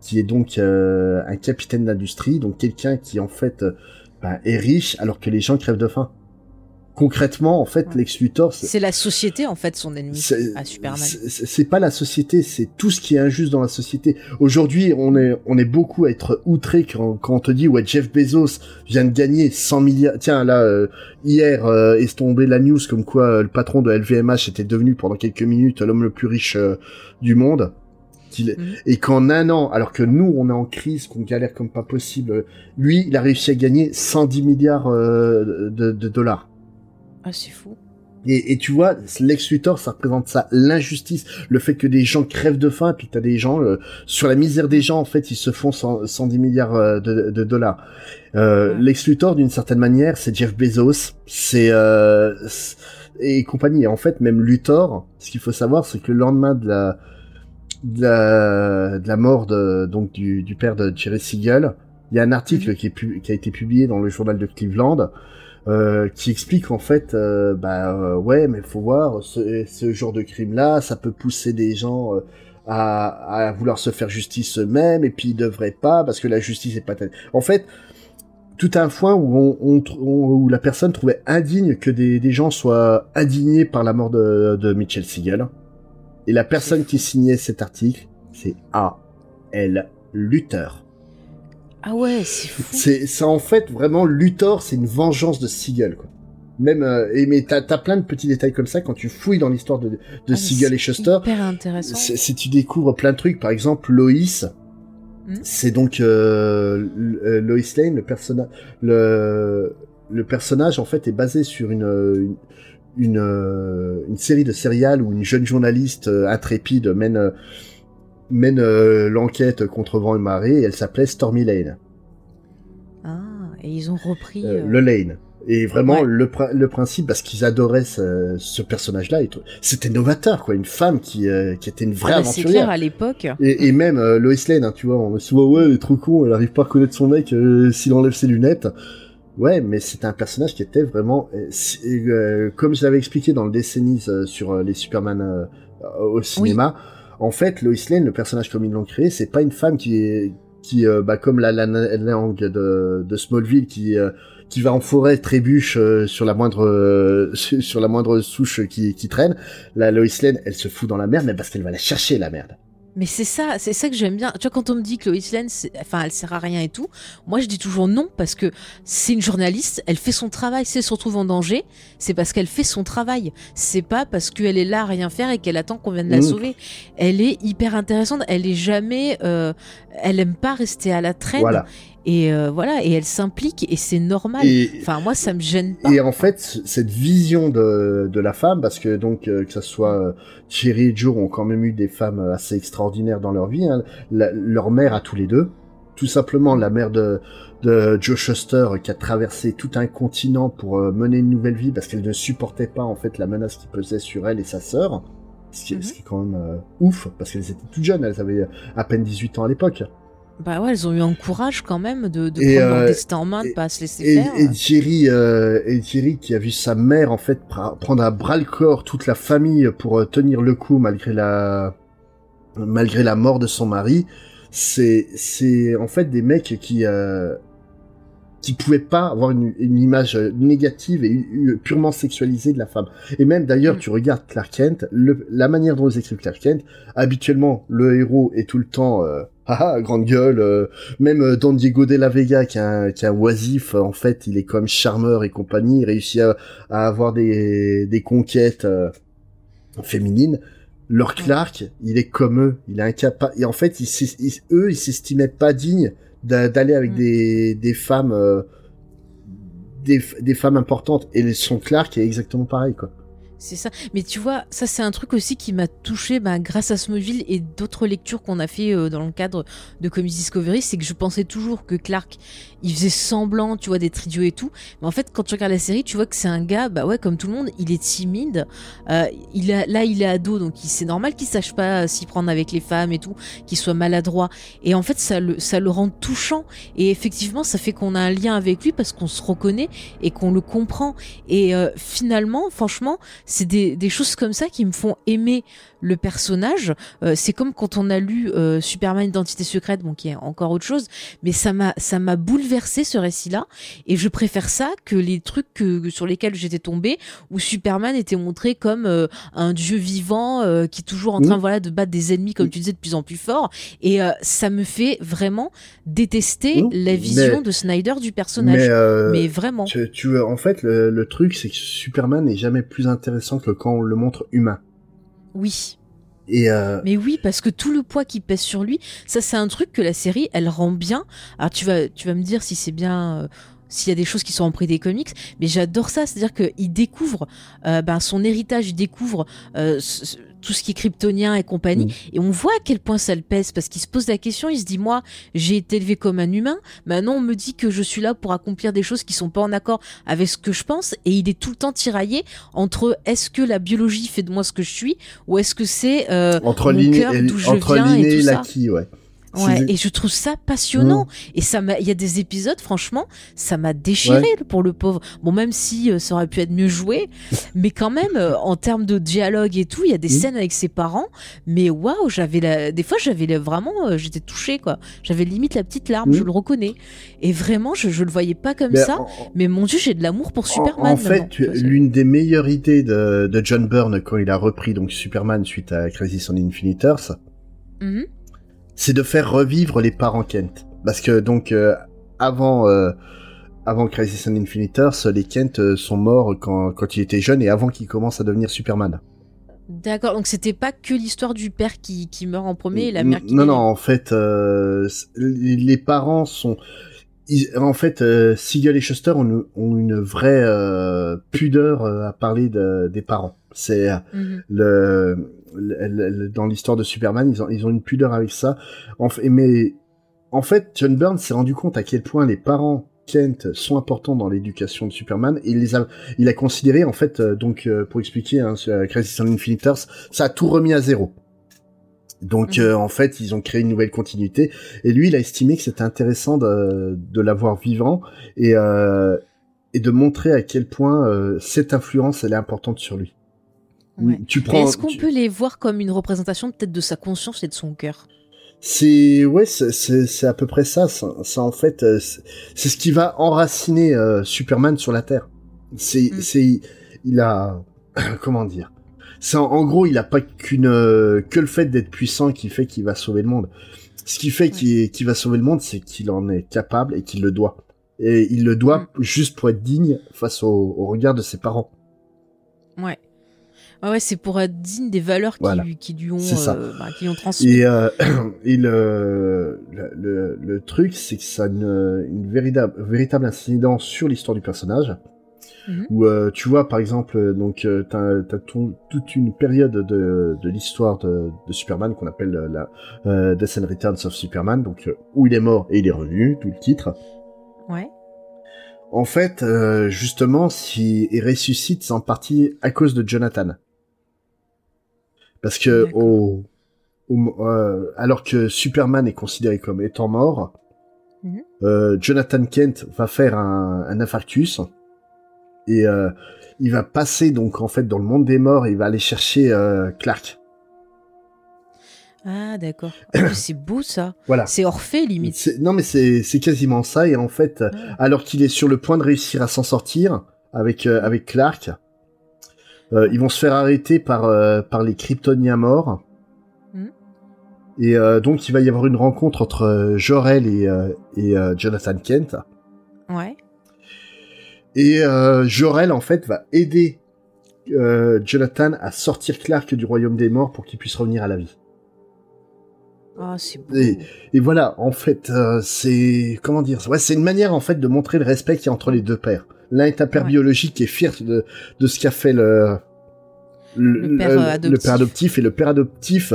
qui est donc euh, un capitaine d'industrie, donc quelqu'un qui en fait euh, bah, est riche alors que les gens crèvent de faim. Concrètement, en fait, Ouais. Lex Luthor, c'est- C'est la société en fait son ennemi c'est à Superman. c'est- pas la société, c'est tout ce qui est injuste dans la société. Aujourd'hui, on est, on est beaucoup à être outré quand, quand on te dit ouais Jeff Bezos vient de gagner 100 milliards. Tiens là, euh, hier euh, est tombée la news comme quoi euh, le patron de LVMH était devenu pendant quelques minutes l'homme le plus riche euh, du monde? Mhm. Et qu'en un an, alors que nous on est en crise, qu'on galère comme pas possible, lui il a réussi à gagner 110 milliards euh, de- de dollars. Ah c'est fou. Et, et tu vois, Lex Luthor, ça représente ça, l'injustice, le fait que des gens crèvent de faim, puis t'as des gens, euh, sur la misère des gens, en fait, ils se font 100 110 milliards euh, de, de dollars. Euh, Ouais. Lex Luthor, d'une certaine manière, c'est Jeff Bezos, c'est... Euh, et compagnie. Et en fait, même Luthor, ce qu'il faut savoir, c'est que le lendemain de la, de la, de la mort de, donc du, du père de Jerry Siegel, il y a un article qui, est pu- qui a été publié dans le journal de Cleveland, euh, qui explique en fait, euh, bah euh, ouais, mais faut voir ce, ce genre de crime-là, ça peut pousser des gens euh, à, à vouloir se faire justice eux-mêmes, et puis ils devraient pas parce que la justice est pas telle. En fait, tout un foin où on, on où la personne trouvait indigne que des, des gens soient indignés par la mort de, de Mitchell Siegel. Et la personne qui signait cet article, c'est A. L. Ah ouais c'est fou. C'est, c'est en fait vraiment Luthor, c'est une vengeance de Siegel, quoi. Même, euh, et mais t'as, t'as plein de petits détails comme ça quand tu fouilles dans l'histoire de, de Ah, Siegel et Shuster. Hyper intéressant. C'est- Si tu découvres plein de trucs, par exemple Loïs, Hmm. c'est donc euh, euh, Lois Lane, le personnage, le le personnage en fait est basé sur une une, une, euh, une série de céréales où une jeune journaliste intrépide mène mène euh, l'enquête contre vent et marée et elle s'appelait Stormy Lane, Ah et ils ont repris. euh, euh, le Lane. Et vraiment Ouais. le, prin- le principe parce qu'ils adoraient ce, ce personnage-là, c'était novateur quoi, une femme qui euh, qui était une vraie ah bah, c'est aventurière. clair à l'époque. Et, et même euh, Lois Lane, hein, tu vois, on se voit, ouais, elle est trop con, elle arrive pas à reconnaître son mec euh, s'il enlève ses lunettes. Ouais, mais c'était un personnage qui était vraiment, comme je l'avais expliqué dans le décennies euh, sur les Superman au cinéma. En fait, Lois Lane, le personnage comme ils l'ont créé, c'est pas une femme qui qui, euh, bah, comme la, la, la Lang de, de Smallville, qui, euh, qui va en forêt trébuche euh, sur la moindre, euh, sur la moindre souche qui, qui traîne. La Lois Lane, elle se fout dans la merde, mais parce qu'elle va la chercher la merde. Mais c'est ça, c'est ça que j'aime bien. Tu vois, quand on me dit que Lois Lane, enfin, elle sert à rien et tout, moi je dis toujours non parce que c'est une journaliste, elle fait son travail. Si elle se retrouve en danger, c'est parce qu'elle fait son travail. C'est pas parce qu'elle est là à rien faire et qu'elle attend qu'on vienne la Mhm. sauver. Elle est hyper intéressante. Elle est jamais, euh, elle aime pas rester à la traîne. Voilà. Et euh, voilà, et elle s'implique et c'est normal. Et, Enfin, moi ça me gêne pas. et en fait, cette vision de, de la femme, parce que donc euh, que ça soit euh, Thierry et Joe ont quand même eu des femmes assez extraordinaires dans leur vie. hein. La- leur mère à tous les deux, tout simplement la mère de, de Joe Shuster qui a traversé tout un continent pour mener une nouvelle vie parce qu'elle ne supportait pas en fait la menace qui pesait sur elle et sa sœur. Ce qui, Mhm. ce qui est quand même ouf parce qu'elles étaient toutes jeunes, elles avaient à peine 18 ans à l'époque. Bah ouais, elles ont eu un courage quand même de, de Et, prendre leur euh, destin en main, de et- pas se laisser Et, faire. et Jerry, euh, et Jerry qui a vu sa mère en fait prendre à bras le corps toute la famille pour euh, tenir le coup malgré la malgré la mort de son mari, c'est c'est en fait des mecs qui euh, qui pouvaient pas avoir une, une image négative et purement sexualisée de la femme. Et même d'ailleurs, Mm. tu regardes Clark Kent, le- la manière dont ils écrivent Clark Kent, habituellement le héros est tout le temps euh, haha grande gueule. euh, même euh, Don Diego de la Vega qui est un, qui est un oisif, euh, en fait, il est comme charmeur et compagnie, il réussit à, à avoir des, des conquêtes euh, féminines. Leur Clark, il est comme eux, il est incapable. Et en fait, ils, s'est- ils- eux, ils s'estimaient pas dignes d'a- d'aller avec Mm. des, des femmes, euh, des, des femmes importantes. Et son Clark est exactement pareil, quoi. C'est ça. Mais tu vois, ça c'est un truc aussi qui m'a touché bah, grâce à Smallville et d'autres lectures qu'on a fait euh, dans le cadre de Comics Discovery, c'est que je pensais toujours que Clark, il faisait semblant, tu vois, d'être idiot et tout. Mais en fait, quand tu regardes la série, tu vois que c'est un gars, bah ouais, comme tout le monde, il est timide. Euh, il a, là, il est ado, donc c'est normal qu'il sache pas euh, s'y prendre avec les femmes et tout, qu'il soit maladroit. Et en fait, ça le, ça le rend touchant. Et effectivement, ça fait qu'on a un lien avec lui parce qu'on se reconnaît et qu'on le comprend. Et euh, finalement, franchement, c'est des, des choses comme ça qui me font aimer le personnage. Euh, c'est comme quand on a lu euh, Superman Identité secrète, bon qui est encore autre chose, mais ça m'a ça m'a bouleversé ce récit-là et je préfère ça que les trucs que, sur lesquels j'étais tombée où Superman était montré comme euh, un dieu vivant euh, qui est toujours en train voilà de battre des ennemis comme tu disais de plus en plus fort et euh, ça me fait vraiment détester la vision Mais- de Snyder du personnage. Mais, euh, mais vraiment. tu, tu- en fait, le, le truc, c'est que Superman n'est jamais plus intéressant que quand on le montre humain. Oui. Et euh, Mais oui, parce que tout le poids qui pèse sur lui, ça c'est un truc que la série, elle rend bien. Alors tu vas, tu vas me dire si c'est bien, euh, s'il y a des choses qui sont en des comics, mais j'adore ça, c'est-à-dire qu'il découvre euh, ben, son héritage, il découvre tout ce qui est kryptonien et compagnie, Mm. et on voit à quel point ça le pèse, parce qu'il se pose la question, il se dit, moi, j'ai été élevé comme un humain, maintenant on me dit que je suis là pour accomplir des choses qui sont pas en accord avec ce que je pense, et il est tout le temps tiraillé entre est-ce que la biologie fait de moi ce que je suis, ou est-ce que c'est euh, entre mon l'inné cœur, et, d'où je entre viens et l'inné et tout ça. l'acquis, ouais. Ouais, et je trouve ça passionnant. Et ça m'a, il y a des épisodes, franchement, ça m'a déchiré pour le pauvre. Bon, même si euh, ça aurait pu être mieux joué, mais quand même, euh, en termes de dialogue et tout, il y a des Mhm. scènes avec ses parents. Mais waouh, j'avais la, des fois, j'avais la- vraiment, euh, j'étais touchée, quoi. J'avais limite la petite larme, Mhm. je le reconnais. Et vraiment, je, je le voyais pas comme Mais ça. en- Mais mon dieu, j'ai de l'amour pour Superman. En, fait, l'une des meilleures idées de, de John Byrne quand il a repris donc Superman suite à Crisis on Infinite Earths, Mhm. C'est de faire revivre les parents Kent. Parce que donc euh, avant euh, avant Crisis on Infinite Earths, les Kent euh, sont morts quand quand il était jeune et avant qu'il commence à devenir Superman. D'accord. Donc c'était pas que l'histoire du père qui, qui meurt en premier et la mère qui non non, en fait euh, les parents sont ils- en fait, euh, Siegel et Schuster ont une, ont une vraie euh, pudeur à parler de, des parents. C'est Mhm. le- dans l'histoire de Superman, ils ont, ils ont une pudeur avec ça. En fait, mais en fait, John Byrne s'est rendu compte à quel point les parents Kent sont importants dans l'éducation de Superman. Et il les a, il a considéré en fait, euh, donc euh, pour expliquer, hein, euh, Crisis on Infinite Earths, ça a tout remis à zéro. Donc Mhm. euh, en fait, ils ont créé une nouvelle continuité. Et lui, il a estimé que c'était intéressant de, de l'avoir vivant et et de montrer à quel point cette influence elle est importante sur lui. Ouais. Tu Mais prends. est-ce qu'on tu- peut les voir comme une représentation peut-être de sa conscience et de son cœur? C'est ouais, c'est- à peu près ça. Ça, en fait, euh, c'est ce qui va enraciner euh, Superman sur la Terre. C'est Mm. c'est il a comment dire? En, gros, il a pas qu'une euh, que le fait d'être puissant qui fait qu'il va sauver le monde. Ce qui fait qu'il qu'il va sauver le monde, c'est qu'il en est capable et qu'il le doit. Et il le doit Mm. juste pour être digne face au, au regard de ses parents. Ouais. Ouais, ouais, c'est pour être digne des valeurs qui, Voilà. lui, qui lui ont, euh, bah, qui ont transmis. Et, euh, et le, le, le, le truc, c'est que ça a une, une véritable, véritable incidence sur l'histoire du personnage. Mhm. Où euh, tu vois, par exemple, euh, donc euh, t'as as toute une période de, de l'histoire de, de Superman qu'on appelle euh, la euh, Death and Returns of Superman, donc euh, où il est mort et il est revenu, tout le titre. Ouais. En fait, euh, justement, si il ressuscite, c'est en partie à cause de Jonathan. Parce que au, au euh, alors que Superman est considéré comme étant mort, Mhm. euh, Jonathan Kent va faire un, un infarctus et euh, il va passer donc en fait dans le monde des morts et il va aller chercher Clark. Ah, d'accord. Plus, c'est beau ça. Voilà. C'est Orphée limite. C'est- Non mais c'est quasiment ça et en fait Ah. alors qu'il est sur le point de réussir à s'en sortir avec avec Clark, ils vont se faire arrêter par euh, par les Kryptoniens morts. Mhm. Et euh, donc il va y avoir une rencontre entre euh, Jor-El et euh, et euh, Jonathan Kent. Ouais. Et euh, Jor-El en fait va aider euh, Jonathan à sortir Clark du royaume des morts pour qu'il puisse revenir à la vie. Ah, c'est beau. Et, et voilà, en fait, euh, c'est comment dire Ouais, c'est une manière en fait de montrer le respect qu'il y a entre les deux pères. L'un est un père Ouais. biologique est fier de, de ce qu'a fait le Le père, euh, père adoptif et le père adoptif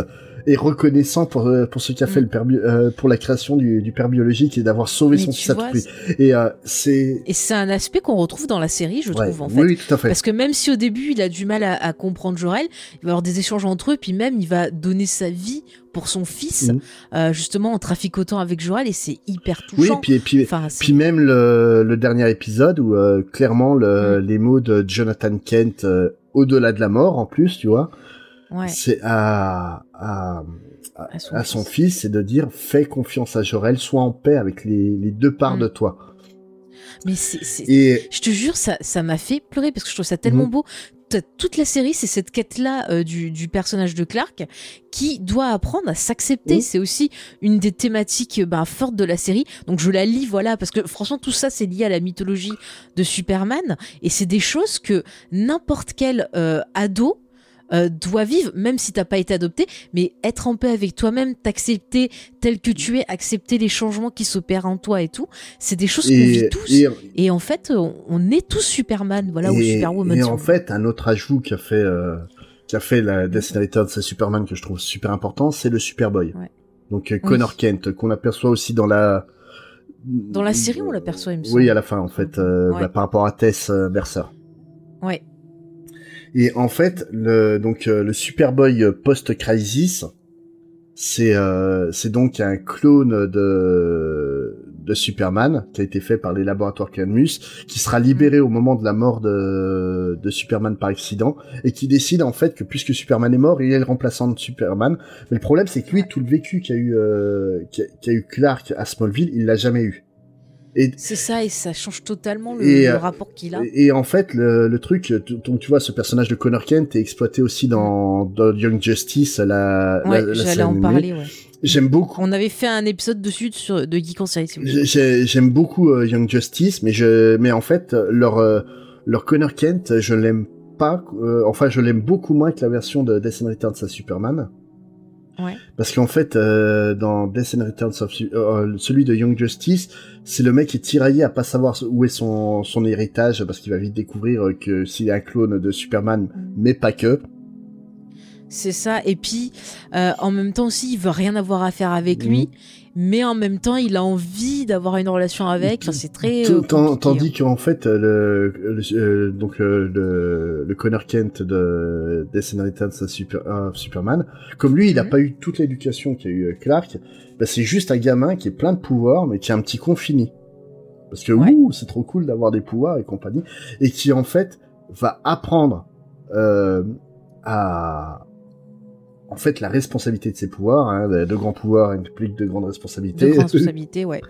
est reconnaissant pour euh, pour ce qu'a fait Mm. le père euh, pour la création du, du père biologique et d'avoir sauvé Mais son fils à vois, tout prix. Et euh, c'est Et c'est un aspect qu'on retrouve dans la série, je ouais, trouve, en fait. oui, tout à fait. Parce que même si au début il a du mal à, à comprendre Jorel, il va avoir des échanges entre eux, puis même il va donner sa vie pour son fils, Mhm. euh, justement en traficotant avec Jorel, et c'est hyper Oui, touchant. puis puis Enfin, c'est- Puis même le, le dernier épisode où euh, clairement le, Mm. les mots de Jonathan Kent euh, au-delà de la mort en plus, tu vois, ouais, c'est à, à, à son, à son fils. fils, c'est de dire fais confiance à Jorel, sois en paix avec les, les deux parts Mm. de toi. Mais c'est, Et je te jure, ça, ça m'a fait pleurer parce que je trouve ça tellement Mhm. beau. Toute la série, c'est cette quête-là euh, du, du personnage de Clark qui doit apprendre à s'accepter. Mhm. C'est aussi une des thématiques euh, ben, fortes de la série. Donc je la lis, voilà, parce que franchement, tout ça, c'est lié à la mythologie de Superman. Et c'est des choses que n'importe quel euh, ado euh, doit vivre, même si t'as pas été adopté, mais être en paix avec toi-même, t'accepter tel que tu es, accepter les changements qui s'opèrent en toi et tout, c'est des choses qu'on vit tous. et, Et en fait, on, on est tous Superman, voilà, ou Superwoman. et en fait, un autre ajout qui a fait euh, qui a fait la Death Returns de Superman que je trouve super important, c'est le Superboy. Ouais. Donc euh, Connor Kent qu'on aperçoit aussi dans la Dans la série, on l'aperçoit, il me Oui, à la fin en fait, euh, Ouais. bah, par rapport à Tess euh, Mercer. Ouais. Et en fait, le donc euh, le Superboy post-crisis, c'est euh, c'est donc un clone de de Superman qui a été fait par les laboratoires Cadmus, qui sera libéré au moment de la mort de de Superman par accident et qui décide en fait que puisque Superman est mort, il est le remplaçant de Superman. Mais le problème, c'est que lui, tout le vécu qu'a eu euh, qu'a eu Clark à Smallville, il l'a jamais eu. C'est ça, et ça change totalement le, Et, le euh, rapport qu'il a. et, et en fait, le, le truc, tu- donc tu vois, ce personnage de Connor Kent est exploité aussi dans, dans Young Justice, la, Ouais, la, la j'allais en parler, ouais. J'aime beaucoup. On avait fait un épisode dessus sur, de Geek en série, J'aime beaucoup euh, Young Justice, mais je, mais en fait, leur euh, leur Connor Kent, je l'aime pas. euh, enfin, je l'aime beaucoup moins que la version de Death and Returns of Superman. Ouais. Parce qu'en fait, euh, dans Death and Returns of Su- euh, celui de Young Justice, c'est le mec qui est tiraillé à pas savoir où est son son héritage parce qu'il va vite découvrir euh, que s'il est un clone de Superman, mais pas que. C'est ça. Et puis, euh, en même temps aussi, il veut rien avoir à faire avec lui, Mhm. Mais en même temps, il a envie d'avoir une relation avec. Enfin, c'est très. Euh, tandis qu'en fait, le, le- euh, donc euh, le, le Connor Kent de Death and Super, Superman, comme lui, il n'a Mhm. pas eu toute l'éducation qu'a eu euh, Clark. Bah, c'est juste un gamin qui est plein de pouvoirs, mais qui a un petit con fini. Parce que Ouais. ouh, c'est trop cool d'avoir des pouvoirs et compagnie, et qui en fait va apprendre euh, à en fait la responsabilité de ses pouvoirs. Hein, de, de grands pouvoirs impliquent de grandes De responsabilités. grandes responsabilités, ouais.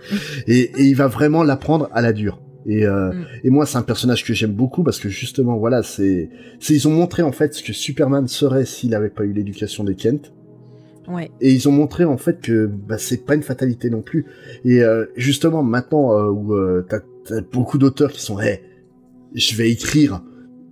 et, et il va vraiment l'apprendre à la dure. Et, euh, Mm. et moi, c'est un personnage que j'aime beaucoup parce que justement, voilà, c'est, c'est ils ont montré en fait ce que Superman serait s'il avait pas eu l'éducation des Kent. Ouais. Et ils ont montré en fait que bah, c'est pas une fatalité non plus. Et euh, justement, maintenant euh, où t'as, t'as beaucoup d'auteurs qui sont, hey, je vais écrire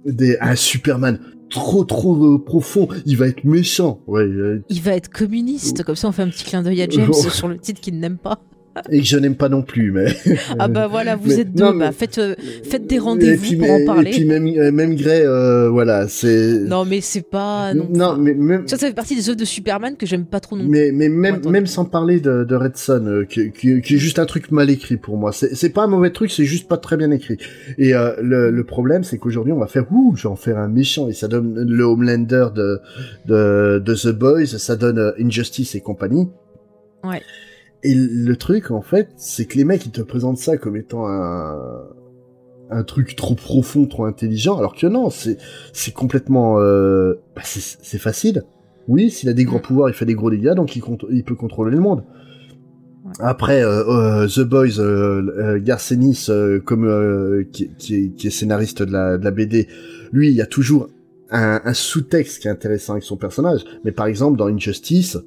des, un Superman trop trop euh, profond, il va être méchant. Ouais, euh, Il va être communiste, comme ça on fait un petit clin d'œil à James sur le titre qu'il n'aime pas. Et que je n'aime pas non plus. Mais Ah bah voilà, vous Mais- êtes deux, non, mais- bah faites, euh, faites des rendez-vous pour en parler. Et puis même euh, même Grey, euh, voilà, c'est Non mais c'est pas... Non, non, mais même Ça, ça fait partie des œuvres de Superman que j'aime pas trop non plus. mais mais même même sans parler de, de Red Son, euh, qui, qui, qui est juste un truc mal écrit pour moi. C'est c'est pas un mauvais truc, c'est juste pas très bien écrit. Et euh, le, le problème, c'est qu'aujourd'hui, on va faire ouh, je vais en faire un méchant et ça donne le Homelander de de, de The Boys, ça donne Injustice et compagnie. Ouais. Et le truc, en fait, c'est que les mecs, ils te présentent ça comme étant un, un truc trop profond, trop intelligent, alors que non, c'est, c'est complètement, euh, bah, c'est, facile. Oui, s'il a des gros Mm. pouvoirs, il fait des gros dégâts, donc il, peut contrôler le monde. Après, euh, euh, The Boys, euh, Garcenis, comme qui, qui est, qui est scénariste de la, de la BD, lui, il y a toujours un, un sous-texte qui est intéressant avec son personnage. Mais par exemple, dans Injustice,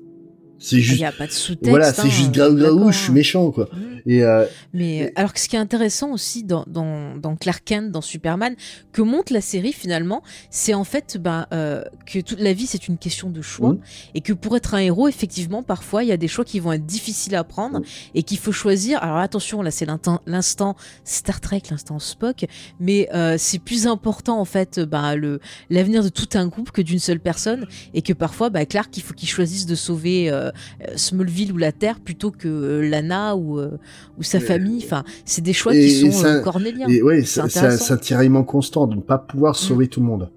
c'est Il juste y a pas de sous-texte. voilà, hein, c'est juste euh, graou graou, d'accord, je suis hein. méchant quoi. Mm. Et euh, Mais Et- alors que ce qui est intéressant aussi dans, dans, dans Clark Kent, dans Superman, que montre la série finalement, c'est en fait ben, euh, que toute la vie c'est une question de choix Mhm. et que pour être un héros, effectivement, parfois il y a des choix qui vont être difficiles à prendre Mhm. et qu'il faut choisir. Alors attention, là c'est l'instant- l'instant Star Trek, l'instant Spock, mais euh, c'est plus important en fait le l'avenir de tout un groupe que d'une seule personne et que parfois ben, Clark il faut qu'il choisisse de sauver euh, Smallville ou la Terre plutôt que euh, Lana ou euh, ou sa famille. Enfin, c'est des choix Et- qui sont ça- euh, cornéliens. ouais, c'est un, tiraillement constant de ne pas pouvoir sauver tout le monde.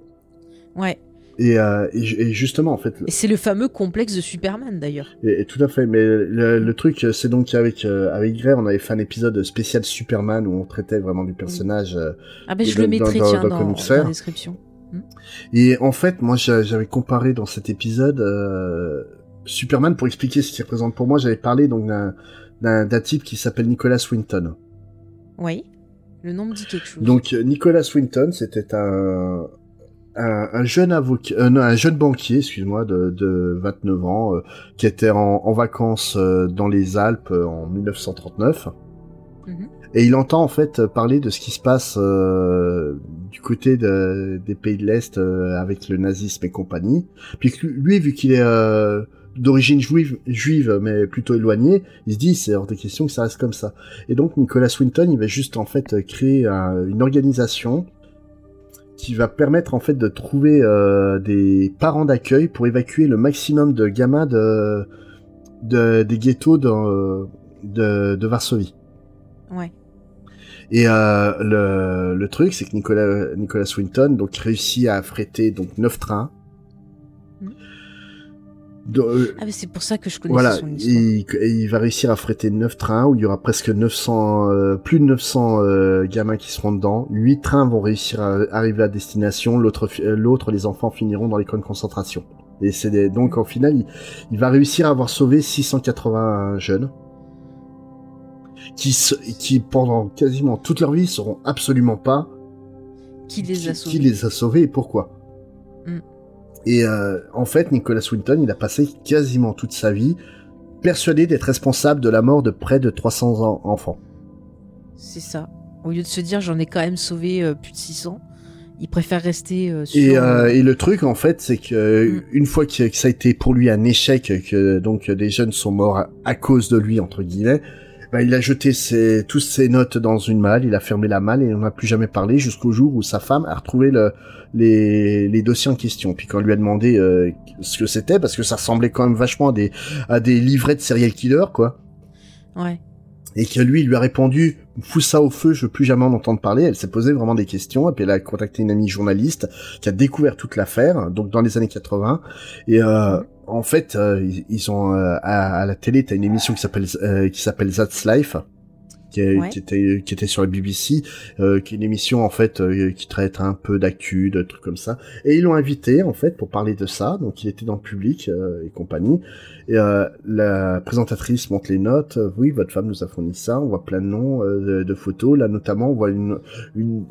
Ouais. Et, euh, et, ju- et justement en fait, Et c'est le fameux complexe de Superman d'ailleurs. et, et tout à fait. Mais le, le truc, c'est donc avec euh, avec Grey, on avait fait un épisode spécial Superman où on traitait vraiment du personnage. euh, Ah ben je Dans- le mettrai dans- tiens dans dans, Comics dans Fair. la description. Et en fait, moi, j'a- j'avais comparé dans cet épisode euh, Superman pour expliquer ce qu'il représente pour moi. J'avais parlé donc d'un type qui s'appelle Nicolas Swinton. Oui. Le nom me dit quelque chose. Donc euh, Nicolas Swinton, c'était un, un un jeune avocat, euh, non, un jeune banquier, excuse-moi, de, de 29 ans, euh, qui était en, en vacances euh, dans les Alpes en 1939. Mhm. Et il entend en fait parler de ce qui se passe du côté de- des pays de l'Est avec le nazisme et compagnie. Puis lui, vu qu'il est d'origine juive, juive, mais plutôt éloigné, il se dit c'est hors de question que ça reste comme ça. Et donc Nicolas Swinton, il va juste en fait créer un- une organisation qui va permettre en fait de trouver euh, des parents d'accueil pour évacuer le maximum de gamins de, de des ghettos de, de, de Varsovie. Ouais. Et euh, le, le truc, c'est que Nicolas, Nicolas Swinton donc réussit à affréter donc neuf trains. Euh, Ah mais c'est pour ça que je connais voilà, son histoire. il, il va réussir à fréter 9 trains où il y aura presque 900, euh, plus de 900 euh, gamins qui seront dedans. 8 trains vont réussir à arriver à destination, l'autre, l'autre, les enfants finiront dans les camps de concentration. Et c'est des- donc au final, il, il va réussir à avoir sauvé 680 jeunes qui, se- qui pendant quasiment toute leur vie seront absolument pas Qui les a sauvés qui les a sauvés et pourquoi. Mm. Et euh, en fait, Nicolas Swinton, il a passé quasiment toute sa vie persuadé d'être responsable de la mort de près de 300 en- enfants. C'est ça. Au lieu de se dire j'en ai quand même sauvé euh, plus de 600, il préfère rester euh, sur. Et, euh, et le truc, en fait, c'est que Mm. une fois que, que ça a été pour lui un échec, que donc des jeunes sont morts à, à cause de lui entre guillemets, ben, il a jeté ses, toutes ses notes dans une malle, il a fermé la malle et on n'a plus jamais parlé jusqu'au jour où sa femme a retrouvé le, les, les dossiers en question. Puis quand on lui a demandé euh, ce que c'était, parce que ça ressemblait quand même vachement à des, à des livrets de serial killer, quoi. Ouais. Et que lui lui a répondu fous ça au feu je veux plus jamais en entendre parler. Elle s'est posé vraiment des questions et puis elle a contacté une amie journaliste qui a découvert toute l'affaire donc dans les années 80 et euh, en fait euh, ils, ont euh, à, à la télé t'as une émission qui s'appelle euh, qui s'appelle That's Life qui, est- Ouais. qui était qui était sur la BBC euh, qui est une émission en fait euh, qui traite un peu d'actu de trucs comme ça et ils l'ont invité en fait pour parler de ça donc il était dans le public euh, et compagnie et la présentatrice montre les notes. Oui, votre femme nous a fourni ça. On voit plein de noms, de, de photos. Là, notamment, on voit une, une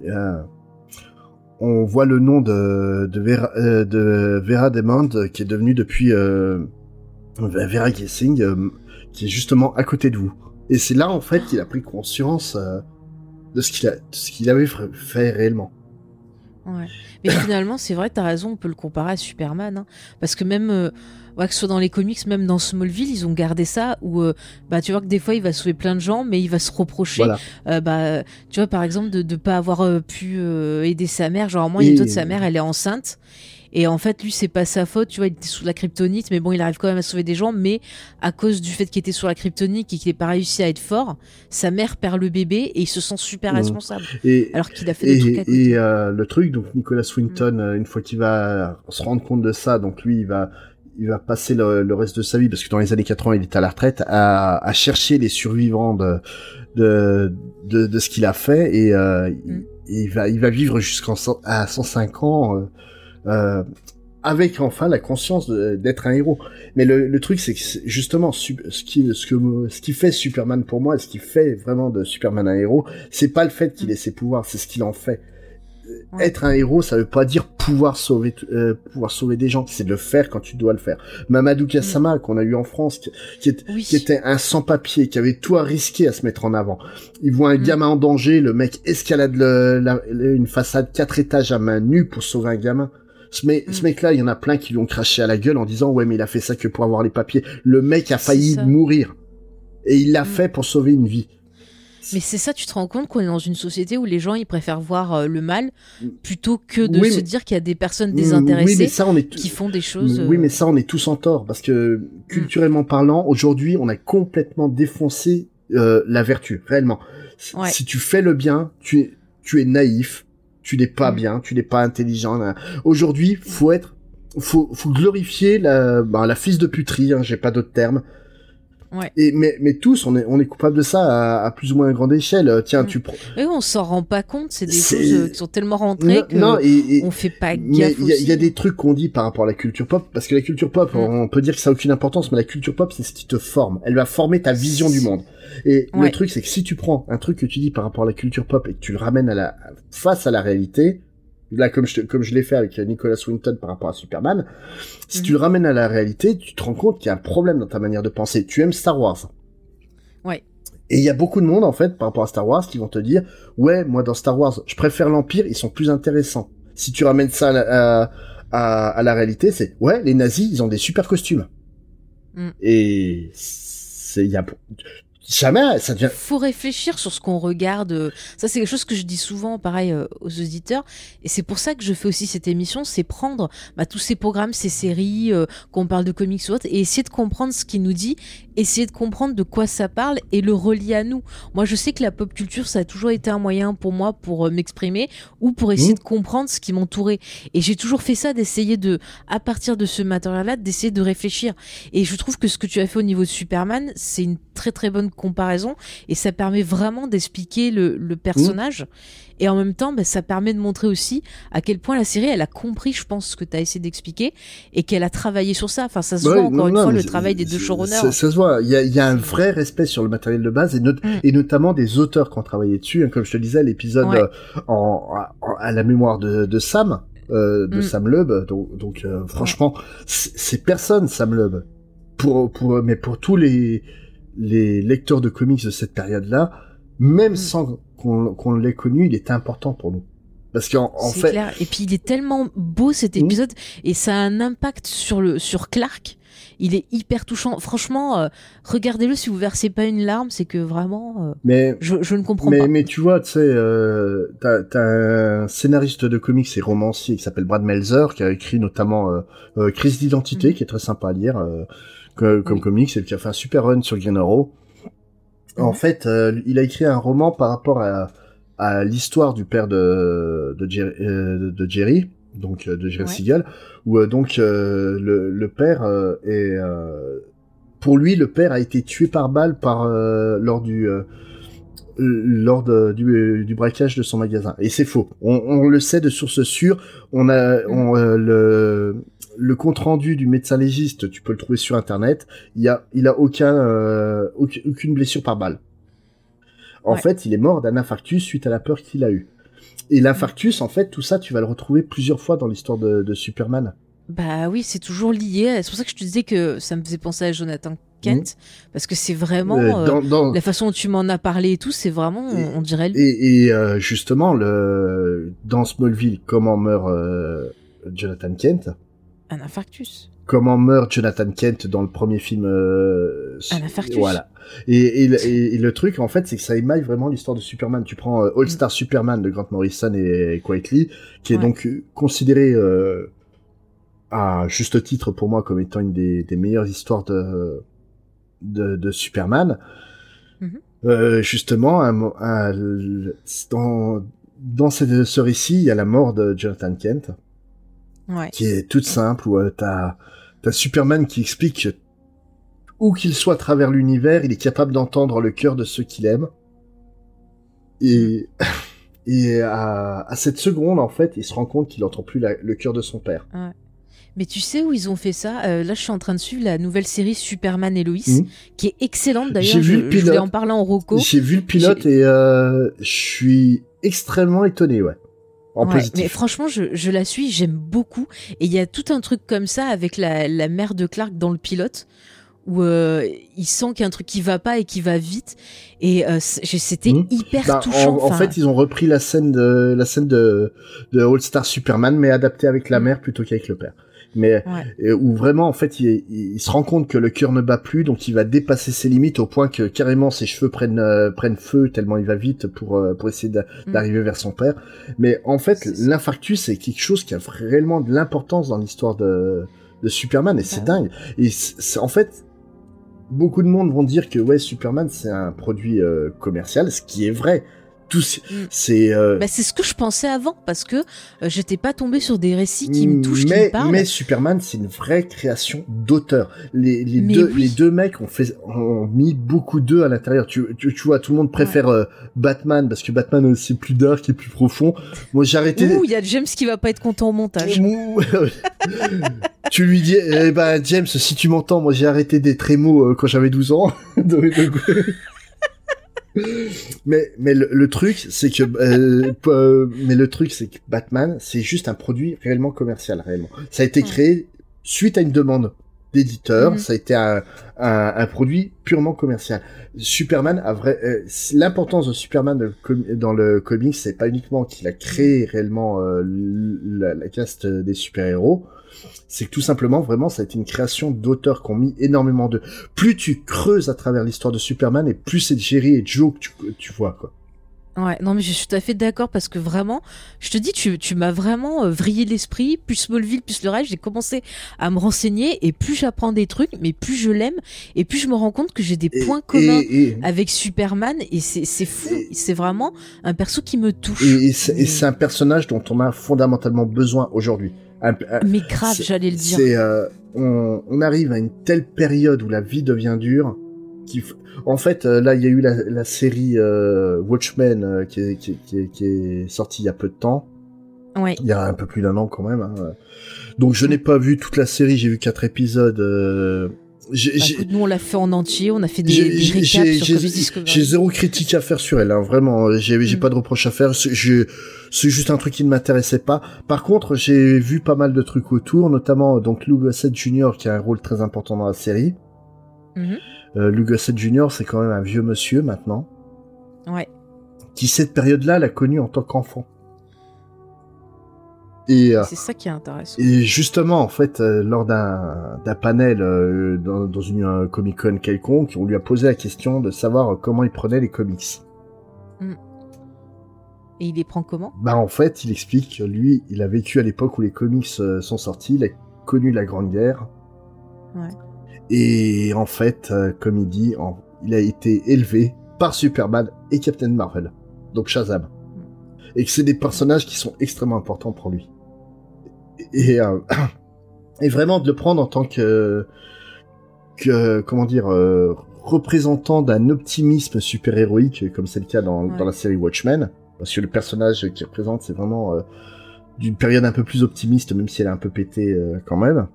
on voit le nom de de Vera, de Vera Demond qui est devenue depuis Vera Gessing, qui est justement à côté de vous. Et c'est là en fait qu'il a pris conscience euh, de ce qu'il de avait fait réellement. Ouais. Mais finalement, c'est vrai, t'as raison, on peut le comparer à Superman. hein. Parce que même, euh, ouais, que ce soit dans les comics, même dans Smallville, ils ont gardé ça où, euh, bah, tu vois que des fois, il va sauver plein de gens, mais il va se reprocher, Voilà. euh, bah, tu vois, par exemple, de ne pas avoir pu aider sa mère. Genre, moi, il y a autre, sa mère, elle est enceinte. Et en fait, lui, c'est pas sa faute, tu vois, il était sous la kryptonite, mais bon, il arrive quand même à sauver des gens, mais à cause du fait qu'il était sur la kryptonite et qu'il n'ait pas réussi à être fort, sa mère perd le bébé et il se sent super responsable. Et, Alors qu'il a fait des trucs à et, côté. et, euh, le truc, donc Nicolas Swinton, euh, une fois qu'il va se rendre compte de ça, donc lui, il va, il va passer le, le reste de sa vie, parce que dans les années 80, il est à la retraite, à, à chercher les survivants de, de, de, de ce qu'il a fait, et, euh, il- Mm. il, va, il va vivre jusqu'à 105 ans. euh, euh, avec enfin la conscience d'être un héros. Mais le, le truc, c'est que justement ce qui, ce que, ce qui fait Superman pour moi, ce qui fait vraiment de Superman un héros, c'est pas le fait qu'il Mm. ait ses pouvoirs, c'est ce qu'il en fait. Euh, Ouais. Être un héros, ça veut pas dire pouvoir sauver, euh, pouvoir sauver des gens, c'est de le faire quand tu dois le faire. Mamadou Gassama, qu'on a eu en France, qui, qui est- Oui. qui était un sans-papier, qui avait tout à risquer à se mettre en avant. Il voit un Mm. gamin en danger, le mec escalade le- la- le- une façade quatre étages à main nue pour sauver un gamin. Ce, mec- Mm. ce mec-là, il y en a plein qui lui ont craché à la gueule en disant ouais mais il a fait ça que pour avoir les papiers. Le mec a failli mourir et il l'a Mm. fait pour sauver une vie. Mais c'est ça, tu te rends compte qu'on est dans une société où les gens ils préfèrent voir euh, le mal plutôt que de Oui, se mais- dire qu'il y a des personnes Oui, désintéressées ça on est qui font des choses. Oui, euh, mais ça, on est tous en tort parce que culturellement parlant, aujourd'hui, on a complètement défoncé euh, la vertu, réellement. Ouais. Si tu fais le bien, tu es, tu es naïf, tu n'es pas Mm. bien, tu n'es pas intelligent. Aujourd'hui, faut être, faut, faut glorifier la, bah, la fils de puterie. Hein, J'ai pas d'autre terme. Ouais. Et mais, mais tous, on est, on est coupable de ça à, à plus ou moins grande échelle. Euh, Tiens, Mm. tu prends. Mais on s'en rend pas compte, c'est des choses euh, qui sont tellement rentrées Non, que non, et, et- on fait pas gaffe il y, y a des trucs qu'on dit par rapport à la culture pop, parce que la culture pop, Mm. on peut dire que ça a aucune importance, mais la culture pop, c'est ce qui te forme. Elle va former ta vision du monde. Et le truc, c'est que si tu prends un truc que tu dis par rapport à la culture pop et que tu le ramènes à la, face à la réalité, là, comme je, te- comme je l'ai fait avec Nicolas Swinton par rapport à Superman, si Mhm. tu le ramènes à la réalité, tu te rends compte qu'il y a un problème dans ta manière de penser. Tu aimes Star Wars. Ouais. Et il y a beaucoup de monde, en fait, par rapport à Star Wars, qui vont te dire, ouais, moi, dans Star Wars, je préfère l'Empire, ils sont plus intéressants. Si tu ramènes ça à, la- à, à- à la réalité, c'est, ouais, les nazis, ils ont des super costumes. Mm. Et c'est, il y a, jamais, ça devient, faut réfléchir sur ce qu'on regarde. euh, Ça, c'est quelque chose que je dis souvent, pareil, euh, aux auditeurs. Et c'est pour ça que je fais aussi cette émission, c'est prendre bah, tous ces programmes, ces séries, euh, qu'on parle de comics ou autre, et essayer de comprendre ce qu'il nous dit, essayer de comprendre de quoi ça parle et le relier à nous. Moi, je sais que la pop culture, ça a toujours été un moyen pour moi pour euh, m'exprimer ou pour essayer Mhm. de comprendre ce qui m'entourait. Et j'ai toujours fait ça, d'essayer de, à partir de ce matériel-là, d'essayer de réfléchir. Et je trouve que ce que tu as fait au niveau de Superman, c'est une très très bonne comparaison et ça permet vraiment d'expliquer le, le personnage. Et en même temps, bah, ça permet de montrer aussi à quel point la série, elle a compris, je pense, ce que tu as essayé d'expliquer et qu'elle a travaillé sur ça. Enfin, ça se Ouais, voit encore non, une fois le travail des deux showrunners. Ça, ça se voit. Il y a, il y a un vrai respect sur le matériel de base et, not- Mm. et notamment des auteurs qui ont travaillé dessus. hein, comme je te disais, l'épisode Ouais. euh, en, en- à la mémoire de, de Sam, euh, de Mm. Sam Loeb. Donc, donc, euh, franchement, c'est c'est personne, Sam Loeb. Pour, pour, mais pour tous les, les lecteurs de comics de cette période-là, même Mm. sans qu'on l'ait connu, il était important pour nous. Parce qu'en en C'est fait, clair. Et puis il est tellement beau cet Mhm. épisode et ça a un impact sur le sur Clark. Il est hyper touchant. Franchement, euh, regardez-le si vous versez pas une larme, c'est que vraiment, euh, mais je, je ne comprends mais, pas. mais tu vois, tu sais, euh, t'as, un scénariste de comics et romancier qui s'appelle Brad Melzer, qui a écrit notamment Crise d'identité, Mhm. qui est très sympa à lire comme Oui. comics, et qui a fait un super run sur Green Arrow. En Mhm. fait, euh, il a écrit un roman par rapport à, à l'histoire du père de, de, Jerry, euh, de Jerry, donc euh, de Jerry Ouais. Siegel, où euh, donc le, le père est... pour lui, le père a été tué par balle par lors du... euh, lors de- du, du braquage de son magasin. Et c'est faux. On, on le sait de sources sûres. On a on, euh, le, le compte rendu du médecin légiste. Tu peux le trouver sur internet. Il y a il a aucun euh, aucune, blessure par balle. En Ouais. fait, il est mort d'un infarctus suite à la peur qu'il a eu. Et l'infarctus, en fait, tout ça, tu vas le retrouver plusieurs fois dans l'histoire de, de Superman. Bah oui, c'est toujours lié. C'est pour ça que je te disais que ça me faisait penser à Jonathan Kent, parce que c'est vraiment Euh, euh, dans, dans- la façon dont tu m'en as parlé et tout, c'est vraiment, Et- on, dirait lui. Et, et, euh, justement, le, dans Smallville, comment meurt euh, Jonathan Kent? Un infarctus. Comment meurt Jonathan Kent dans le premier film Un infarctus. Voilà. Et, et, le- truc, en fait, c'est que ça émaille vraiment l'histoire de Superman. Tu prends All Star Superman de Grant Morrison et Quietly, qui est Ouais. donc considéré à juste titre pour moi comme étant une des, des meilleures histoires de, de, de Superman. Mhm. Euh, justement, un un- dans, dans ce, ce récit, il y a la mort de Jonathan Kent Ouais. qui est toute simple où euh, t'as t'as Superman qui explique que où qu'il soit à travers l'univers, il est capable d'entendre le cœur de ceux qu'il aime. Et et à, à cette seconde, en fait, il se rend compte qu'il entend plus la- le cœur de son père. Mais tu sais où ils ont fait ça? Euh, Là, je suis en train de suivre la nouvelle série Superman et Lois, Mhm. qui est excellente d'ailleurs. J'ai vu le pilote. en parler en roco. J'ai vu le pilote et euh, je suis extrêmement étonné, ouais, en Ouais, mais franchement, je, je la suis, j'aime beaucoup. Et il y a tout un truc comme ça avec la, la mère de Clark dans le pilote, où euh, il sent qu'il y a un truc qui va pas et qui va vite. Et euh, c'était Mhm. hyper Bah, touchant. en, en fait, ils ont repris la scène de la scène de, de All Star Superman, mais adaptée avec la Mhm. mère plutôt qu'avec le père. Mais ouais. où vraiment en fait il, se rend compte que le cœur ne bat plus donc il va dépasser ses limites au point que carrément ses cheveux prennent euh, prennent feu tellement il va vite pour euh, pour essayer Mm. d'arriver vers son père. Mais en fait l'infarctus c'est quelque chose qui a réellement de l'importance dans l'histoire de de Superman et c'est Bah dingue. et en fait beaucoup de monde vont dire que ouais Superman c'est un produit euh, commercial ce qui est vrai tout Mm. c'est euh, Bah, c'est ce que je pensais avant, parce que euh, j'étais pas tombée sur des récits qui me touchent, qui mais, me parlent. mais Superman, c'est une vraie création d'auteur. Les, deux, oui. les deux mecs ont, fait, ont mis beaucoup d'eux à l'intérieur. Tu, tu, tu vois, tout le monde préfère euh, Batman parce que Batman euh, c'est plus dark et plus profond. Moi, j'ai arrêté. Il y a James qui va pas être content au montage. Tu lui dis, eh ben James, si tu m'entends, moi j'ai arrêté d'être émo quand j'avais 12 ans. Donc- mais mais le, le truc, c'est que euh, euh, mais le truc, c'est que Batman, c'est juste un produit réellement commercial, réellement. Ça a été créé suite à une demande d'éditeur. Mhm. Ça a été un, un, un produit purement commercial. Superman a vrai euh, l'importance de Superman dans le, com- dans le comics, c'est pas uniquement qu'il a créé réellement euh, la, la caste des super héros. C'est que tout simplement, vraiment, ça a été une création d'auteurs qui ont mis énormément de. Plus tu creuses à travers l'histoire de Superman, et plus c'est Jerry et Joe que tu, tu vois, quoi. Ouais, non mais je suis tout à fait d'accord parce que vraiment, je te dis, tu, tu m'as vraiment euh, vrillé l'esprit, plus Smallville, plus le reste, j'ai commencé à me renseigner et plus j'apprends des trucs, mais plus je l'aime et plus je me rends compte que j'ai des Et- points communs et- et- avec Superman et c'est fou, c'est vraiment un perso qui me touche. Et c'est un personnage dont on a fondamentalement besoin aujourd'hui. Un- un- Mais grave, j'allais le dire. C'est, euh, on, on arrive à une telle période où la vie devient dure. Qui, en fait, euh, là, il y a eu la, la série euh, Watchmen qui, est, qui, est- qui, est, qui est sortie il y a peu de temps. Ouais. Il y a un peu plus d'un an quand même. hein. Donc, je n'ai pas vu toute la série. J'ai vu quatre épisodes. euh, écoute, nous on l'a fait en entier, on a fait des, j'ai- zéro critique à faire sur elle, hein, vraiment. euh, J'ai Mm. pas de reproche à faire. C'est je- c'est juste un truc qui ne m'intéressait pas. Par contre, j'ai vu pas mal de trucs autour, notamment euh, donc Lou Gossett Jr. qui a un rôle très important dans la série. Mhm. Euh, Lou Gossett Jr. c'est quand même un vieux monsieur maintenant, Ouais. qui cette période-là l'a connu en tant qu'enfant. Et, euh, C'est ça qui est intéressant. et justement, en fait, euh, lors d'un d'un panel euh, dans, dans une Comic Con quelconque, on lui a posé la question de savoir comment il prenait les comics. Et il les prend comment? Bah en fait, il explique que lui, il a vécu à l'époque où les comics sont sortis, il a connu la Grande Guerre. Ouais. Et en fait, comme il dit, en- il a été élevé par Superman et Captain Marvel, donc Shazam. Et que c'est des personnages qui sont extrêmement importants pour lui. Et, euh, et vraiment de le prendre en tant que, que comment dire, euh, représentant d'un optimisme super-héroïque, comme c'est le cas dans, Ouais. dans la série Watchmen, parce que le personnage qu'il représente, c'est vraiment euh, d'une période un peu plus optimiste, même si elle est un peu pétée quand même.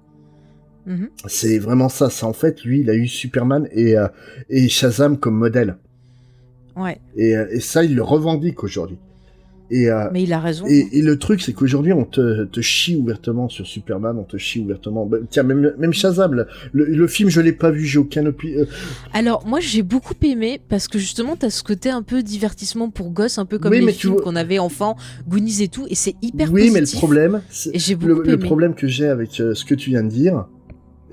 Mhm. C'est vraiment ça. C'est en fait, lui, il a eu Superman et, et Shazam comme modèle. Ouais. Et, et ça, il le revendique aujourd'hui. Et, euh, Mais il a raison. et, et le truc, c'est qu'aujourd'hui, on te, te chie ouvertement sur Superman, on te chie ouvertement. Bah, tiens, même, même Shazam, le, film, je l'ai pas vu, j'ai aucun opi- euh, Alors moi j'ai beaucoup aimé parce que justement t'as ce côté un peu divertissement pour gosses, un peu comme Oui, les films vois- qu'on avait enfant, Goonies et tout, et c'est hyper Oui, positif. mais le problème, j'ai le, le problème que j'ai avec euh, ce que tu viens de dire,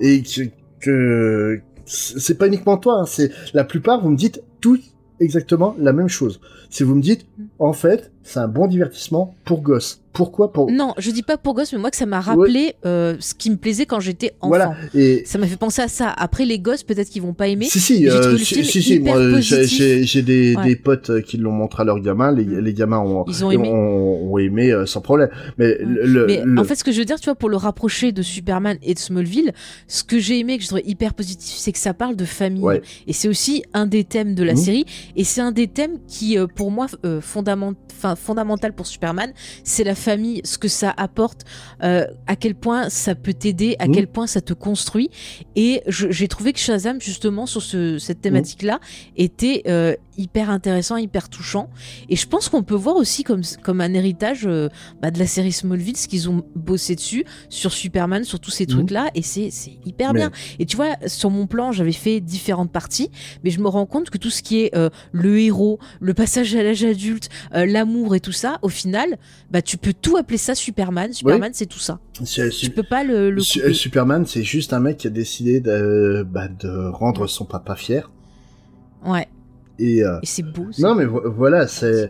et que, que c'est pas uniquement toi, hein, c'est la plupart, vous me dites tout exactement la même chose. Si vous me dites, Mm. en fait, c'est un bon divertissement pour gosses. Pourquoi pour Non, je dis pas pour gosses, mais moi que ça m'a rappelé euh, ce qui me plaisait quand j'étais enfant. Voilà. Et Ça m'a fait penser à ça. Après les gosses peut-être qu'ils vont pas aimer. si si, euh, le si, film si, si, hyper moi j'ai- des, Ouais. des potes qui l'ont montré à leurs gamins, les, Mm. les gamins ont, Ils ont aimé. ont, ont aimé euh, sans problème. Mais le, le- Mais le- en fait, ce que je veux dire, tu vois, pour le rapprocher de Superman et de Smallville, ce que j'ai aimé, que je trouvais hyper positif, c'est que ça parle de famille. Et c'est aussi un des thèmes de la Mhm. série. Et c'est un des thèmes qui, euh, pour moi, fondament- enfin, fondamental pour Superman, c'est la famille, ce que ça apporte, euh, à quel point ça peut t'aider, à Mhm. quel point ça te construit. Et j'ai trouvé que Shazam, justement, sur ce, cette thématique-là, était euh, hyper intéressant, hyper touchant. Et je pense qu'on peut voir aussi comme, comme un héritage euh, bah, de la série Smallville, ce qu'ils ont bossé dessus, sur Superman, sur tous ces Mhm. trucs-là, et c'est c'est hyper Mais- bien. Et tu vois, sur mon plan, j'avais fait différentes parties, mais je me rends compte que tout ce qui est euh, le héros, le passage à l'âge adulte, euh, l'amour et tout ça, au final, bah tu peux tout appeler ça Superman. Superman, c'est tout ça. Tu peux pas le, le Su- couper. Superman, c'est juste un mec qui a décidé de, bah, de rendre son papa fier. Ouais, Et euh, et c'est beau. non, mais vo- voilà, c'est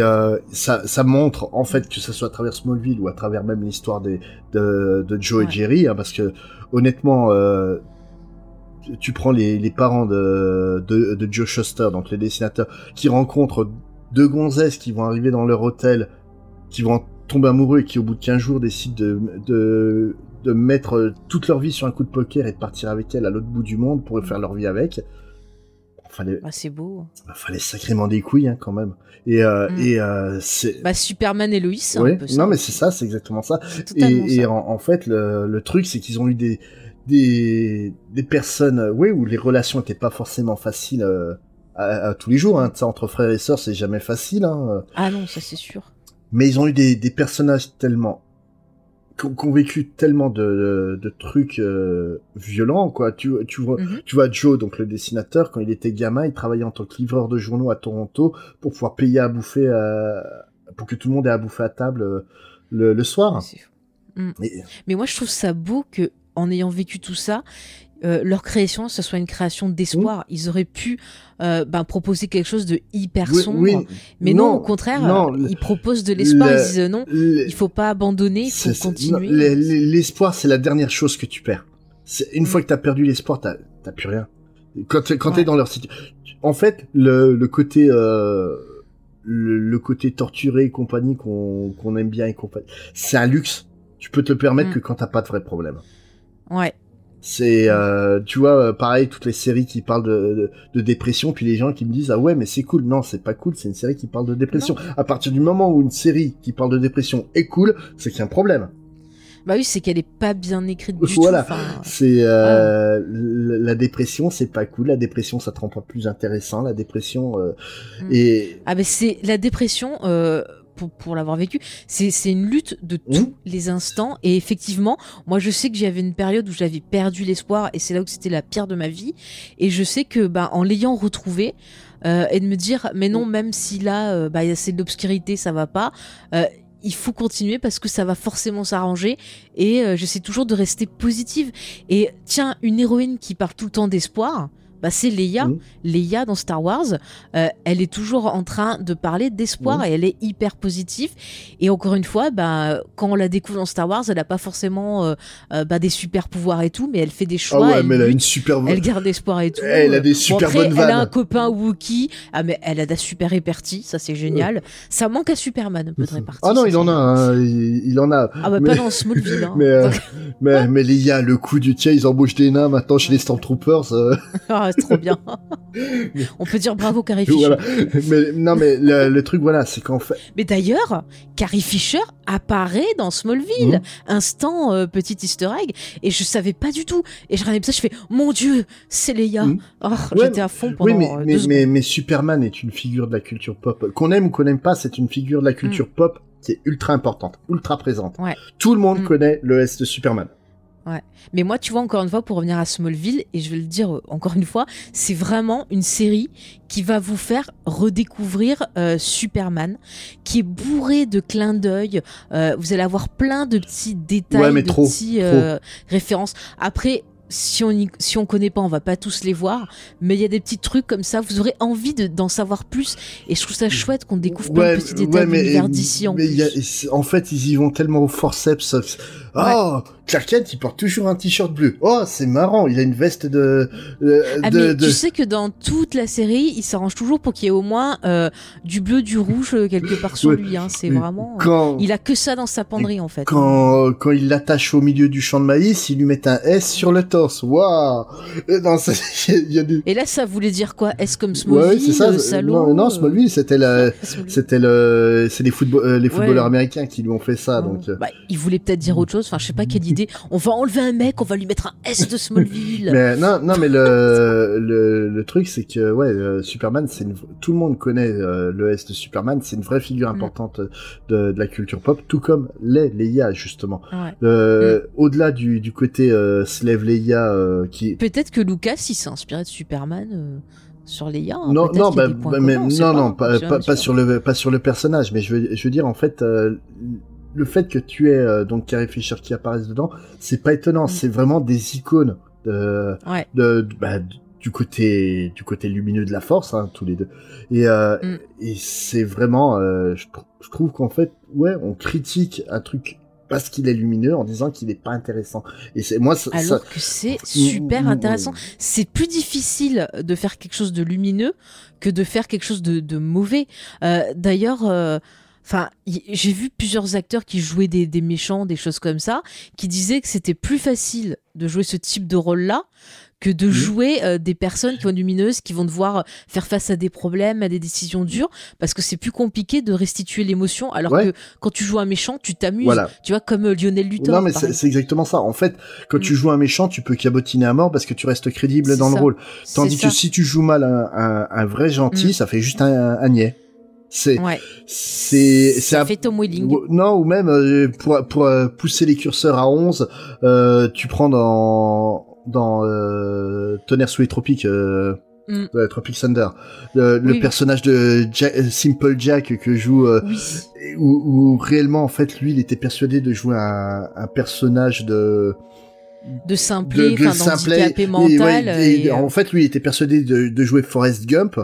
euh, ça, ça montre en fait que ce soit à travers Smallville ou à travers même l'histoire des de, de Joe Ouais. et Jerry, hein, parce que honnêtement, euh, tu- prends les, les parents de, de de Joe Shuster, donc les dessinateurs, qui rencontrent deux gonzesses qui vont arriver dans leur hôtel, qui vont tomber amoureux et qui au bout de 15 jours décident de de de mettre toute leur vie sur un coup de poker et de partir avec elle à l'autre bout du monde pour faire leur vie avec. Fallait, Ah, c'est beau. fallait sacrément des couilles hein, quand même. Et euh, Mm. et euh, c'est Bah Superman et Lois, c'est Ouais, un peu ça. non mais c'est ça, c'est exactement ça. Totalement Et, et ça. en, en fait, le, le truc, c'est qu'ils ont eu des des des personnes, euh, oui, où les relations étaient pas forcément faciles euh, à, à tous les jours. Hein. Entre frères et sœurs, c'est jamais facile. Hein. Ah non, ça c'est sûr. Mais ils ont eu des, des personnages tellement qui ont, vécu tellement de, de, de trucs euh, violents, quoi. Tu, tu vois, Mhm. tu vois Joe, donc le dessinateur, quand il était gamin, il travaillait en tant que livreur de journaux à Toronto pour pouvoir payer à bouffer, euh, pour que tout le monde ait à bouffer à table euh, le, le soir. Et- Mais moi, je trouve ça beau que, en ayant vécu tout ça, euh, leur création, ce soit une création d'espoir. Ils auraient pu euh, ben, proposer quelque chose de hyper Oui, sombre. oui, mais non, au contraire, non, euh, ils proposent de l'espoir. le- Ils disent non, le- il faut pas abandonner, il faut continuer. L'espoir, c'est la dernière chose que tu perds. Une fois que t'as perdu l'espoir, t'as t'as plus rien. Quand t'es quand t'es Ouais. dans leur situation, en fait, le, le côté euh, le, le côté torturé et compagnie qu'on qu'on aime bien et compagnie, c'est un luxe. Tu peux te le permettre Mm. que quand t'as pas de vrais problèmes. Ouais. C'est, euh, tu vois, euh, pareil, toutes les séries qui parlent de, de, de dépression, puis les gens qui me disent ah ouais mais c'est cool. Non, c'est pas cool. C'est une série qui parle de dépression. À partir du moment où une série qui parle de dépression est cool, c'est qu'il y a un problème. Bah oui, c'est qu'elle est pas bien écrite du Voilà. tout. Enfin, C'est euh, l- la dépression, c'est pas cool. La dépression, ça te rend pas plus intéressant. La dépression euh, Mm. et Ah ben c'est la dépression euh, pour, pour l'avoir vécu, c'est c'est une lutte de Mmh. tous les instants. Et effectivement, moi je sais que j'avais une période où j'avais perdu l'espoir et c'est là où c'était la pire de ma vie. Et je sais que bah en l'ayant retrouvé euh, et de me dire mais non même si là euh, bah c'est de l'obscurité, ça va pas euh, il faut continuer parce que ça va forcément s'arranger. Et euh, j'essaie toujours de rester positive. Et tiens une héroïne qui parle tout le temps d'espoir bah c'est Leia Mhm. Leia dans Star Wars euh, elle est toujours en train de parler d'espoir Mhm. et elle est hyper positive. Et encore une fois, bah, quand on la découvre dans Star Wars, elle n'a pas forcément euh, euh, bah, des super pouvoirs et tout, mais elle fait des ah choix. ouais, elle, mais elle a une super. elle garde espoir et tout. Elle a des Bon, super après, bonnes Elle a un copain Wookie. Ah, mais elle a de la super répartie, ça c'est génial. Ça manque à Superman un peu de répartie. Ah non, il en a, hein, il, il en a. Ah bah mais- pas dans Smallville. Hein. Mais, euh, mais, gars, le coup du tiens, ils embauchent des nains maintenant chez les Stormtroopers. Ah, trop bien. On peut dire bravo Carrie Fisher. Voilà. Mais non, mais le, le truc, voilà, c'est qu'en fait, Mais d'ailleurs, Carrie Fisher apparaît dans Smallville. Mhm. Instant euh, petit easter egg. Et je savais pas du tout. Et je regardais ça, je fais Mon Dieu, c'est Leia. Mhm. Oh, Ouais, J'étais à fond pendant oui, mais, euh, mais, mais, Superman est une figure de la culture pop. Qu'on aime ou qu'on n'aime pas, c'est une figure de la culture pop qui est ultra importante, ultra présente. Ouais. Tout le monde connaît le S de Superman. Mais moi, tu vois, encore une fois, pour revenir à Smallville, et je vais le dire euh, encore une fois, c'est vraiment une série qui va vous faire redécouvrir euh, Superman, qui est bourré de clins d'œil. Euh, vous allez avoir plein de petits détails, Ouais, de trop, petits euh, références. Après. Si on y, si on connaît pas, on va pas tous les voir, mais il y a des petits trucs comme ça, vous aurez envie de- d'en savoir plus, et je trouve ça chouette qu'on découvre plein de petits détails l'univers d'ici en plus. en fait, ils y vont tellement au forceps. Oh, Clark Kent, il porte toujours un t-shirt bleu. Oh, c'est marrant, il a une veste de. euh, Ah de, mais de- tu sais que dans toute la série, il s'arrange toujours pour qu'il y ait au moins euh, du bleu, du rouge euh, quelque part sur Ouais. lui. Hein. C'est vraiment. Quand, Il a que ça dans sa penderie en fait. quand, quand il l'attache au milieu du champ de maïs, il lui met un S sur le torse. Waouh Euh. Et là, ça voulait dire quoi? Est-ce comme Ouais, Smallville, c'est ça. euh, salaud non, non, euh, Smallville, c'était la, c'était le, c'est les football, euh, les Ouais. footballeurs américains qui lui ont fait ça, donc. euh. Bah, il voulait peut-être dire autre chose. Enfin, je sais pas quelle idée. On va enlever un mec, on va lui mettre un S de Smallville. Mais non, non, mais le le, le truc c'est que ouais, euh, Superman, c'est une... tout le monde connaît euh, le S de Superman, c'est une vraie figure Mm. importante de, de la culture pop, tout comme les Leia justement. Ouais. Euh, Mm. Au-delà du, du côté euh, Slave Leia euh, qui Peut-être que Lucas, il s'est inspiré de Superman euh, sur Leia. hein. non non bah, mais communs, non pas, non pas, sur le pas sur le personnage, mais je veux je veux dire en fait euh, le fait que tu aies euh, donc Carrie Fisher qui apparaisse dedans, c'est pas étonnant, Mm. c'est vraiment des icônes de Ouais. de, de- bah, du côté du côté lumineux de la force hein, tous les deux et euh, Mm. et c'est vraiment euh, je, tr- je trouve qu'en fait ouais on critique un truc parce qu'il est lumineux en disant qu'il est pas intéressant et c'est moi ça, ça- Alors que c'est super intéressant. C'est plus difficile de faire quelque chose de lumineux que de faire quelque chose de, de mauvais. Euh, D'ailleurs, euh, enfin, j'ai vu plusieurs acteurs qui jouaient des, des méchants, des choses comme ça, qui disaient que c'était plus facile de jouer ce type de rôle-là que de Mhm. jouer euh, des personnes qui être lumineuses, qui vont devoir faire face à des problèmes, à des décisions dures, parce que c'est plus compliqué de restituer l'émotion, alors Ouais. que quand tu joues un méchant, tu t'amuses, voilà tu vois, comme euh, Lionel Luthor. non mais c'est exactement ça en fait quand tu Mm. joues un méchant tu peux cabotiner à mort parce que tu restes crédible dans le rôle tandis ça. que si tu joues mal un, un, un vrai gentil Mm. ça fait juste un, un niais c'est Ouais. c'est c'est un- fait Tom Welling. Ou- Non, ou même euh, pour, pour euh, pousser les curseurs à 11, euh, tu prends dans dans euh, Tonnerre sous les tropiques, euh, Mm. Tropic Thunder, le, le Oui. personnage de Jack- Simple Jack que joue, Oui. où, où réellement en fait lui il était persuadé de jouer un, un personnage de de simplet, de, de simplet, et, mental. ouais, et, et, en fait lui il était persuadé de, de jouer Forrest Gump,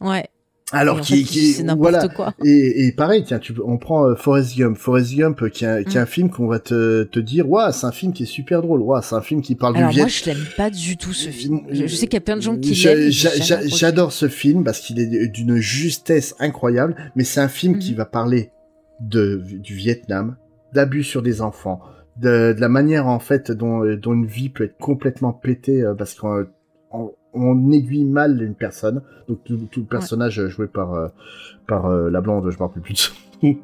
ouais. Alors Et en qui, fait, qui c'est n'importe voilà, quoi. Et, et pareil, tiens, tu, on prend euh, Forrest Gump. Forrest Gump, euh, qui est, un- qui est Mm. un film qu'on va te, te dire, waouh, c'est un film qui est super drôle. Waouh, c'est un film qui parle Alors du Viet. moi, je l'aime pas du tout ce film. Je, je sais qu'il y a plein de gens qui l'aiment. J'adore ce film parce qu'il est d'une justesse incroyable, mais c'est un film qui Mhm. va parler de du Vietnam, d'abus sur des enfants, de, de la manière en fait dont, euh, dont une vie peut être complètement pétée parce qu'on on, aiguille mal une personne. Donc tout, tout le personnage euh, joué par euh, par euh, la blonde, je me rappelle plus de son nom.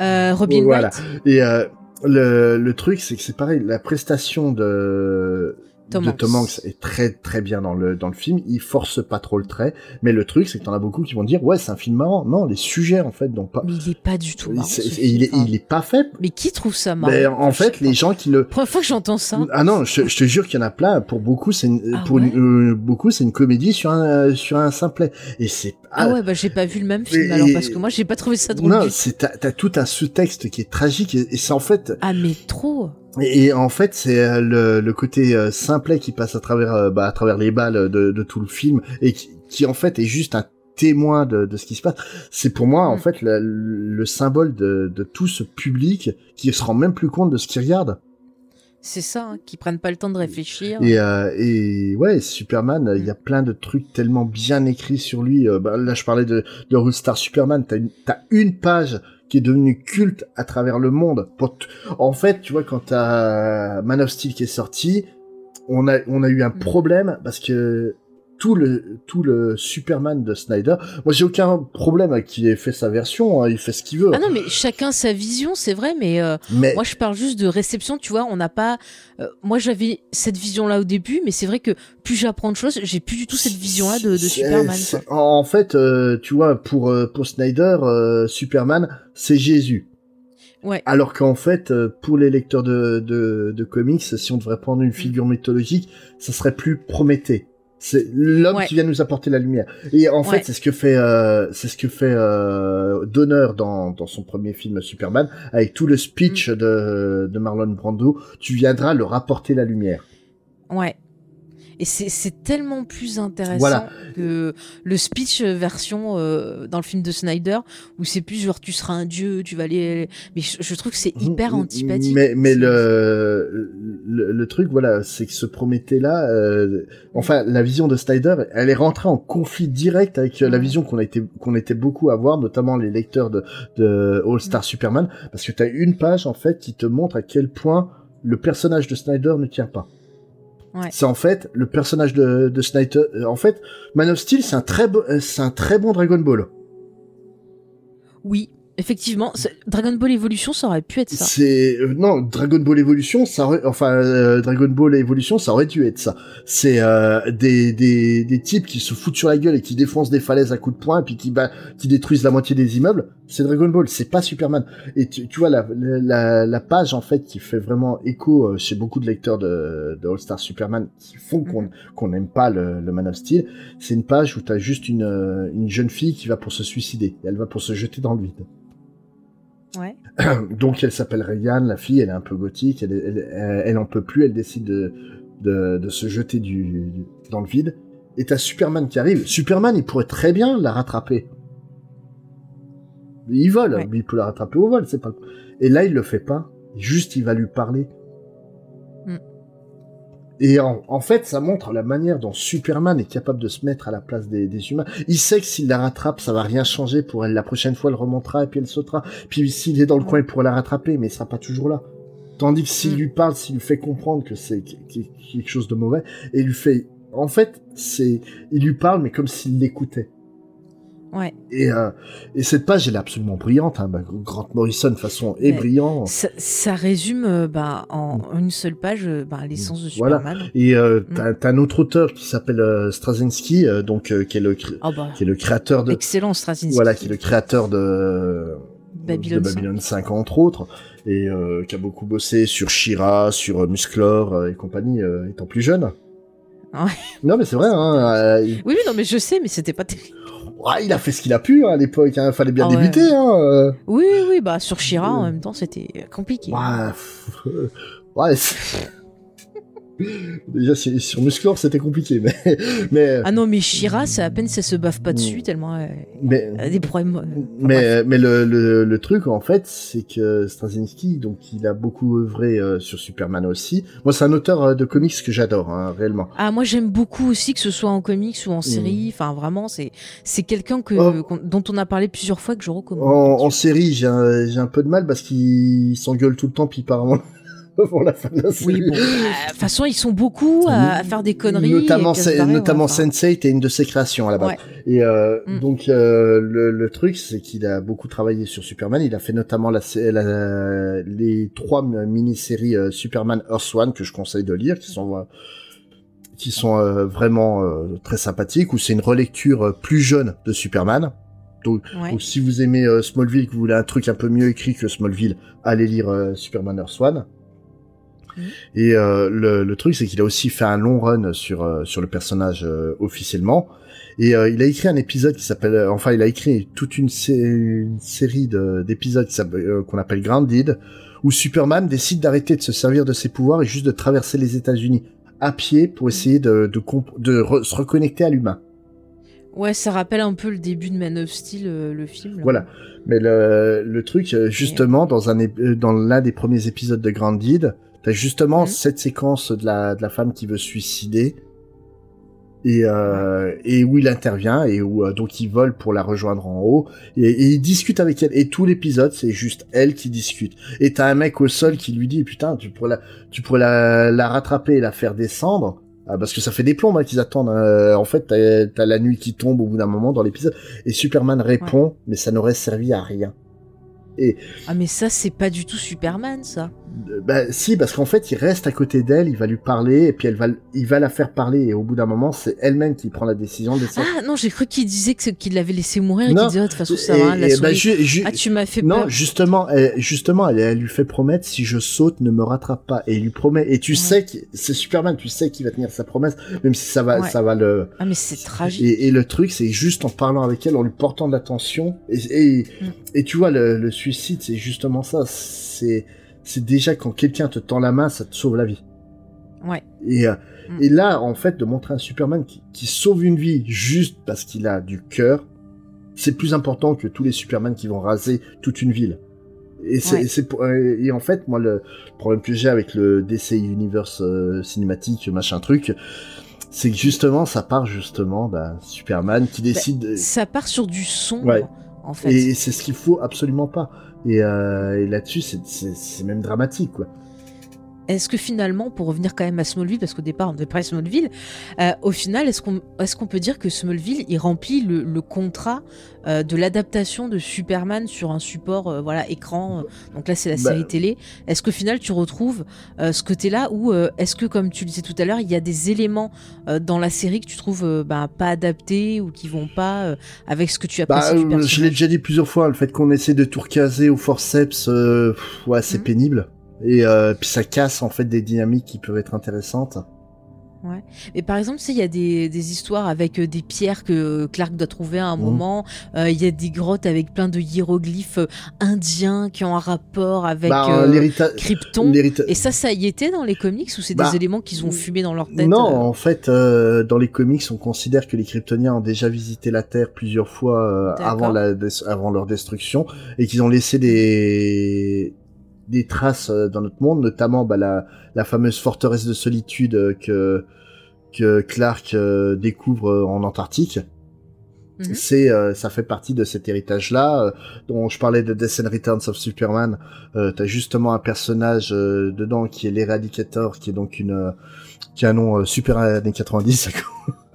Euh, Robin Voilà. Et euh, le, le truc, c'est que c'est pareil, la prestation de Tom de Hanks. Tom Hanks est très très bien dans le dans le film. Il force pas trop le trait, mais le truc, c'est que t'en as beaucoup qui vont dire ouais, c'est un film marrant. Non, les sujets en fait, donc pas. mais il est pas du tout marrant. Il est film. il est pas fait. Mais qui trouve ça marrant Mais en fait, les gens qui le Première fois que j'entends ça. ah non, je, je te jure qu'il y en a plein. Pour beaucoup, c'est une, Ah pour ouais euh, beaucoup, c'est une comédie sur un sur un simplet. Et c'est Ah ouais, bah j'ai pas vu le même film Et- alors parce que moi j'ai pas trouvé ça drôle. non, c'est t'as t'as tout un sous-texte qui est tragique et, et c'est en fait Ah mais trop. Et, en fait, c'est euh, le, le côté euh, simplet qui passe à travers, euh, bah, à travers les balles de, de tout le film et qui, qui, en fait est juste un témoin de, de ce qui se passe. C'est pour moi en Mm. fait le, le symbole de, de tout ce public qui se rend même plus compte de ce qu'il regarde. C'est ça, hein, qui prennent pas le temps de réfléchir. Et, euh, et ouais, Superman, il y a plein de trucs tellement bien écrits sur lui. Euh, bah, là, je parlais de, de Roostar Superman. T'as une, t'as une page qui est devenue culte à travers le monde. En fait, tu vois, quand t'as Man of Steel qui est sorti, on a on a eu un Mm. problème parce que tout le tout le Superman de Snyder, moi j'ai aucun problème avec qu'il ait fait sa version, hein, il fait ce qu'il veut. Ah non, mais chacun sa vision, c'est vrai, mais euh, mais moi je parle juste de réception, tu vois, on n'a pas... euh, moi j'avais cette vision-là au début, mais c'est vrai que plus j'apprends de choses, j'ai plus du tout cette vision-là de, Superman. En fait, euh, tu vois, pour euh, pour Snyder, euh, Superman, c'est Jésus. Ouais. Alors qu'en fait, euh, pour les lecteurs de, de, de comics, si on devrait prendre une figure mythologique, ça serait plus Prométhée. C'est l'homme Ouais. qui vient nous apporter la lumière. Et en Ouais. fait, c'est ce que fait, euh, c'est ce que fait euh, Donner dans, dans son premier film Superman, avec tout le speech Mm. de, de Marlon Brando. Tu viendras le rapporter la lumière. Ouais. Et c'est tellement plus intéressant Voilà. que le speech version euh, dans le film de Snyder où c'est plus genre tu seras un dieu, tu vas aller. Mais je, je trouve que c'est hyper antipathique. Mais, mais le, le, le truc, voilà, c'est que ce Prométhée-là, euh, enfin, la vision de Snyder, elle est rentrée en conflit direct avec euh, la vision qu'on a été, qu'on était beaucoup à voir, notamment les lecteurs de, de All Star Superman, parce que t'as une page, en fait, qui te montre à quel point le personnage de Snyder ne tient pas. Ouais. C'est en fait le personnage de, de Snyder. euh, En fait, Man of Steel, c'est un très euh, c'est un très bon Dragon Ball. Oui, effectivement, Dragon Ball Evolution, ça aurait pu être ça. C'est euh, non Dragon Ball Evolution, ça aurait, enfin euh, Dragon Ball Evolution, ça aurait dû être ça. C'est euh, des, des des types qui se foutent sur la gueule et qui défoncent des falaises à coups de poing et puis qui bah, qui détruisent la moitié des immeubles. C'est Dragon Ball, c'est pas Superman. Et tu, tu vois la, la la page en fait qui fait vraiment écho euh, chez beaucoup de lecteurs de, de All Star Superman qui font qu'on qu'on n'aime pas le, le Man of Steel. C'est une page où t'as juste une euh, une jeune fille qui va pour se suicider. Et elle va pour se jeter dans le vide. Ouais. Donc elle s'appelle Regan, la fille, elle est un peu gothique, elle, elle, elle, elle en peut plus, elle décide de, de, de se jeter du, du- dans le vide. Et t'as Superman qui arrive. Superman, il pourrait très bien la rattraper. Il vole, Ouais. mais il peut la rattraper au vol, c'est pas. Et là, il le fait pas. Juste, il va lui parler. Et en, en fait, ça montre la manière dont Superman est capable de se mettre à la place des, des humains. Il sait que s'il la rattrape, ça va rien changer pour elle. La prochaine fois, elle remontera et puis elle sautera. Puis s'il est dans le coin, il pourra la rattraper, mais il sera pas toujours là. Tandis que s'il Mm. lui parle, s'il lui fait comprendre que c'est qu- qu- quelque chose de mauvais, et il lui fait, en fait, c'est, il lui parle, mais comme s'il l'écoutait. Ouais. Et, euh, et cette page, elle est absolument brillante. Hein. Grant Morrison, de toute façon, est brillant. Ça, ça résume euh, bah, en une seule page euh, bah, l'essence de Mm. Voilà. Superman. Et euh, Mm. t'as, un autre auteur qui s'appelle Straczynski, donc qui est le cré- Ah bah, qui est le créateur de excellent Straczynski. voilà, qui est le créateur de Babylone de 5. Babylon 5 entre autres, et qui a beaucoup bossé sur Shira, sur Musclor et compagnie, étant plus jeune. Ouais. Non mais c'est vrai, hein, il... Oui, non, mais je sais, mais c'était pas terrible. Ouais, il a fait ce qu'il a pu hein, à l'époque, hein, fallait bien Ah ouais. débuter. Hein, euh. Oui, oui, bah sur Shira, en même temps, c'était compliqué. Ouais, euh, ouais, Déjà sur Musclor c'était compliqué, mais mais Ah non, mais Shira, c'est à peine ça se baffe pas Mm. dessus, tellement euh, mais elle a des problèmes. euh, enfin, Mais, bref. mais le, le, le truc, en fait, c'est que Straczynski, donc, il a beaucoup œuvré euh, sur Superman aussi. Moi, c'est un auteur euh, de comics que j'adore, hein, réellement. Ah, moi j'aime beaucoup aussi que ce soit en comics ou en série. Enfin, vraiment, c'est c'est quelqu'un que Mm. Oh. dont on a parlé plusieurs fois que je recommande. En, en série, j'ai un, j'ai un peu de mal parce qu'il s'engueule tout le temps, puis il part avant la fin de la série. Oui, bon. bah, De toute façon, ils sont beaucoup à, à faire des conneries. Notamment, se notamment enfin. Sense8 est une de ses créations à la base. Ouais. Et euh, Mm. donc euh, le, le truc, c'est qu'il a beaucoup travaillé sur Superman. Il a fait notamment la, sé- la- les trois mini-séries euh, Superman Earth One que je conseille de lire, qui sont euh, qui sont euh, vraiment euh, très sympathiques. Où c'est une relecture euh, plus jeune de Superman. Donc, Ouais. donc si vous aimez euh, Smallville, que vous voulez un truc un peu mieux écrit que Smallville, allez lire euh, Superman Earth One. Mhm. Et euh, le, le truc, c'est qu'il a aussi fait un long run sur euh, sur le personnage euh, officiellement. Et euh, il a écrit un épisode qui s'appelle, euh, enfin, il a écrit toute une, sé- une série de- d'épisodes euh, qu'on appelle Grounded, où Superman décide d'arrêter de se servir de ses pouvoirs et juste de traverser les États-Unis à pied pour essayer de de, comp- de re- se reconnecter à l'humain. Ouais, ça rappelle un peu le début de Man of Steel, le film. là. Voilà. Mais le, le truc, justement, dans un dans l'un des premiers épisodes de Grounded, t'as justement Mhm. cette séquence de la, de la femme qui veut suicider. et euh, et où il intervient et où euh, donc il vole pour la rejoindre en haut. Et, et il discute avec elle. Et tout l'épisode c'est juste elle qui discute. Et t'as un mec au sol qui lui dit putain tu pourrais la tu pourrais la, la rattraper et la faire descendre. Ah, parce que ça fait des plombs hein, qu'ils attendent euh, en fait t'as t'as la nuit qui tombe au bout d'un moment dans l'épisode. Et Superman répond mais ça n'aurait servi à rien Ah, mais ça, c'est pas du tout Superman, ça. Euh, Bah si, parce qu'en fait, il reste à côté d'elle, il va lui parler, et puis elle va, il va la faire parler, et au bout d'un moment, c'est elle-même qui prend la décision de. Ah, non, j'ai cru qu'il disait que qu'il l'avait laissé mourir et Non. qu'il disait, oh, de toute façon, ça va, la souris. bah, ju- ju- Ah, tu m'as fait non, peur. justement, elle, justement, elle, elle lui fait promettre si je saute, ne me rattrape pas, et il lui promet. Et tu Ouais. sais que c'est Superman, tu sais qu'il va tenir sa promesse, même si ça va, Ouais. ça va le. Ah, mais c'est tragique. Et, et le truc, c'est juste en parlant avec elle, en lui portant de l'attention. Et, et, Mm. et tu vois, le, le suicide, c'est justement ça. C'est, c'est déjà quand quelqu'un te tend la main, ça te sauve la vie. Ouais. Et, euh, Mm. et là, en fait, de montrer un Superman qui, qui sauve une vie juste parce qu'il a du cœur, c'est plus important que tous les Superman qui vont raser toute une ville. Et c'est, Ouais. c'est pour- euh, et en fait, moi, le problème que j'ai avec le DC Universe euh, cinématique, machin truc, c'est que justement, ça part justement d'un Superman qui décide. de- Ça part sur du sombre, Ouais. Et c'est ce qu'il faut absolument pas. Et, euh, et là-dessus, c'est même dramatique, quoi. Est-ce que finalement, pour revenir quand même à Smallville, parce qu'au départ on devait parler de Smallville, euh, au final, est-ce qu'on est qu'on peut dire que Smallville, il remplit le, le contrat euh, de l'adaptation de Superman sur un support, euh, voilà, écran. donc là, c'est la Bah, série télé. Est-ce qu'au final, tu retrouves ce côté-là, ou est-ce que, comme tu le disais tout à l'heure, il y a des éléments dans la série que tu trouves bah, pas adaptés ou qui vont pas avec ce que tu Bah, apprécies du euh, je l'ai déjà dit plusieurs fois, le fait qu'on essaie de tout recaser au forceps, ouais, c'est Mhm. pénible. Et euh, puis ça casse en fait des dynamiques qui peuvent être intéressantes. Mais par exemple, tu sais, il y a des, des histoires avec euh, des pierres que euh, Clark doit trouver à un Mhm. moment. Euh, Il y a des grottes avec plein de hiéroglyphes indiens qui ont un rapport avec bah, euh, Krypton. Et ça, ça y était dans les comics ou c'est Bah, des éléments qu'ils ont fumés dans leur tête Non, euh en fait, euh, dans les comics, on considère que les Kryptoniens ont déjà visité la Terre plusieurs fois euh, avant, la avant leur destruction et qu'ils ont laissé des des traces euh, dans notre monde, notamment bah, la, la fameuse forteresse de solitude euh, que que Clark euh, découvre euh, en Antarctique. Mhm. C'est, euh, ça fait partie de cet héritage-là, euh, dont je parlais de Death and Returns of Superman. Euh, T'as justement un personnage euh, dedans qui est l'Eradicator, qui est donc une, euh, qui a un nom euh, super années 90.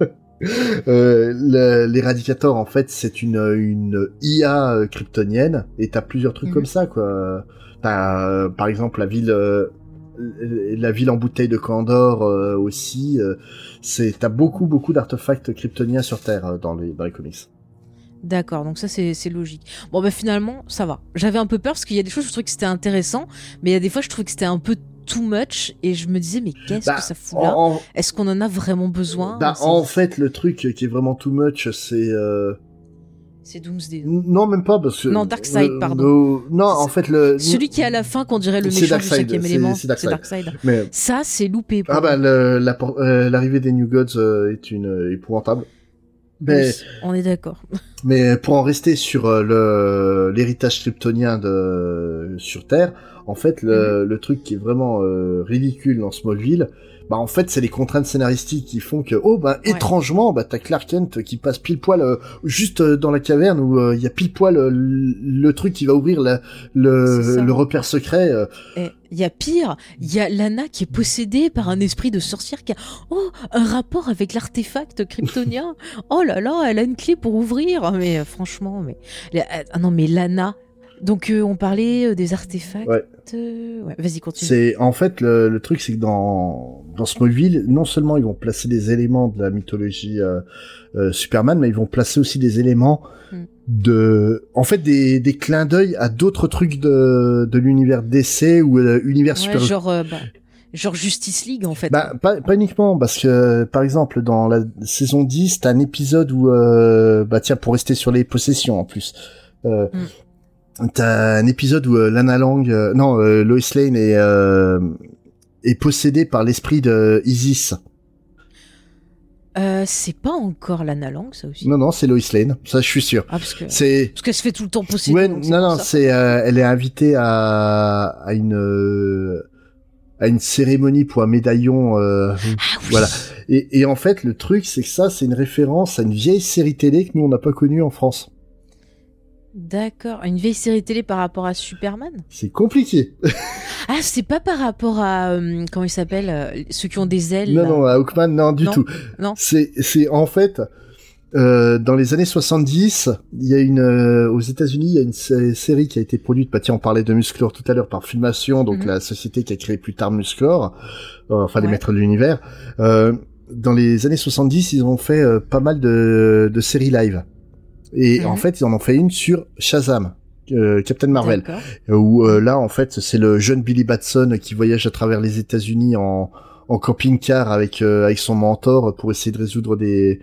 euh, le- L'Eradicator, en fait, c'est une, une IA euh, kryptonienne, et t'as plusieurs trucs Mhm. comme ça, quoi. T'as, euh, par exemple, la ville, euh, la ville en bouteille de Candor euh, aussi. euh, c'est, t'as beaucoup, beaucoup d'artefacts kryptoniens sur Terre euh, dans les, dans les comics. D'accord, donc ça c'est c'est logique. Bon bah finalement ça va. J'avais un peu peur parce qu'il y a des choses je trouvais que c'était intéressant, mais il y a des fois je trouvais que c'était un peu too much et je me disais mais qu'est-ce Bah, que ça fout là? En, Est-ce qu'on en a vraiment besoin? Bah, en fait, le truc qui est vraiment too much, c'est euh, C'est Doomsday. non même pas parce que Non, Darkseid, pardon. non, en fait le Celui qui est à la fin qu'on dirait le méchant du cinquième élément, c'est Darkseid. Darkseid. mais Ça c'est loupé. pour ah bah la euh, l'arrivée des New Gods euh, est une euh, épouvantable. Mais Oui, on est d'accord. Mais pour en rester sur euh, l'héritage kryptonien de sur Terre, en fait le, le truc qui est vraiment euh, ridicule dans Smallville, bah en fait c'est les contraintes scénaristiques qui font que oh bah Ouais. étrangement bah t'as Clark Kent qui passe pile poil euh, juste euh, dans la caverne où euh, il y a pile poil euh, le, truc qui va ouvrir la- le le repère secret. euh. Et Il y a pire, il y a Lana qui est possédée par un esprit de sorcière qui a oh un rapport avec l'artefact kryptonien. oh là là, elle a une clé pour ouvrir. Mais euh, franchement, mais ah non mais Lana. Donc euh, on parlait euh, des artefacts. Ouais. euh, ouais, vas-y continue. C'est en fait le, le truc, c'est que dans dans Smallville, non seulement ils vont placer des éléments de la mythologie euh, euh, Superman, mais ils vont placer aussi des éléments Mm. de, en fait, des des clins d'œil à d'autres trucs de de l'univers DC ou euh, univers Ouais, super. genre bah, genre Justice League en fait. Bah, pas, pas uniquement, parce que, par exemple, dans la saison 10, t'as un épisode où, euh, bah tiens, pour rester sur les possessions en plus, euh, t'as un épisode où euh, Lana Lang, euh, non, euh, Lois Lane est, est possédée par l'esprit de Isis. Euh, c'est pas encore Lana Lang ça aussi. Non, non, c'est Lois Lane, ça je suis sûr. Ah parce que C'est... parce qu'elle se fait tout le temps posséder. Ouais, non, non, c'est, euh, elle est invitée à, à une, euh, à une cérémonie pour un médaillon. Ah oui. Voilà. Et, et en fait, le truc, c'est que ça, c'est une référence à une vieille série télé que nous, on n'a pas connue en France. D'accord. Une vieille série télé par rapport à Superman? C'est compliqué. Ah, c'est pas par rapport à. euh, comment il s'appelle euh, Ceux qui ont des ailes. non, là? non, à Hawkman, non, du Non. tout. Non. C'est, c'est en fait, euh, dans les années 70, il y a une, euh, aux États-Unis, il y a une sé- série qui a été produite, bah tiens, on parlait de Musclor tout à l'heure par Filmation, donc Mhm. la société qui a créé plus tard Musclor, euh, enfin les maîtres de l'univers. Euh, dans les années 70, ils ont fait pas mal de, de séries live. Et Mhm. en fait, ils en ont fait une sur Shazam. euh, Captain Marvel D'accord. où euh, là en fait c'est le jeune Billy Batson qui voyage à travers les États-Unis en, en camping-car avec euh, avec son mentor pour essayer de résoudre des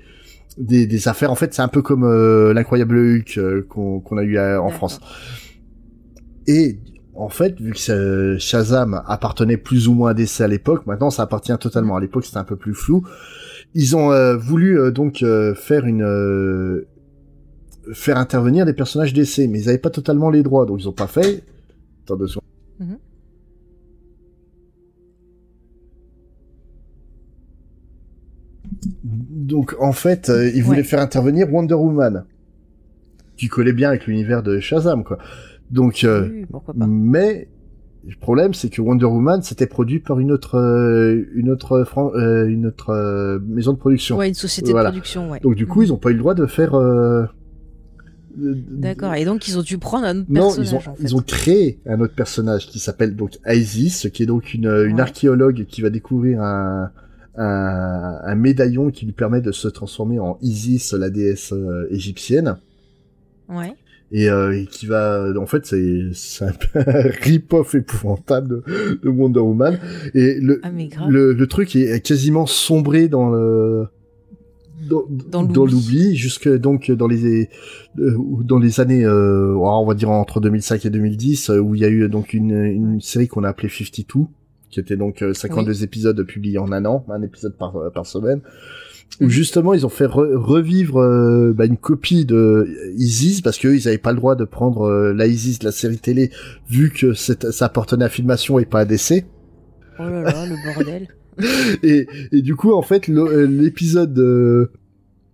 des, des affaires. En fait, c'est un peu comme euh, l'incroyable Hulk euh, qu'on qu'on a eu à- en. France. Et en fait, vu que Shazam appartenait plus ou moins à DC à l'époque, maintenant ça appartient totalement. À l'époque, c'était un peu plus flou. Ils ont euh, voulu euh, donc euh, faire une euh, faire intervenir des personnages DC, mais ils avaient pas totalement les droits, donc ils ont pas fait. Attends deux secondes. Mhm. Donc en fait, euh, ils voulaient faire intervenir Wonder Woman, qui collait bien avec l'univers de Shazam, quoi. Donc, euh, Oui, mais le problème, c'est que Wonder Woman, c'était produit par une autre, euh, une autre, fran- une autre maison de production. Ouais, une société Voilà. de production, ouais. Donc du coup, Mhm. ils ont pas eu le droit de faire. D'accord. Et donc, ils ont dû prendre un autre Non, personnage, ils ont, en fait. ils ont créé un autre personnage qui s'appelle donc Isis, qui est donc une, archéologue qui va découvrir un, un, un médaillon qui lui permet de se transformer en Isis, la déesse euh, égyptienne, Ouais. et, euh, et qui va, en fait, c'est un un rip-off épouvantable de, de Wonder Woman, et le, Ah, le, le truc est quasiment sombré dans le dans, Dans dans l'oubli. jusque donc dans les euh, dans les années euh, on va dire entre 2005 et 2010 euh, où il y a eu donc une, une série qu'on a appelée 52 qui était donc euh, 52 épisodes publiés en un an un épisode par par semaine où Mhm. justement ils ont fait re- revivre euh, bah, une copie de Isis parce qu'eux ils avaient pas le droit de prendre euh, la Isis de la série télé vu que ça appartenait à Filmation et pas à DC Oh là là, le bordel. et, et du coup, en fait, euh, l'épisode de,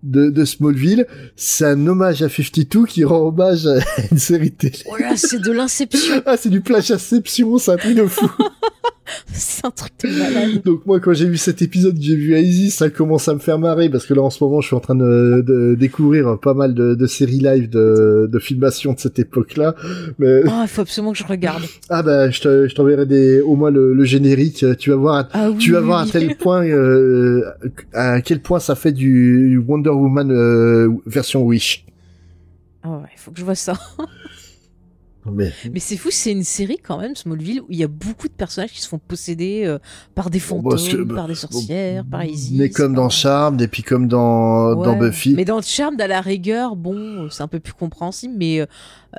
de, de Smallville, c'est un hommage à 52 qui rend hommage à une série télé. Oh là, c'est de l'inception. Ah, c'est du plagiaception, c'est un truc de fou. c'est un truc de malade. Donc moi, quand j'ai vu cet épisode, j'ai vu Isis, ça commence à me faire marrer parce que là, en ce moment, je suis en train de, de découvrir pas mal de, de séries live de, de filmation de cette époque-là. Mais Oh, il faut absolument que je regarde. ah bah, je te- je t'enverrai des, au moins le, le générique. Tu vas voir à Ah oui. tu vas oui, voir à tel point euh, à quel point ça fait du Wonder Woman euh, version Wish. Ah ouais, il faut que je vois ça. Mais Mais c'est fou, c'est une série quand même, Smallville, où il y a beaucoup de personnages qui se font posséder euh, par des Bon, fantômes, que- par des sorcières, par Isis. mais comme dans Charmed et puis comme dans dans Ouais. Buffy. Mais dans le Charme, à la rigueur, bon, c'est un peu plus compréhensible, mais euh,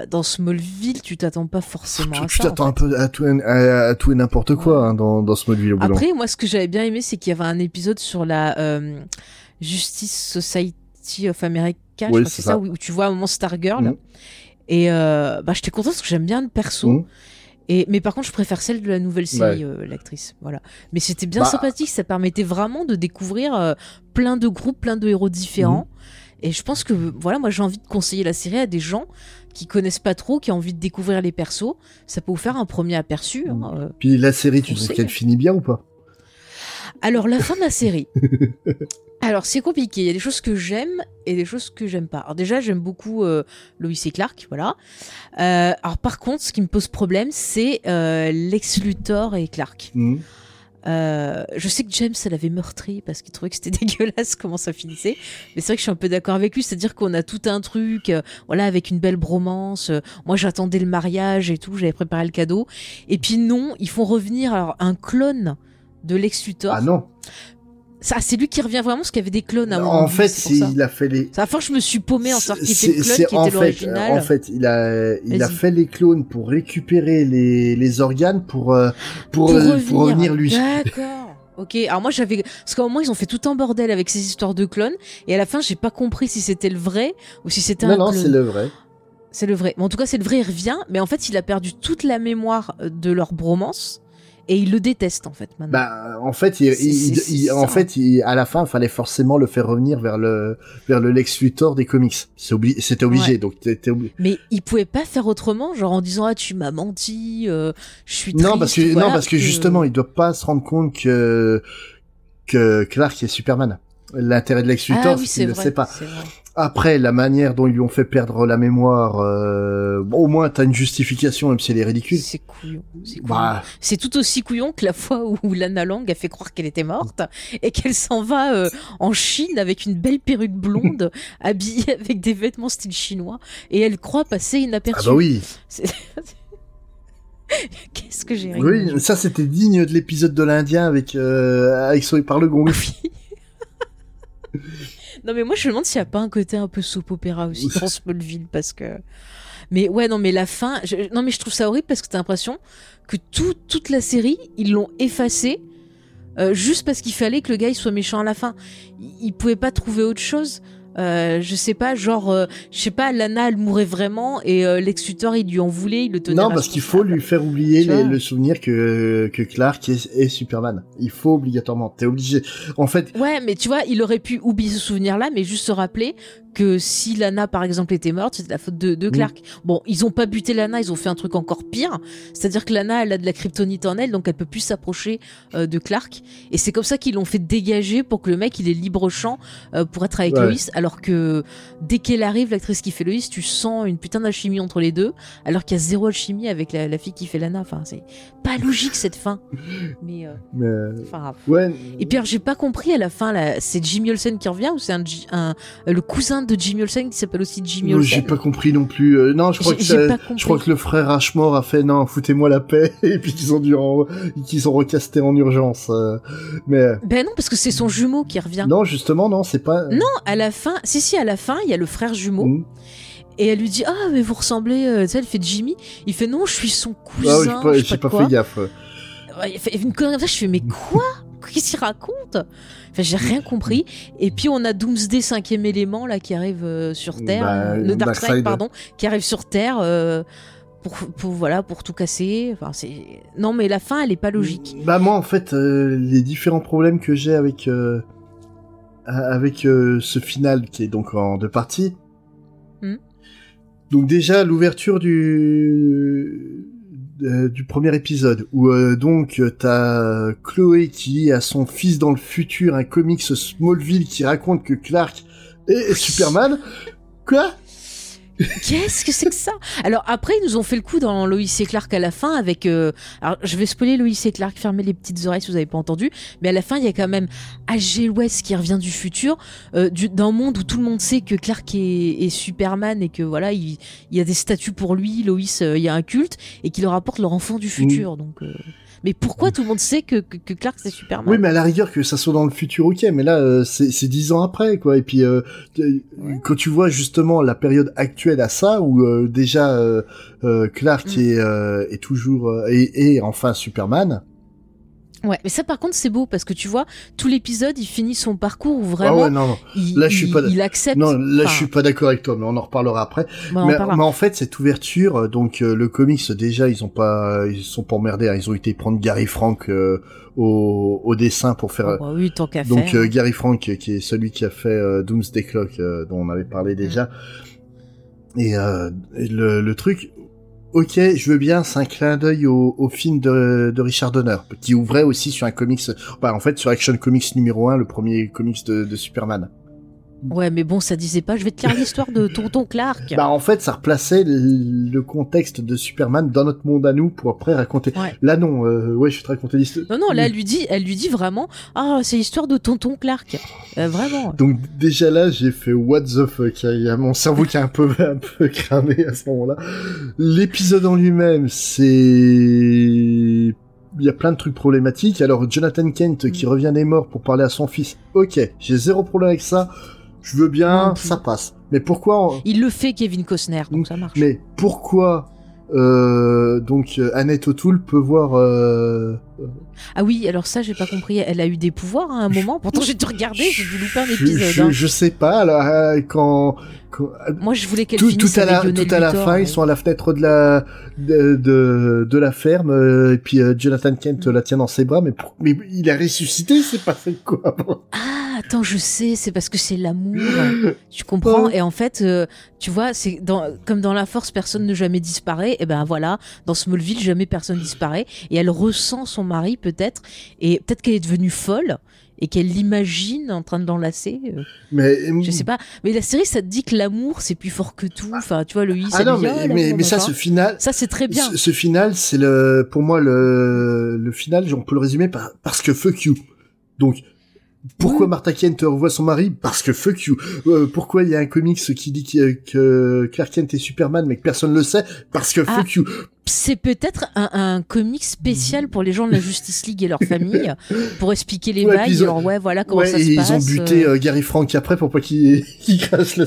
dans Smallville, tu t'attends pas forcément tu à tu ça. en t'attends un fait. peu à tout, à, à tout et n'importe quoi hein, dans, dans Smallville au Après, moi, ce que j'avais bien aimé, c'est qu'il y avait un épisode sur la euh, Justice Society of America, je Oui, crois que c'est ça. ça, où, tu vois un moment Stargirl. Mhm. Et euh, bah, j'étais contente parce que j'aime bien le perso. Mhm. Et, mais par contre, je préfère celle de la nouvelle série, euh, l'actrice. Voilà. Mais c'était bien Bah. sympathique, ça permettait vraiment de découvrir euh, plein de groupes, plein de héros différents. Mhm. Et je pense que voilà, moi j'ai envie de conseiller la série à des gens qui connaissent pas trop, qui ont envie de découvrir les persos. Ça peut vous faire un premier aperçu. hein, euh. Puis la série, tu sait. qu'elle finit bien ou pas? Alors la fin de la série. Alors c'est compliqué. Il y a des choses que j'aime et des choses que j'aime pas. Alors déjà j'aime beaucoup euh, Lois et Clark, voilà. Euh, alors par contre, ce qui me pose problème, c'est euh, Lex Luthor et Clark. Mhm. Euh, je sais que James, elle avait meurtri parce qu'il trouvait que c'était dégueulasse comment ça finissait. Mais c'est vrai que je suis un peu d'accord avec lui, c'est-à-dire qu'on a tout un truc, euh, voilà, avec une belle bromance. Euh, moi, j'attendais le mariage et tout, j'avais préparé le cadeau. Et puis non, ils font revenir alors un clone de Lex Luthor. Ah non. Ça, c'est lui qui revient vraiment parce qu'il y avait des clones moment En fait, c'est ça. il a fait les. C'est à la fin, je me suis paumé en savoir qui était le clone, qui en était fait, l'original. En fait, il a, il a fait les clones pour récupérer les, les organes pour, euh, pour, pour, euh, revenir. pour revenir lui. D'accord. Ok, alors moi j'avais parce qu'au moment ils ont fait tout un bordel avec ces histoires de clones et à la fin j'ai pas compris si c'était le vrai ou si c'était Non, un non, clone. c'est le vrai. C'est le vrai. Mais en tout cas c'est le vrai, il revient, mais en fait il a perdu toute la mémoire euh, de leur bromance et il le déteste en fait maintenant. Bah, en fait, il, il- il- en fait, il- à la fin, il fallait forcément le faire revenir vers le vers le Lex Luthor des comics. C'est obli- c'était obligé, Ouais. donc t'étais obligé. Mais il pouvait pas faire autrement, genre en disant ah tu m'as menti, euh, je suis Non, triste, parce que voilà, non, parce que justement, il doit pas se rendre compte que que Clark est Superman. L'intérêt de Lex Luthor, ah oui c'est c'est qu'il ne vrai, sait pas. Après, la manière dont ils lui ont fait perdre la mémoire, euh, bon, au moins t'as une justification, même si elle est ridicule. C'est couillon. C'est. Bah, tout aussi couillon que la fois où Lana Lang a fait croire qu'elle était morte et qu'elle s'en va euh, en Chine avec une belle perruque blonde, habillée avec des vêtements style chinois, et elle croit passer ah inaperçue. bah oui, Qu'est-ce que j'ai oui, ça c'était digne de l'épisode de l'Indien avec euh, avec par le gong. Non mais moi je me demande s'il n'y a pas un côté un peu soap opéra aussi dans Smallville parce que mais ouais non mais la fin je- non mais je trouve ça horrible parce que t'as l'impression que tout, toute la série ils l'ont effacé euh, juste parce qu'il fallait que le gars il soit méchant à la fin. Il, il pouvait pas trouver autre chose euh, je sais pas genre euh, je sais pas Lana elle mourait vraiment et euh, Lex Luthor il lui en voulait il le tenait Non, parce qu'il faut lui faire oublier les- le souvenir que, que Clark est, est Superman. Il faut obligatoirement. T'es obligé. En fait, Ouais, mais tu vois, il aurait pu oublier ce souvenir-là, mais juste se rappeler que si Lana, par exemple, était morte, c'était la faute de, de Clark. Bon, ils ont pas buté Lana, ils ont fait un truc encore pire. C'est-à-dire que Lana, elle a de la kryptonite en elle, donc elle peut plus s'approcher euh, de Clark. Et c'est comme ça qu'ils l'ont fait dégager pour que le mec, il ait libre champ euh, pour être avec Ouais. Loïs. Alors que dès qu'elle arrive, l'actrice qui fait Loïs, tu sens une putain d'alchimie entre les deux, alors qu'il y a zéro alchimie avec la, la fille qui fait Lana. Enfin, c'est pas logique cette fin. Mais, euh, euh, enfin, ouais. et puis j'ai pas compris à la fin là, c'est Jimmy Olsen qui revient ou c'est un, Ji- un- euh, le cousin de Jimmy Olsen qui s'appelle aussi Jimmy Olsen? J'ai pas compris non plus. Euh, non, je crois que j'ai ça- pas compris. je crois que le frère Ashmore a fait non, foutez-moi la paix et puis qu'ils ont dû en, qu'ils ont recasté en urgence. euh, mais euh, Ben non parce que c'est son jumeau qui revient. non, justement, non, c'est pas. Non, à la fin, si si à la fin, il y a le frère jumeau Mm. et elle lui dit "Ah mais vous ressemblez euh, tu sais elle fait Jimmy." Il fait "Non, je suis son cousin." Ah, j'ai pas, fait gaffe. Il fait une connerie comme ça, je fais "Mais quoi? Qu'est-ce qu'il raconte? Enfin, j'ai rien compris. Et puis on a Doomsday cinquième élément là qui arrive euh, sur Terre, Bah, le Darkseid Darkseid. pardon, qui arrive sur Terre euh, pour, pour voilà pour tout casser. Enfin c'est non mais la fin elle est pas logique. Bah moi en fait euh, les différents problèmes que j'ai avec avec euh, ce final qui est donc en deux parties. Hmm. Donc déjà l'ouverture du euh, du premier épisode où euh, donc t'as Chloé qui lit à son fils dans le futur un comics Smallville qui raconte que Clark est Superman. Quoi? Qu'est-ce que c'est que ça? Alors après ils nous ont fait le coup dans Lois et Clark à la fin avec euh, alors je vais spoiler Lois et Clark fermez les petites oreilles si vous avez pas entendu mais à la fin il y a quand même H.G. West qui revient du futur euh, du- d'un monde où tout le monde sait que Clark est, est Superman et que voilà il, il y a des statues pour lui Lois euh, il y a un culte et qu'il leur apporte leur enfant du futur donc euh, mais pourquoi tout le monde sait que, que, que Clark c'est Superman Oui, mais à la rigueur que ça soit dans le futur, ok. Mais là, euh, c'est c'est dix ans après, quoi. Et puis, euh, quand tu vois justement la période actuelle à ça, où euh, déjà euh, euh, Clark Mm. est, euh, est toujours et, et enfin Superman. Ouais, mais ça par contre c'est beau parce que tu vois tout l'épisode il finit son parcours où Ah vraiment ouais, non, non, il, Là, je suis pas- il accepte. non, là, Enfin, je suis pas d'accord avec toi, mais on en reparlera après. en mais, mais en fait, cette ouverture, euh, donc euh, le comics, déjà, ils ont pas, ils sont pas emmerdés. hein. Ils ont été prendre Gary Frank euh, au, au dessin pour faire. Oh, bah oui, tant qu'à Donc faire. euh, Gary Frank, qui est celui qui a fait euh, Doomsday Clock, euh, dont on avait parlé déjà. Et, euh, et le, le truc, ok, je veux bien, c'est un clin d'œil au, film de, Richard Donner, qui ouvrait aussi sur un comics, bah, en fait sur Action Comics numéro 1, le premier comics de Superman. Ouais, mais bon, ça disait pas. Je vais te lire l'histoire de Tonton Clark. Bah en fait, ça replaçait le, contexte de Superman dans notre monde à nous pour après raconter. Ouais. Là non, euh, ouais, je vais te raconter l'histoire. Non, non, là, elle lui dit, elle lui dit vraiment, ah, c'est l'histoire de Tonton Clark. Euh, vraiment. Donc déjà là, j'ai fait what the fuck? Il y a mon cerveau qui a un peu un peu cramé à ce moment-là. L'épisode en lui-même, c'est il y a plein de trucs problématiques. Alors Jonathan Kent qui Mm. revient des morts pour parler à son fils. Ok, j'ai zéro problème avec ça. Je veux bien, ça passe. Mais pourquoi on- Il le fait, Kevin Costner, donc ça marche. Mais pourquoi euh, donc euh, Annette O'Toole peut voir. Euh... Ah oui, alors ça, j'ai pas compris. Elle a eu des pouvoirs à un moment. Pourtant, j'ai dû regarder, j'ai dû louper un Je, épisode. je, hein. je sais pas là quand. quand Moi, je voulais qu'elle tout, tout à la tout à la Luthor, fin, ils sont à la fenêtre de la de de, de la ferme euh, et puis euh, Jonathan Kent la tient dans ses bras, mais mais il a ressuscité, c'est pas fait quoi Ah, attends, je sais, c'est parce que c'est l'amour. tu comprends. Et en fait, euh, tu vois, c'est dans, comme dans la force, personne ne jamais disparaît. Et ben voilà, dans Smallville, jamais personne disparaît. Et elle ressent son mari peut-être, et peut-être qu'elle est devenue folle et qu'elle l'imagine en train de l'enlacer. euh, Mais je sais pas. Mais la série, ça te dit que l'amour, c'est plus fort que tout. Enfin, tu vois, le i, Ah non, mais mais, ça, ce final, Ça, c'est très bien. Ce, ce final, c'est le, pour moi, le, le final, on peut le résumer par, parce que fuck you. Donc, pourquoi. Martha Kent revoit son mari Parce que fuck you. Euh, pourquoi il y a un comics qui dit que, que Clark Kent est Superman, mais que personne le sait Parce que Ah. fuck you. C'est peut-être un, un comic spécial pour les gens de la Justice League et leurs familles pour expliquer les Ouais, bails. ils ont- genre, ouais, voilà comment Ouais, ça et se ils passe. ont buté euh. euh, Gary Frank après pour pas qu'il qu'il crache. Mais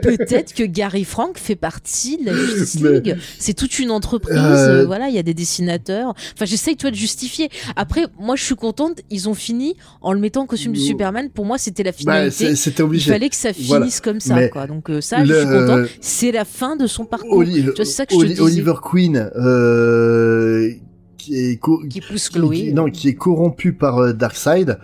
peut-être que Gary Frank fait partie de la Justice Mais- League. C'est toute une entreprise. Euh, euh, voilà, il y a des dessinateurs. Enfin, j'essaye toi de justifier. Après, moi, je suis contente. Ils ont fini en le mettant en costume de. Superman. Pour moi, c'était la Bah, finalité. c'était Il obligé. fallait que ça finisse Voilà. comme ça, Mais quoi. Donc ça, je suis contente. C'est la fin de son parcours. Oli- Tu vois, c'est ça que je te. Oliver Queen, qui est Qui pousse qui- Chloé. qui- non, qui est corrompu par euh, Darkseid,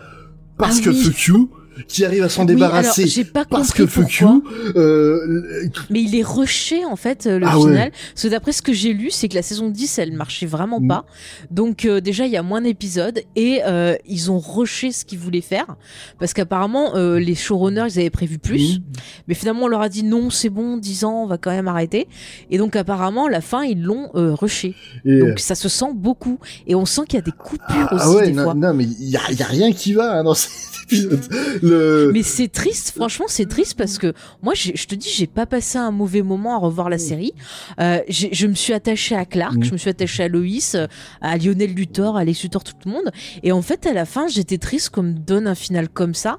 parce Ah que oui. fuck you, qui arrive à s'en Oui, débarrasser. alors, j'ai pas parce que you, euh, Mais il est rushé en fait euh, le Ah ouais. final. Parce que d'après ce que j'ai lu, c'est que la saison 10 elle marchait vraiment Mm. pas. Donc euh, déjà il y a moins d'épisodes et euh, ils ont rushé ce qu'ils voulaient faire parce qu'apparemment les showrunners ils avaient prévu plus, Mm. mais finalement on leur a dit non c'est bon 10 ans on va quand même arrêter et donc apparemment la fin ils l'ont rushé. Et, Donc ça se sent beaucoup et on sent qu'il y a des coupures ah aussi ouais, des non, fois. non, mais il y a, y a rien qui va hein, dans cet épisode. Le... Mais c'est triste, franchement, c'est triste parce que moi, je te dis, j'ai pas passé un mauvais moment à revoir la série. Euh, je me suis attachée à Clark, je me suis attachée à Loïs, à Lionel Luthor, à Lex Luthor, tout le monde. Et en fait, à la fin, j'étais triste qu'on me donne un final comme ça.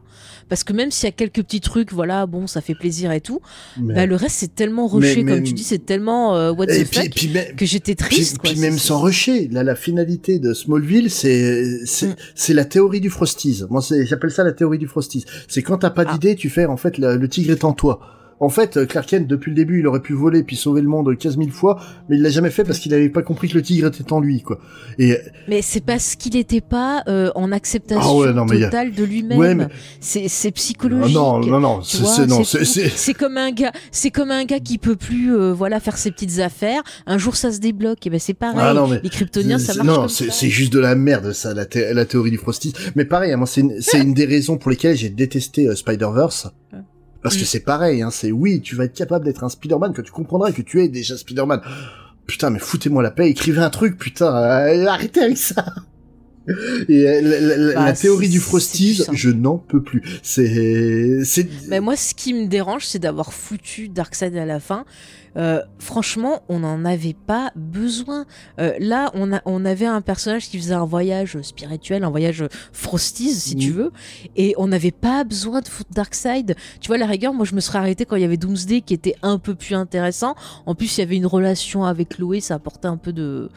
Parce que même s'il y a quelques petits trucs, voilà, bon, ça fait plaisir et tout, Mais- bah, le reste, c'est tellement rushé, mais- comme tu dis, c'est tellement euh, what et the puis, fuck, puis, que j'étais puis- triste. puis quoi. même sans rusher, là, la finalité de Smallville, c'est c'est Mm. la théorie du Frosties. Moi, j'appelle ça la théorie du Frosties. C'est quand t'as pas Ah. d'idée, tu fais en fait le, le tigre est en toi. En fait, euh, Clark Kent, depuis le début, il aurait pu voler puis sauver le monde 15 000 fois, mais il l'a jamais fait parce qu'il avait pas compris que le tigre était en lui, quoi. Et Mais c'est parce qu'il n'était pas euh, en acceptation Ah ouais, non, mais y a- totale de lui-même. Ouais, mais- C'est Ah psychologique. non, non, non, c'est comme un gars, c'est comme un gars qui peut plus, euh, voilà, faire ses petites affaires. Un jour, ça se débloque. Et ben c'est pareil. Ah non, mais- Les kryptoniens, ça marche Non, c'est juste de la merde, ça, la, thé- la théorie du Frosty. Mais pareil, hein, moi, c'est une, c'est une des raisons pour lesquelles j'ai détesté euh, Spider-Verse. Parce que Mm. c'est pareil, hein, c'est oui, tu vas être capable d'être un Spider-Man, que tu comprendras que tu es déjà Spider-Man. Putain, mais foutez-moi la paix, écrivez un truc, putain, euh, arrêtez avec ça. Et euh, la, la- la- Bah, la théorie du Frosties, je n'en peux plus. C'est, c'est, Mais moi, ce qui me dérange, c'est d'avoir foutu Darkseid à la fin. Euh, franchement, on n'en avait pas besoin. Euh, là, on, a, on avait un personnage qui faisait un voyage spirituel, un voyage Frosties, si tu veux, et on n'avait pas besoin de foutre Darkseid. Tu vois, à la rigueur, moi, je me serais arrêté quand il y avait Doomsday, qui était un peu plus intéressant. En plus, il y avait une relation avec Chloé, ça apportait un peu de...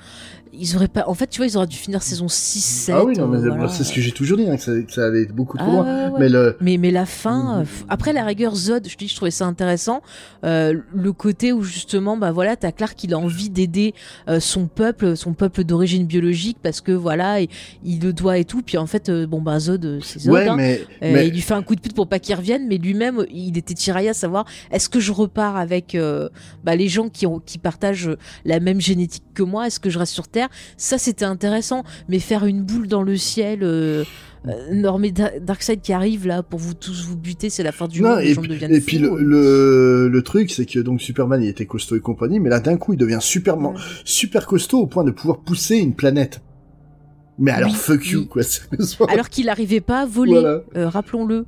Ils auraient pas... En fait, tu vois, ils auraient dû finir saison 6, 7. ah oui, non, mais euh, voilà. c'est ce que j'ai toujours dit, hein, que, ça, que ça allait beaucoup trop Ah, loin. ouais, ouais. Mais le, Mais, mais la fin, après la rigueur Zod, je te dis, je trouvais ça intéressant. Euh, le côté où justement, bah voilà, t'as Clark, il a envie d'aider euh, son peuple, son peuple d'origine biologique, parce que voilà, il, il le doit et tout. Puis en fait, euh, bon bah Zod, euh, c'est Zod. ouais, hein. mais, mais Il lui fait un coup de pute pour pas qu'il revienne, mais lui-même, il était tiraillé à savoir est-ce que je repars avec bah, les gens qui, ont, qui partagent la même génétique que moi? Est-ce que je reste sur Terre? Ça, c'était intéressant, mais faire une boule dans le ciel. Euh, normé Da- Darkseid qui arrive là pour vous tous vous buter, c'est la fin du Non, monde, et puis, et puis le, le, le truc, c'est que donc Superman, il était costaud et compagnie, mais là, d'un coup, il devient super, Ouais. super costaud au point de pouvoir pousser une planète. Mais alors, Oui, fuck you, oui. quoi. Alors qu'il n'arrivait pas à voler, Voilà. euh, rappelons-le.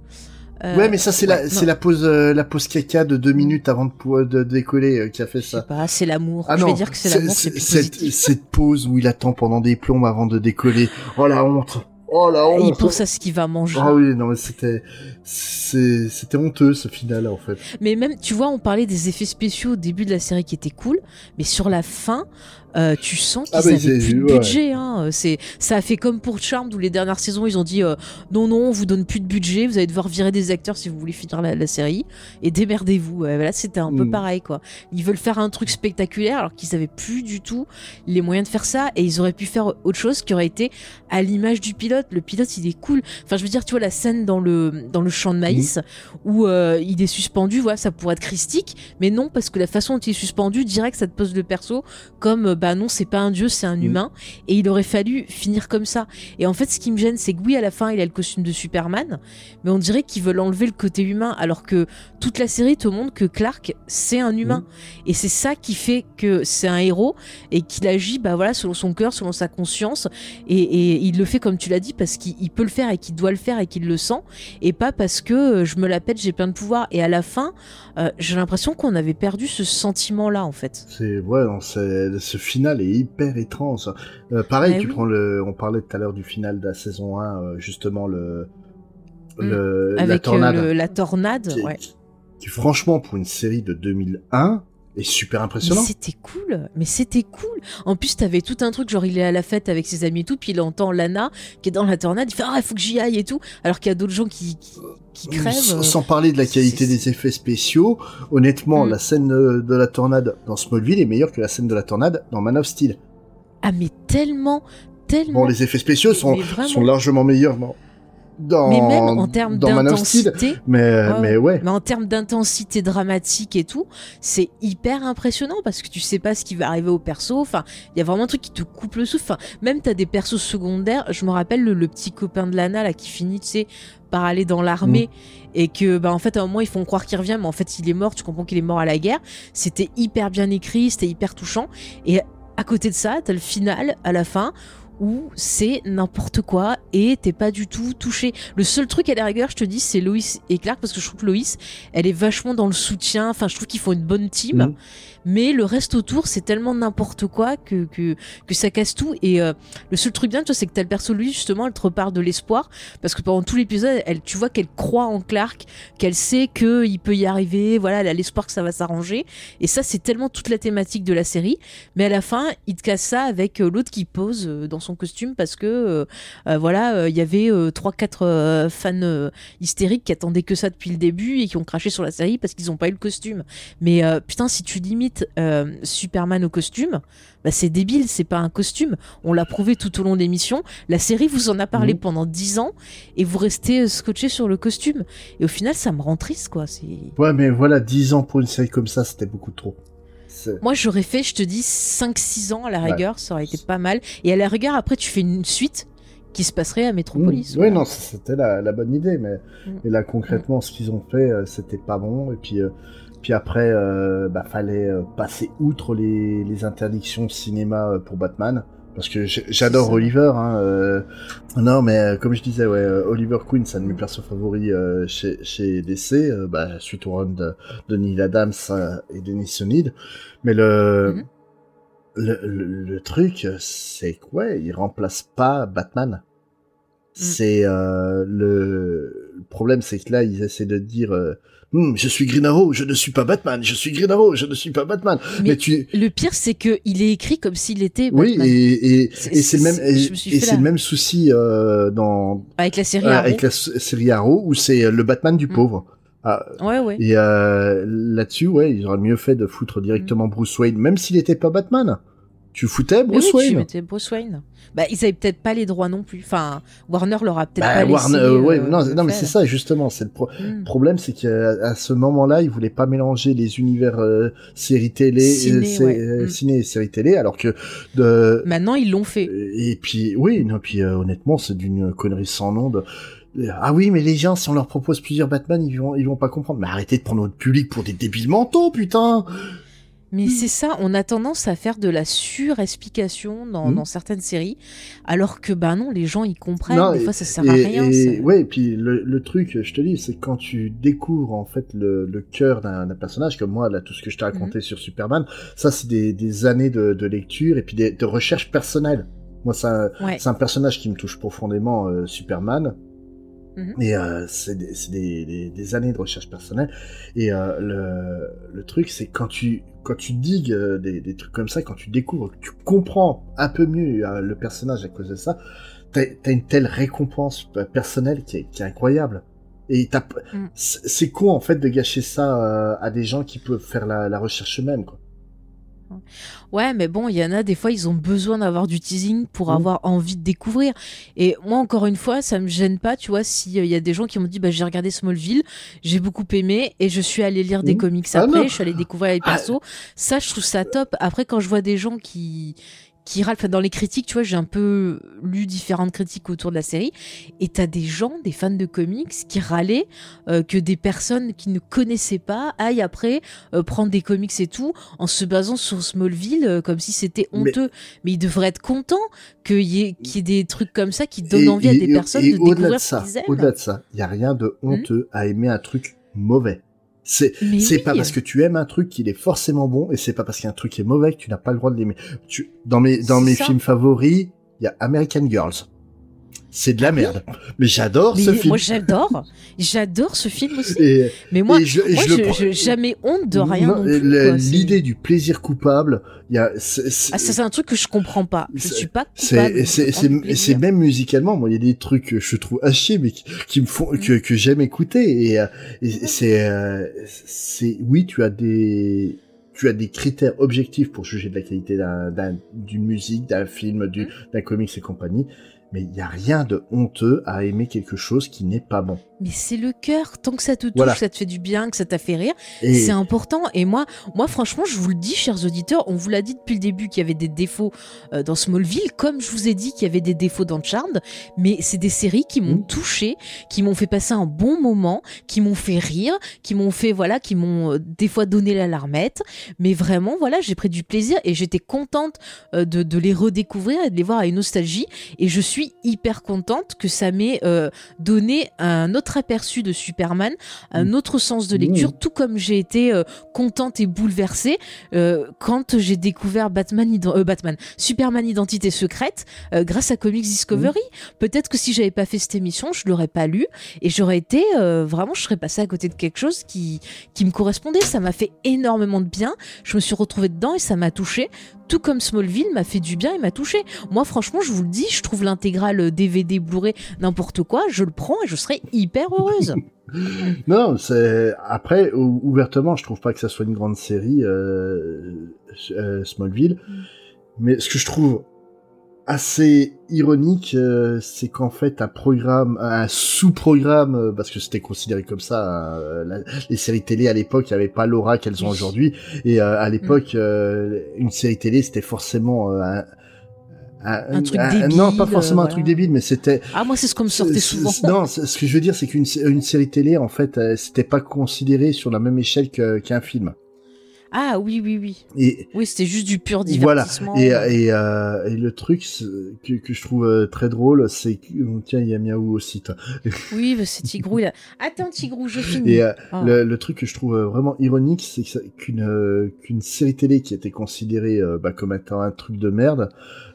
Euh, ouais, mais ça, c'est ouais, la, c'est la pause, euh, la pause caca de deux minutes avant de, de décoller euh, qui a fait Je sais ça. pas, c'est l'amour. Ah je vais dire que c'est l'amour, cette, cette pause où il attend pendant des plombes avant de décoller. Oh la honte. Oh la honte. il pense à ce qu'il va manger. Ah oui, non mais c'était c'était honteux ce final en fait. Mais même, tu vois, on parlait des effets spéciaux au début de la série qui étaient cool, mais sur la fin, euh, tu sens qu'ils Ah, mais avaient plus de ouais. budget. Hein. C'est, ça a fait comme pour Charmed où les dernières saisons, ils ont dit euh, non, non, on vous donne plus de budget, vous allez devoir virer des acteurs si vous voulez finir la, la série et démerdez-vous. Là, c'était un peu Mm. pareil, quoi. Ils veulent faire un truc spectaculaire alors qu'ils avaient plus du tout les moyens de faire ça et ils auraient pu faire autre chose qui aurait été à l'image du pilote. Le pilote, il est cool. Enfin, je veux dire, tu vois, la scène dans le, dans le champ de maïs où euh, il est suspendu, voilà, ça pourrait être christique, mais non, parce que la façon dont il est suspendu, direct, ça te pose le perso comme, euh, bah non, c'est pas un dieu, c'est un Mm. humain, et il aurait fallu finir comme ça. Et en fait, ce qui me gêne, c'est que oui, à la fin, il a le costume de Superman, mais on dirait qu'ils veulent enlever le côté humain, alors que toute la série te montre que Clark, c'est un humain. Et c'est ça qui fait que c'est un héros, et qu'il agit, bah voilà, selon son cœur, selon sa conscience, et, et il le fait comme tu l'as dit, parce qu'il il peut le faire, et qu'il doit le faire, et qu'il le sent, et pas parce que euh, je me la pète, j'ai plein de pouvoir. Et à la fin, euh, j'ai l'impression qu'on avait perdu ce sentiment-là, en fait. C'est ouais, non, c'est ce final est hyper étrange. Euh, pareil, Bah tu oui. prends le, on parlait tout à l'heure du final de la saison 1, euh, justement le, Mm. le la Avec euh, tornade. le- la tornade, qui, ouais. qui, franchement pour une série de 2001 est super Mais impressionnant. c'était cool, mais c'était cool. En plus, t'avais tout un truc, genre il est à la fête avec ses amis et tout, puis il entend Lana qui est dans la tornade, il fait ah il faut que j'y aille et tout, alors qu'il y a d'autres gens qui, qui, qui crèvent. Sans, euh. sans parler de la qualité des effets spéciaux, honnêtement, Mm. la scène de, de la tornade dans Smallville est meilleure que la scène de la tornade dans Man of Steel. Ah mais tellement, tellement. Bon, les effets spéciaux sont, vraiment. sont largement meilleurs dans, mais même en termes d'intensité, Mais, mais ouais. Mais en termes d'intensité dramatique et tout, c'est hyper impressionnant parce que tu sais pas ce qui va arriver au perso. Enfin, il y a vraiment un truc qui te coupe le souffle. Enfin, même t'as des persos secondaires. Je me rappelle le, le petit copain de Lana là qui finit, tu sais, par aller dans l'armée et que bah en fait à un moment ils font croire qu'il revient, mais en fait il est mort. Tu comprends qu'il est mort à la guerre. C'était hyper bien écrit, c'était hyper touchant. Et à côté de ça, t'as le final à la fin où c'est n'importe quoi et t'es pas du tout touché. Le seul truc à la rigueur, je te dis, c'est Loïs et Clark parce que je trouve que Loïs, elle est vachement dans le soutien. Enfin, je trouve qu'ils font une bonne team. Mhm. Mais le reste autour, c'est tellement n'importe quoi que, que, que ça casse tout. Et euh, le seul truc bien, tu vois, c'est que t'as le perso Louise, justement, elle te repart de l'espoir. Parce que pendant tout l'épisode, elle, tu vois qu'elle croit en Clark, qu'elle sait qu'il peut y arriver. Voilà, elle a l'espoir que ça va s'arranger. Et ça, c'est tellement toute la thématique de la série. Mais à la fin, il te casse ça avec euh, l'autre qui pose euh, dans son costume parce que, euh, euh, voilà, il y avait trois, quatre euh, fans hystériques qui attendaient que ça depuis le début et qui ont craché sur la série parce qu'ils ont pas eu le costume. Mais putain, si tu limites euh, Superman au costume, bah c'est débile, c'est pas un costume. On l'a prouvé tout au long de l'émission. La série vous en a parlé Mhm. pendant 10 ans et vous restez euh, scotché sur le costume. Et au final, ça me rend triste, quoi. Ouais, mais voilà, 10 ans pour une série comme ça, c'était beaucoup trop. Moi, j'aurais fait, je te dis, 5-6 ans à la Ouais. rigueur, ça aurait été pas mal. Et à la rigueur, après, tu fais une suite qui se passerait à Metropolis. Mmh. Oui, non, c'était la, la bonne idée, mais Mm. et là concrètement, ce qu'ils ont fait, euh, c'était pas bon. Et puis, euh, puis après, euh, bah, fallait euh, passer outre les, les interdictions cinéma euh, pour Batman. Parce que j'adore C'est. Oliver. Hein, euh, Non, mais comme je disais, ouais, Oliver Queen, c'est un de mes persos favoris euh, chez, chez DC, bah, suite au run de, de Neil Adams et Denis Sonid. Mais le, Mhm. le, le, le truc, c'est que ouais, il remplace pas Batman. C'est euh, le... le problème, c'est que là, ils essaient de dire, euh, Hmm, je suis Green Arrow, je ne suis pas Batman, je suis Green Arrow, je ne suis pas Batman. Mais Mais, tu, Le pire, c'est que il est écrit comme s'il était oui, Batman. et, et, C'est- et c'est le même, et, c'est le même souci euh, dans avec la série euh, Arrow. avec la série Arrow où c'est le Batman du Mm. pauvre. Ah, Ouais, ouais. et euh, là-dessus, ouais, ils auraient mieux fait de foutre directement Bruce Wayne, même s'il n'était pas Batman. Tu foutais Mais Bruce oui, Wayne. mettais Bruce Wayne. Bah, ils avaient peut-être pas les droits non plus. Enfin, Warner leur a peut-être Bah, pas Warner, laissé. euh, ouais, euh, non, non, mais c'est ça justement. C'est le pro-. Le problème, c'est qu'à ce moment-là, ils voulaient pas mélanger les univers euh, séries télé, Ciné, euh, ouais. euh, Mm. ciné et séries télé, alors que de Maintenant, ils l'ont fait. et puis oui, non, puis euh, honnêtement, c'est d'une connerie sans nom. De... Ah oui, mais les gens, si on leur propose plusieurs Batman, ils vont, ils vont pas comprendre. Mais arrêtez de prendre votre public pour des débiles mentaux, putain. Mais c'est ça, on a tendance à faire de la surexplication dans, Mm. dans certaines séries, alors que bah non, les gens ils comprennent. Non, des et- fois, ça sert à rien. et- ouais, et puis le, le truc, je te dis, c'est quand tu découvres en fait le, le cœur d'un personnage, comme moi, là, tout ce que je t'ai raconté sur Superman, ça c'est des, des années de, de lecture et puis des, de recherche personnelle. Moi, c'est un, Ouais. c'est un personnage qui me touche profondément, euh, Superman. Mhm. Et euh, c'est des, c'est des, des- des années de recherche personnelle. Et euh, le, le truc, c'est quand tu quand tu digues euh, des, des trucs comme ça, quand tu découvres, que tu comprends un peu mieux euh, le personnage à cause de ça, t'as as une telle récompense personnelle qui est, qui est incroyable. Et t'as- Mm. c'est c'est con en fait de gâcher ça euh, à des gens qui peuvent faire la, la recherche eux-mêmes. Quoi. Ouais, mais bon, il y en a des fois, ils ont besoin d'avoir du teasing pour Mhm. avoir envie de découvrir. Et moi, encore une fois, ça me gêne pas, tu vois, s'il y a des gens qui m'ont dit, bah, j'ai regardé Smallville, j'ai beaucoup aimé, et je suis allé lire des Mhm. comics Ah après, non. je suis allé découvrir les Ah. persos. Ça, je trouve ça top. Après, quand je vois des gens qui qui râlent, enfin, dans les critiques, tu vois, j'ai un peu lu différentes critiques autour de la série, et t'as des gens, des fans de comics, qui râlaient euh, que des personnes qui ne connaissaient pas aillent après euh, prendre des comics et tout en se basant sur Smallville euh, comme si c'était honteux. Mais, ils devraient être contents qu'il y, ait- qu'il y ait des trucs comme ça qui donnent Et- envie à des personnes de découvrir de ça, ce qu'ils aiment. Au-delà de ça, il y a rien de honteux à aimer un truc mauvais. C'est Mais c'est oui. pas parce que tu aimes un truc qu'il est forcément bon et c'est pas parce qu'un truc est mauvais que tu n'as pas le droit de l'aimer. Tu dans mes dans mes ça. films favoris, il y a American Girls. C'est de la merde. Mais j'adore ce film. moi j'adore, j'adore ce film aussi. et, Mais moi, je, moi je jamais honte de rien L'idée du plaisir coupable, il y a c'est- Ah, ça c'est un truc que je comprends pas. Je C'est- suis pas coupable. c'est du même musicalement moi il y a des trucs que je trouve à chier mais qui, qui me font que que j'aime écouter et, euh, et c'est euh, c'est oui tu as des tu as des critères objectifs pour juger de la qualité d'un d'un- d'une musique d'un film du d'un comics et compagnie mais il y a rien de honteux à aimer quelque chose qui n'est pas bon Mais c'est le cœur. Tant que ça te touche, Voilà. ça te fait du bien, que ça t'a fait rire, et C'est important. Et moi, moi, franchement, je vous le dis, chers auditeurs, on vous l'a dit depuis le début qu'il y avait des défauts euh, dans Smallville, comme je vous ai dit qu'il y avait des défauts dans Charmed. Mais c'est des séries qui m'ont Mhm. touché, qui m'ont fait passer un bon moment, qui m'ont fait rire, qui m'ont fait, voilà, qui m'ont euh, des fois donné la larmette. Mais vraiment, voilà, j'ai pris du plaisir et j'étais contente euh, de, de les redécouvrir et de les voir avec nostalgie. Et je suis hyper contente que ça m'ait euh, donné un autre aperçu de Superman, un autre sens de lecture, Mmh. tout comme j'ai été euh, contente et bouleversée euh, quand j'ai découvert Batman, Batman, Superman Identité secrète grâce à Comics Discovery. Peut-être que si j'avais pas fait cette émission, je l'aurais pas lu et j'aurais été vraiment, je serais passée à côté de quelque chose qui qui me correspondait. Ça m'a fait énormément de bien. Je me suis retrouvée dedans et ça m'a touchée. Tout comme Smallville m'a fait du bien et m'a touché. Moi, franchement, je vous le dis, je trouve l'intégrale DVD, Blu-ray, n'importe quoi, je le prends et je serai hyper heureuse. Non, c'est après ou- ouvertement, je trouve pas que ça soit une grande série euh, euh, Smallville, mais ce que je trouve assez ironique, euh, c'est qu'en fait un programme, un sous-programme, euh, parce que c'était considéré comme ça, euh, la- les séries télé à l'époque, avait pas l'aura qu'elles ont aujourd'hui, et à l'époque, euh, une série télé c'était forcément un, Un truc débile, non, pas forcément euh, un truc voilà. débile, mais c'était Ah, moi, c'est ce qu'on me sortait souvent. Non, ce que je veux dire, c'est qu'une une série télé, en fait, euh, c'était pas considéré sur la même échelle qu'un film. Ah, oui, oui, oui. Et Oui, c'était juste du pur voilà. divertissement. Et, et, euh, et le truc que, que je trouve euh, très drôle, c'est que tiens, il y a Miaou aussi. toi. Oui, c'est Tigrou. Attends, Tigrou, je finis. Et euh, Ah. le, le truc que je trouve euh, vraiment ironique, c'est qu'une euh, qu'une série télé qui était considérée euh, bah, comme étant un truc de merde,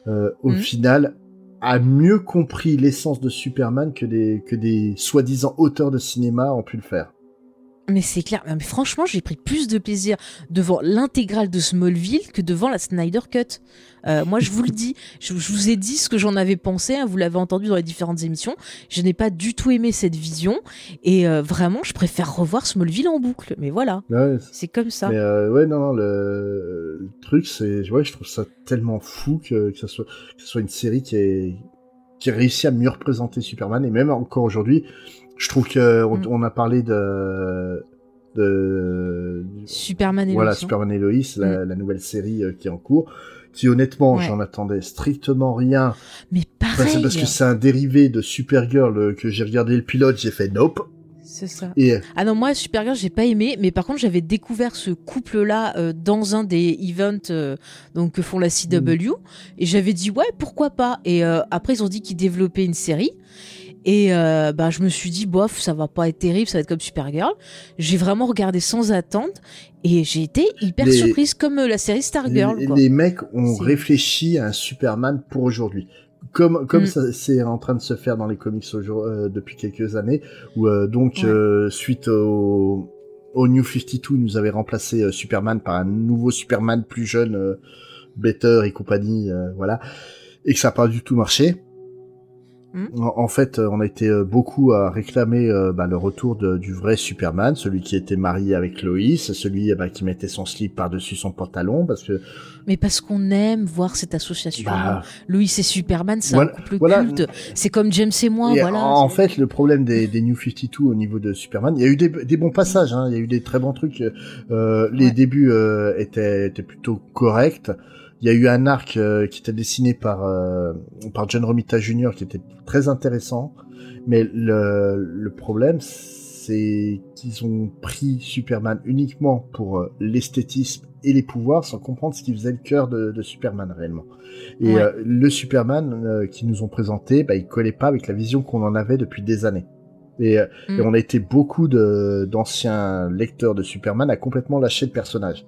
euh, au Mhm. final a mieux compris l'essence de Superman que des que des soi-disant auteurs de cinéma ont pu le faire. Mais c'est clair. Mais franchement, j'ai pris plus de plaisir devant l'intégrale de Smallville que devant la Snyder Cut. Euh, moi, je vous le dis. Je, je vous ai dit ce que j'en avais pensé. hein, vous l'avez entendu dans les différentes émissions. Je n'ai pas du tout aimé cette vision. Et euh, vraiment, je préfère revoir Smallville en boucle. Mais voilà, Ouais, c'est comme ça. Mais euh, ouais, non, non, le, le truc, c'est, ouais, je trouve ça tellement fou que, que ça soit, que ce soit une série qui est, qui a réussi à mieux représenter Superman et même encore aujourd'hui, je trouve que on, Mm. on a parlé de, de, Superman et voilà, Lois, hein. Superman et Lois, la, la nouvelle série euh, qui est en cours, qui honnêtement, Ouais. j'en attendais strictement rien. Mais pareil. parce que c'est un dérivé de Supergirl euh, que j'ai regardé le pilote, j'ai fait nope. C'est ça. Et Ah non, moi, Supergirl, j'ai pas aimé, mais par contre, j'avais découvert ce couple-là euh, dans un des events euh, donc, que font la CW, et j'avais dit, ouais, pourquoi pas. Et euh, après, ils ont dit qu'ils développaient une série. Et euh, bah, je me suis dit, bof, ça va pas être terrible, ça va être comme Supergirl. J'ai vraiment regardé sans attente et j'ai été hyper Les- surprise comme euh, la série Stargirl. les, quoi. les mecs ont réfléchi à un Superman pour aujourd'hui. Comme comme Mm. ça c'est en train de se faire dans les comics euh, depuis quelques années, où euh, donc Ouais. euh, suite au au New 52, ils nous avait remplacé euh, Superman par un nouveau Superman plus jeune, euh, Better et compagnie, euh, voilà, et que ça n'a pas du tout marché. Mm. En, en fait, euh, on a été euh, beaucoup à réclamer euh, bah, le retour de- du vrai Superman, celui qui était marié avec Lois, celui bah, qui mettait son slip par-dessus son pantalon, parce que Mais parce qu'on aime voir cette association. bah, Lois et Superman, c'est Voilà- un couple voilà. culte. C'est comme James et moi, Et voilà. en fait, le problème des, des New 52 au niveau de Superman, il y a eu des, des bons passages, hein, il y a eu des très bons trucs. Euh, les Ouais. débuts euh, étaient, étaient plutôt corrects. Il y a eu un arc euh, qui était dessiné par euh, par John Romita Jr. qui était très intéressant, mais le, le problème c'est qu'ils ont pris Superman uniquement pour euh, l'esthétisme et les pouvoirs sans comprendre ce qui faisait le cœur de, de Superman réellement. Et Ouais. euh, le Superman euh, qu'ils nous ont présenté, bah, il collait pas avec la vision qu'on en avait depuis des années. Et, Mm. et on a été beaucoup de- d'anciens lecteurs de Superman à complètement lâcher le personnage.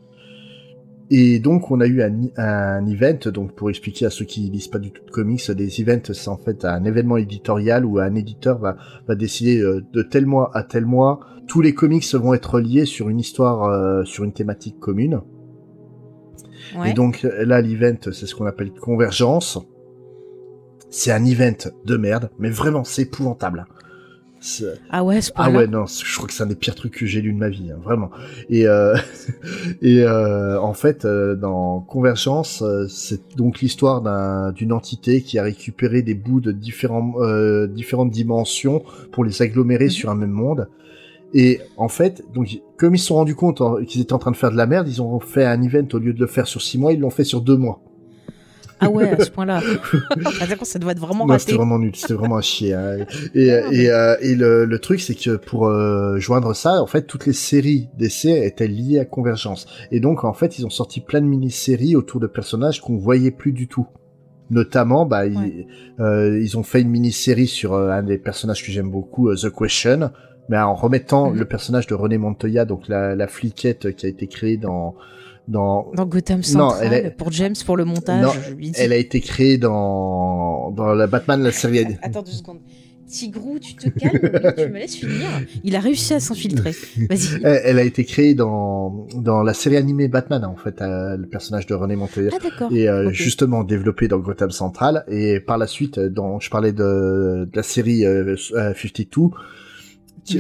Et donc on a eu un, un event, donc pour expliquer à ceux qui lisent pas du tout de comics, des events c'est en fait un événement éditorial où un éditeur va, va décider euh, de tel mois à tel mois, tous les comics vont être liés sur une histoire, euh, sur une thématique commune. Ouais. Et donc là, l'event, c'est ce qu'on appelle convergence. C'est un event de merde, mais vraiment, c'est épouvantable. Ah ouais, ce Ah ouais, non, je crois que c'est un des pires trucs que j'ai lu de ma vie, hein, vraiment. Et, euh, et euh, en fait, euh, dans Convergence, euh, c'est donc l'histoire d'un- d'une entité qui a récupéré des bouts de différents, euh, différentes dimensions pour les agglomérer Mhm. sur un même monde. Et en fait, donc comme ils se sont rendus compte qu'ils étaient en train de faire de la merde, ils ont fait un event au lieu de le faire sur six mois, ils l'ont fait sur deux mois. Ah ouais, à ce point-là. Ah, ça doit être vraiment Non, raté. c'était vraiment nul, c'était vraiment à chier. hein. Et, et, euh, et le, le truc, c'est que pour euh, joindre ça, en fait, toutes les séries d'essais étaient liées à Convergence. Et donc, en fait, ils ont sorti plein de mini-séries autour de personnages qu'on voyait plus du tout. Notamment, bah, ils, euh, ils ont fait une mini-série sur euh, un des personnages que j'aime beaucoup, euh, The Question, mais en remettant Mhm. le personnage de René Montoya, donc la, la fliquette qui a été créée dans dans Dans Gotham Non, Central, elle pour James, pour le montage, Non, je lui dis. elle a été créée dans dans la Batman la série Attends deux secondes. Tigrou, tu te calmes, tu me laisses finir. Il a réussi à s'infiltrer. Vas-y. Elle, a été créée dans, dans la série animée Batman, en fait, euh, le personnage de René Montoya. Ah d'accord. Et euh, justement développé dans Gotham Central. Et par la suite, euh, dans, je parlais de, de la série euh, euh, 52,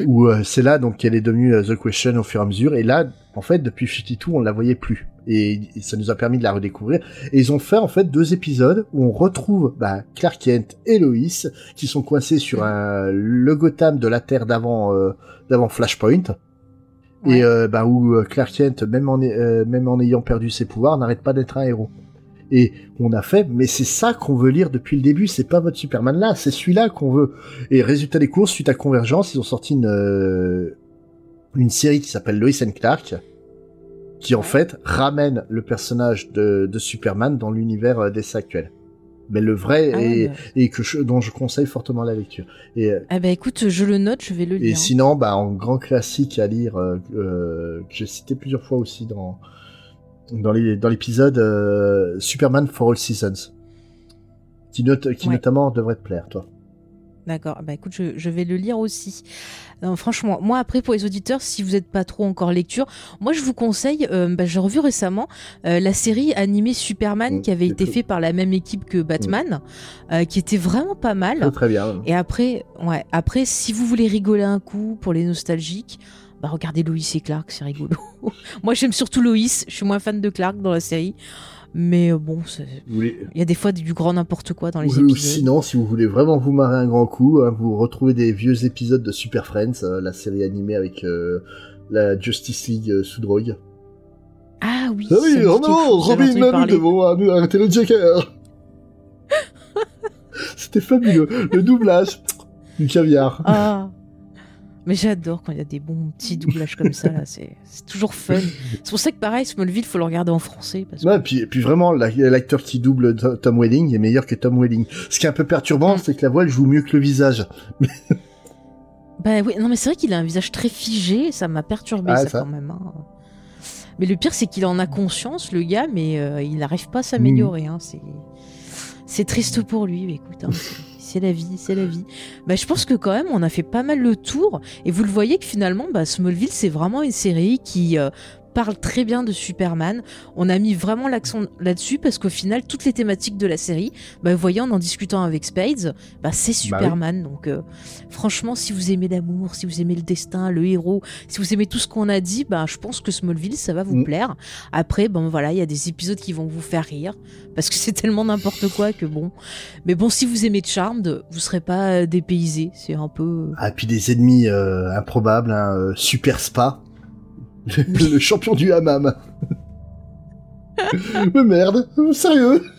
où euh, c'est là donc qu'elle est devenue euh, The Question au fur et à mesure. Et là, en fait, depuis 52, on la voyait plus. Et, et ça nous a permis de la redécouvrir. Et ils ont fait en fait deux épisodes où on retrouve bah, Clark Kent et Lois qui sont coincés sur Mhm. un, le Gotham de la Terre d'avant euh, d'avant Flashpoint. Ouais. Et euh, bah, où euh, Clark Kent, même en, euh, même en ayant perdu ses pouvoirs, n'arrête pas d'être un héros. Et on a fait, mais c'est ça qu'on veut lire depuis le début, c'est pas votre Superman là, c'est celui-là qu'on veut. Et résultat des courses, suite à Convergence, ils ont sorti une, euh, une série qui s'appelle Lois and Clark, qui en fait ramène le personnage de, de Superman dans l'univers euh, d'essai actuel. Mais le vrai, Ah et, bah. et que je, dont je conseille fortement la lecture. Et, euh, Ah bah écoute, je le note, je vais le et lire. sinon, bah, en grand classique à lire, euh, que j'ai cité plusieurs fois aussi dans dans les dans l'épisode euh, Superman for All Seasons, qui, note, qui Ouais. notamment devrait te plaire, toi. D'accord. Bah écoute, je, je vais le lire aussi. Non, franchement, moi après pour les auditeurs, si vous n'êtes pas trop encore lecture, moi je vous conseille. euh, bah, j'ai revu récemment euh, la série animée Superman Mm, qui avait été cool. fait par la même équipe que Batman, euh, qui était vraiment pas mal. Très, très bien. Et après, ouais, après, si vous voulez rigoler un coup pour les nostalgiques, bah regardez Lois et Clark, c'est rigolo. Moi, j'aime surtout Lois. Je suis moins fan de Clark dans la série, mais euh, bon, voulez- il y a des fois du grand n'importe quoi dans les Ou, épisodes. sinon, si vous voulez vraiment vous marrer un grand coup, hein, vous retrouvez des vieux épisodes de Super Friends, euh, la série animée avec euh, la Justice League euh, sous drogue. Ah oui. Ah oui, oh non, Robin, là, nous devons arrêter le Joker. C'était fabuleux. Le doublage du caviar. Ah. Mais j'adore quand il y a des bons petits doublages comme ça, là. C'est toujours fun. C'est pour ça que, pareil, Smallville, faut le regarder en français. Parce que... Ouais, puis, puis vraiment, la- l'acteur qui double To- Tom Welling est meilleur que Tom Welling. Ce qui est un peu perturbant, Mm. c'est que la voix elle joue mieux que le visage. Bah oui, non mais c'est vrai qu'il a un visage très figé, ça m'a perturbé Ah, ça, ça. quand même. hein. Mais le pire c'est qu'il en a conscience, le gars, mais euh, il n'arrive pas à s'améliorer. hein, C'est c'est triste pour lui, mais écoute, hein, c'est- la vie, c'est la vie. Bah, je pense que quand même on a fait pas mal le tour, et vous le voyez que finalement bah, Smallville c'est vraiment une série qui euh, parle très bien de Superman. On a mis vraiment l'accent là-dessus parce qu'au final toutes les thématiques de la série, bah, vous voyez en en discutant avec Spades, bah, c'est Bah oui. Superman. Donc euh, Franchement, si vous aimez l'amour, si vous aimez le destin, le héros, si vous aimez tout ce qu'on a dit, bah, je pense que Smallville, ça va vous Mm. plaire. Après, bon, voilà, il y a des épisodes qui vont vous faire rire, parce que c'est tellement n'importe quoi que bon. Mais bon, si vous aimez Charmed, vous serez pas euh, dépaysé. C'est un peu. Ah, puis des ennemis euh, improbables, hein, euh, Super Spa. le champion du hammam. Mais merde, sérieux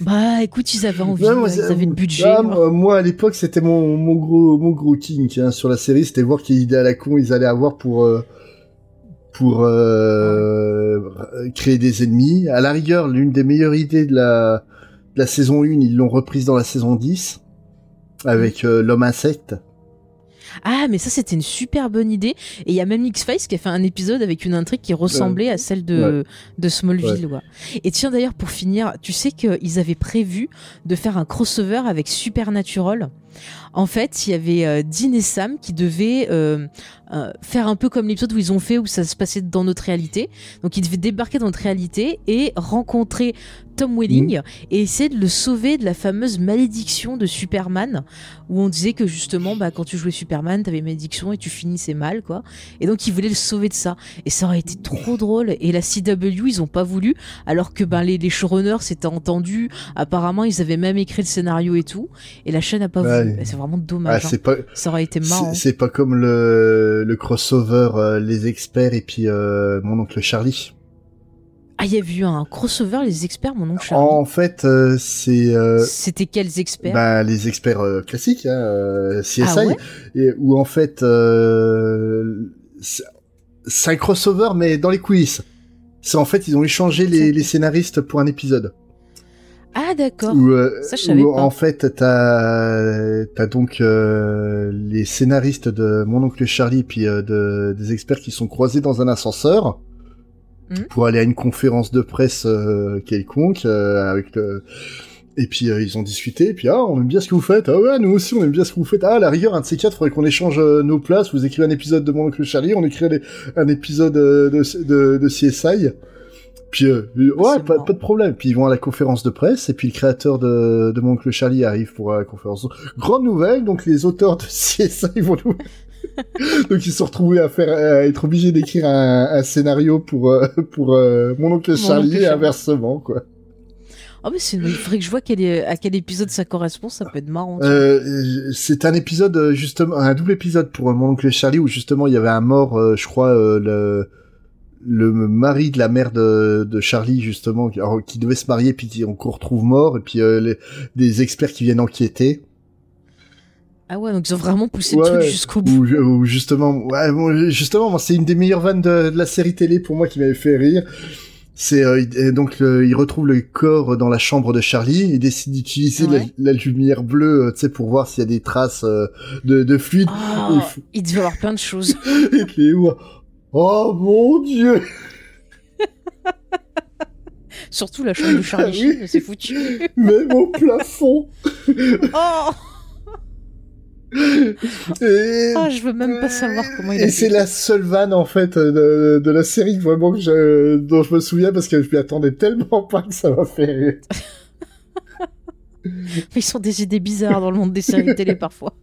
Bah, écoute, ils avaient envie, Ouais, moi, ils avaient le budget. Ah, hein. moi, moi, à l'époque, c'était mon, mon gros, mon gros kink hein, sur la série, c'était voir quelle idée à la con ils allaient avoir pour, euh, pour euh, créer des ennemis. À la rigueur, l'une des meilleures idées de la, de la saison 1, ils l'ont reprise dans la saison 10 avec euh, l'homme insecte. Ah, mais ça, c'était une super bonne idée. Et il y a même X-Files qui a fait un épisode avec une intrigue qui ressemblait à celle de, de Smallville. ouais. Et tiens, d'ailleurs, pour finir, tu sais qu'ils avaient prévu de faire un crossover avec Supernatural? En fait, il y avait euh, Dean et Sam qui devaient euh, euh, faire un peu comme l'épisode où ils ont fait, où ça se passait dans notre réalité. Donc, ils devaient débarquer dans notre réalité et rencontrer Tom Welling et essayer de le sauver de la fameuse malédiction de Superman, où on disait que justement, bah, quand tu jouais Superman, t'avais malédiction et tu finissais mal, quoi. Et donc, ils voulaient le sauver de ça. Et ça aurait été trop drôle. Et la CW, ils ont pas voulu, alors que ben, les, les showrunners s'étaient entendus. Apparemment, ils avaient même écrit le scénario et tout. Et la chaîne a pas Ouais. voulu. C'est vraiment Ah, dommage. hein. pas, Ça aurait été marrant. c'est c'est pas comme le, le crossover, euh, les experts et puis euh, mon oncle Charlie. Ah, il y a eu un crossover, les experts, mon oncle Charlie? En fait, euh, c'est euh, C'était quels experts? bah, les experts classiques, hein, CSI, Ah ouais? Et, où en fait c'est c'est un crossover mais dans les coulisses. C'est en fait ils ont échangé les, les scénaristes pour un épisode. Ah, d'accord. Où, euh, Ça, je savais où, pas. en fait t'as as donc euh, les scénaristes de mon oncle Charlie puis euh, de, des experts qui sont croisés dans un ascenseur Mhm. pour aller à une conférence de presse euh, quelconque euh, avec le et puis euh, ils ont discuté, et puis ah on aime bien ce que vous faites, ah ouais nous aussi on aime bien ce que vous faites, ah à la rigueur un de ces quatre faudrait qu'on échange euh, nos places, vous écrivez un épisode de mon oncle Charlie, on écrit un épisode euh, de, de, de CSI, puis euh, ouais Ah, c'est pas, de problème, puis ils vont à la conférence de presse, et puis le créateur de, de mon oncle Charlie arrive pour la conférence. Grande nouvelle, donc les auteurs de CSI vont nous... donc ils se sont retrouvés à faire à être obligés d'écrire un, un scénario pour euh, pour euh, mon oncle Mon Charlie oncle et inversement quoi. Ah, mais c'est... il faudrait que je vois quel est- à quel épisode ça correspond, ça peut être marrant. Euh, c'est un épisode euh, justement un double épisode pour euh, mon oncle Charlie où justement il y avait un mort euh, je crois euh, le le mari de la mère de, de Charlie justement qui, alors, qui devait se marier puis qui- qu'on retrouve mort et puis euh, les, des experts qui viennent enquêter Ah ouais, donc ils ont vraiment poussé Ouais, le truc jusqu'au bout. ou, justement ouais bon, justement c'est une des meilleures vannes de, de la série télé pour moi qui m'avait fait rire c'est euh, donc le- il retrouve le corps dans la chambre de Charlie et décide d'utiliser la- Ouais. la, lumière bleue euh, tu sais pour voir s'il y a des traces euh, de, de fluide Oh, Il devait y avoir plein de choses. Et oh mon dieu Surtout la chambre de Charlie Ah oui. Sheen, c'est foutu. Même au plafond Oh, Et, Ah, je veux même pas savoir comment il a et c'est la seule vanne en fait de, de la série vraiment que je, dont je me souviens parce que je m'y attendais tellement pas que ça m'a fait rire. Mais ils sont des idées bizarres dans le monde des séries télé parfois.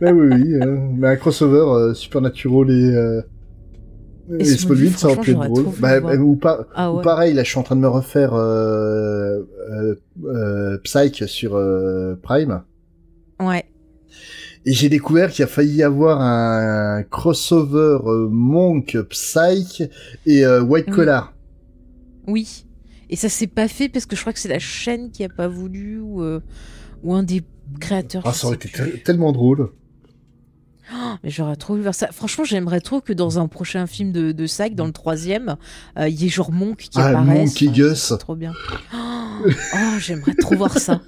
Bah oui, oui, hein. mais un crossover euh, Supernatural et, euh, et, Smallville, pu être j'aurais drôle. Bah, ou, pas, Ah ou pareil, là je suis en train de me refaire euh, euh, euh, Psyche sur euh, Prime. Ouais. Et j'ai découvert qu'il a failli y avoir un crossover Monk, Psyche et White. Collar. Oui. Et ça s'est pas fait parce que je crois que c'est la chaîne qui a pas voulu ou, ou un des créateurs. Ah, ça aurait été tellement drôle. Mais j'aurais trop voir ça. Franchement, j'aimerais trop que dans un prochain film de, de Saga, dans le troisième, euh, il y ait genre Monk qui Ah, apparaisse. Monk et Enfin, Gus. c'est Trop bien. Oh, oh, j'aimerais trop voir ça.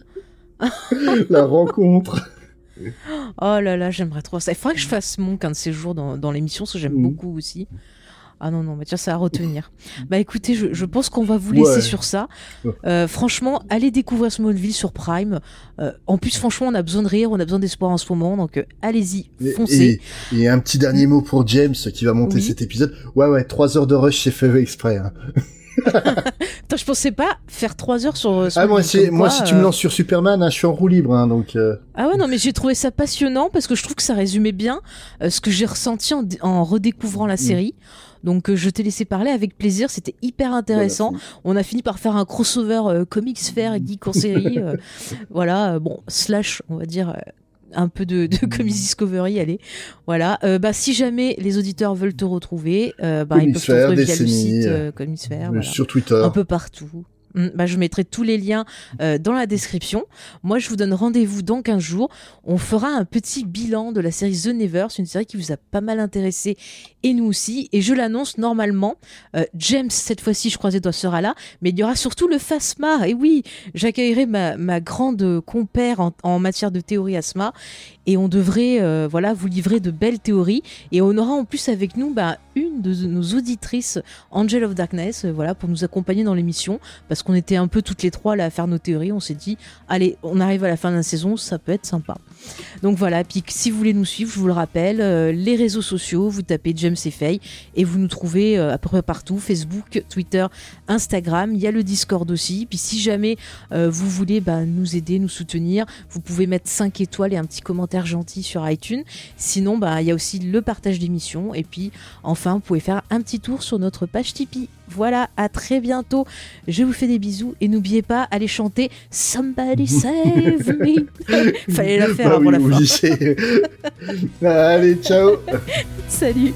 La rencontre. Oh là là, j'aimerais trop voir ça. Il faudrait que je fasse Monk un de ces jours dans, dans l'émission, parce que j'aime Mhm. beaucoup aussi. Ah non, non, bah tiens, ça à retenir. Bah écoutez, je, je pense qu'on va vous laisser Ouais. sur ça. Euh, franchement, allez découvrir Smallville sur Prime. Euh, en plus, franchement, on a besoin de rire, on a besoin d'espoir en ce moment, donc euh, allez-y, foncez. et, et un petit dernier mot pour James qui va monter Oui. cet épisode. Ouais, ouais, trois heures de rush, c'est fait exprès. hein. Attends, je pensais pas faire trois heures sur. euh, Ah, moi, c'est, moi quoi, si tu me euh, lances sur Superman, hein, je suis en roue libre, hein, donc. euh, Ah ouais, non, mais j'ai trouvé ça passionnant parce que je trouve que ça résumait bien euh, ce que j'ai ressenti en, en redécouvrant la série. Donc euh, je t'ai laissé parler avec plaisir, c'était hyper intéressant. voilà, On a fini par faire un crossover euh, comics fair et geek en série. euh, voilà, bon, slash, on va dire. un peu de, de Comics Discovery, allez. Voilà. Euh, bah, si jamais les auditeurs veulent te retrouver, euh, bah, ils peuvent te retrouver via le site euh, voilà Sur Twitter. un peu partout. Mm, Bah, je mettrai tous les liens euh, dans la description. Moi, je vous donne rendez-vous dans 15 jours. On fera un petit bilan de la série The Never. C'est une série qui vous a pas mal intéressé et nous aussi. Et je l'annonce normalement. euh, James, cette fois-ci, je doigts, sera là. Mais il y aura surtout le FASMA. Et oui, j'accueillerai ma, ma grande compère en, en matière de théorie asma. Et on devrait euh, voilà, vous livrer de belles théories. Et on aura en plus avec nous bah, une de nos auditrices, Angel of Darkness, euh, voilà, pour nous accompagner dans l'émission parce qu'on était un peu toutes les trois là à faire nos théories. On s'est dit, allez, on arrive à la fin de la saison, ça peut être sympa. Donc voilà, puis si vous voulez nous suivre, je vous le rappelle, euh, les réseaux sociaux, vous tapez James et et vous nous trouvez euh, à peu près partout, Facebook, Twitter, Instagram, il y a le Discord aussi. Puis si jamais euh, vous voulez bah, nous aider, nous soutenir, vous pouvez mettre 5 étoiles et un petit commentaire gentil sur iTunes. Sinon, bah, il y a aussi le partage d'émissions. Et puis enfin, vous pouvez faire un petit tour sur notre page Tipeee. Voilà, à très bientôt. Je vous fais des bisous et n'oubliez pas, allez chanter Somebody Save Me. Fallait la faire Bah avant oui, la fin. oui, c'est- Allez, ciao Salut.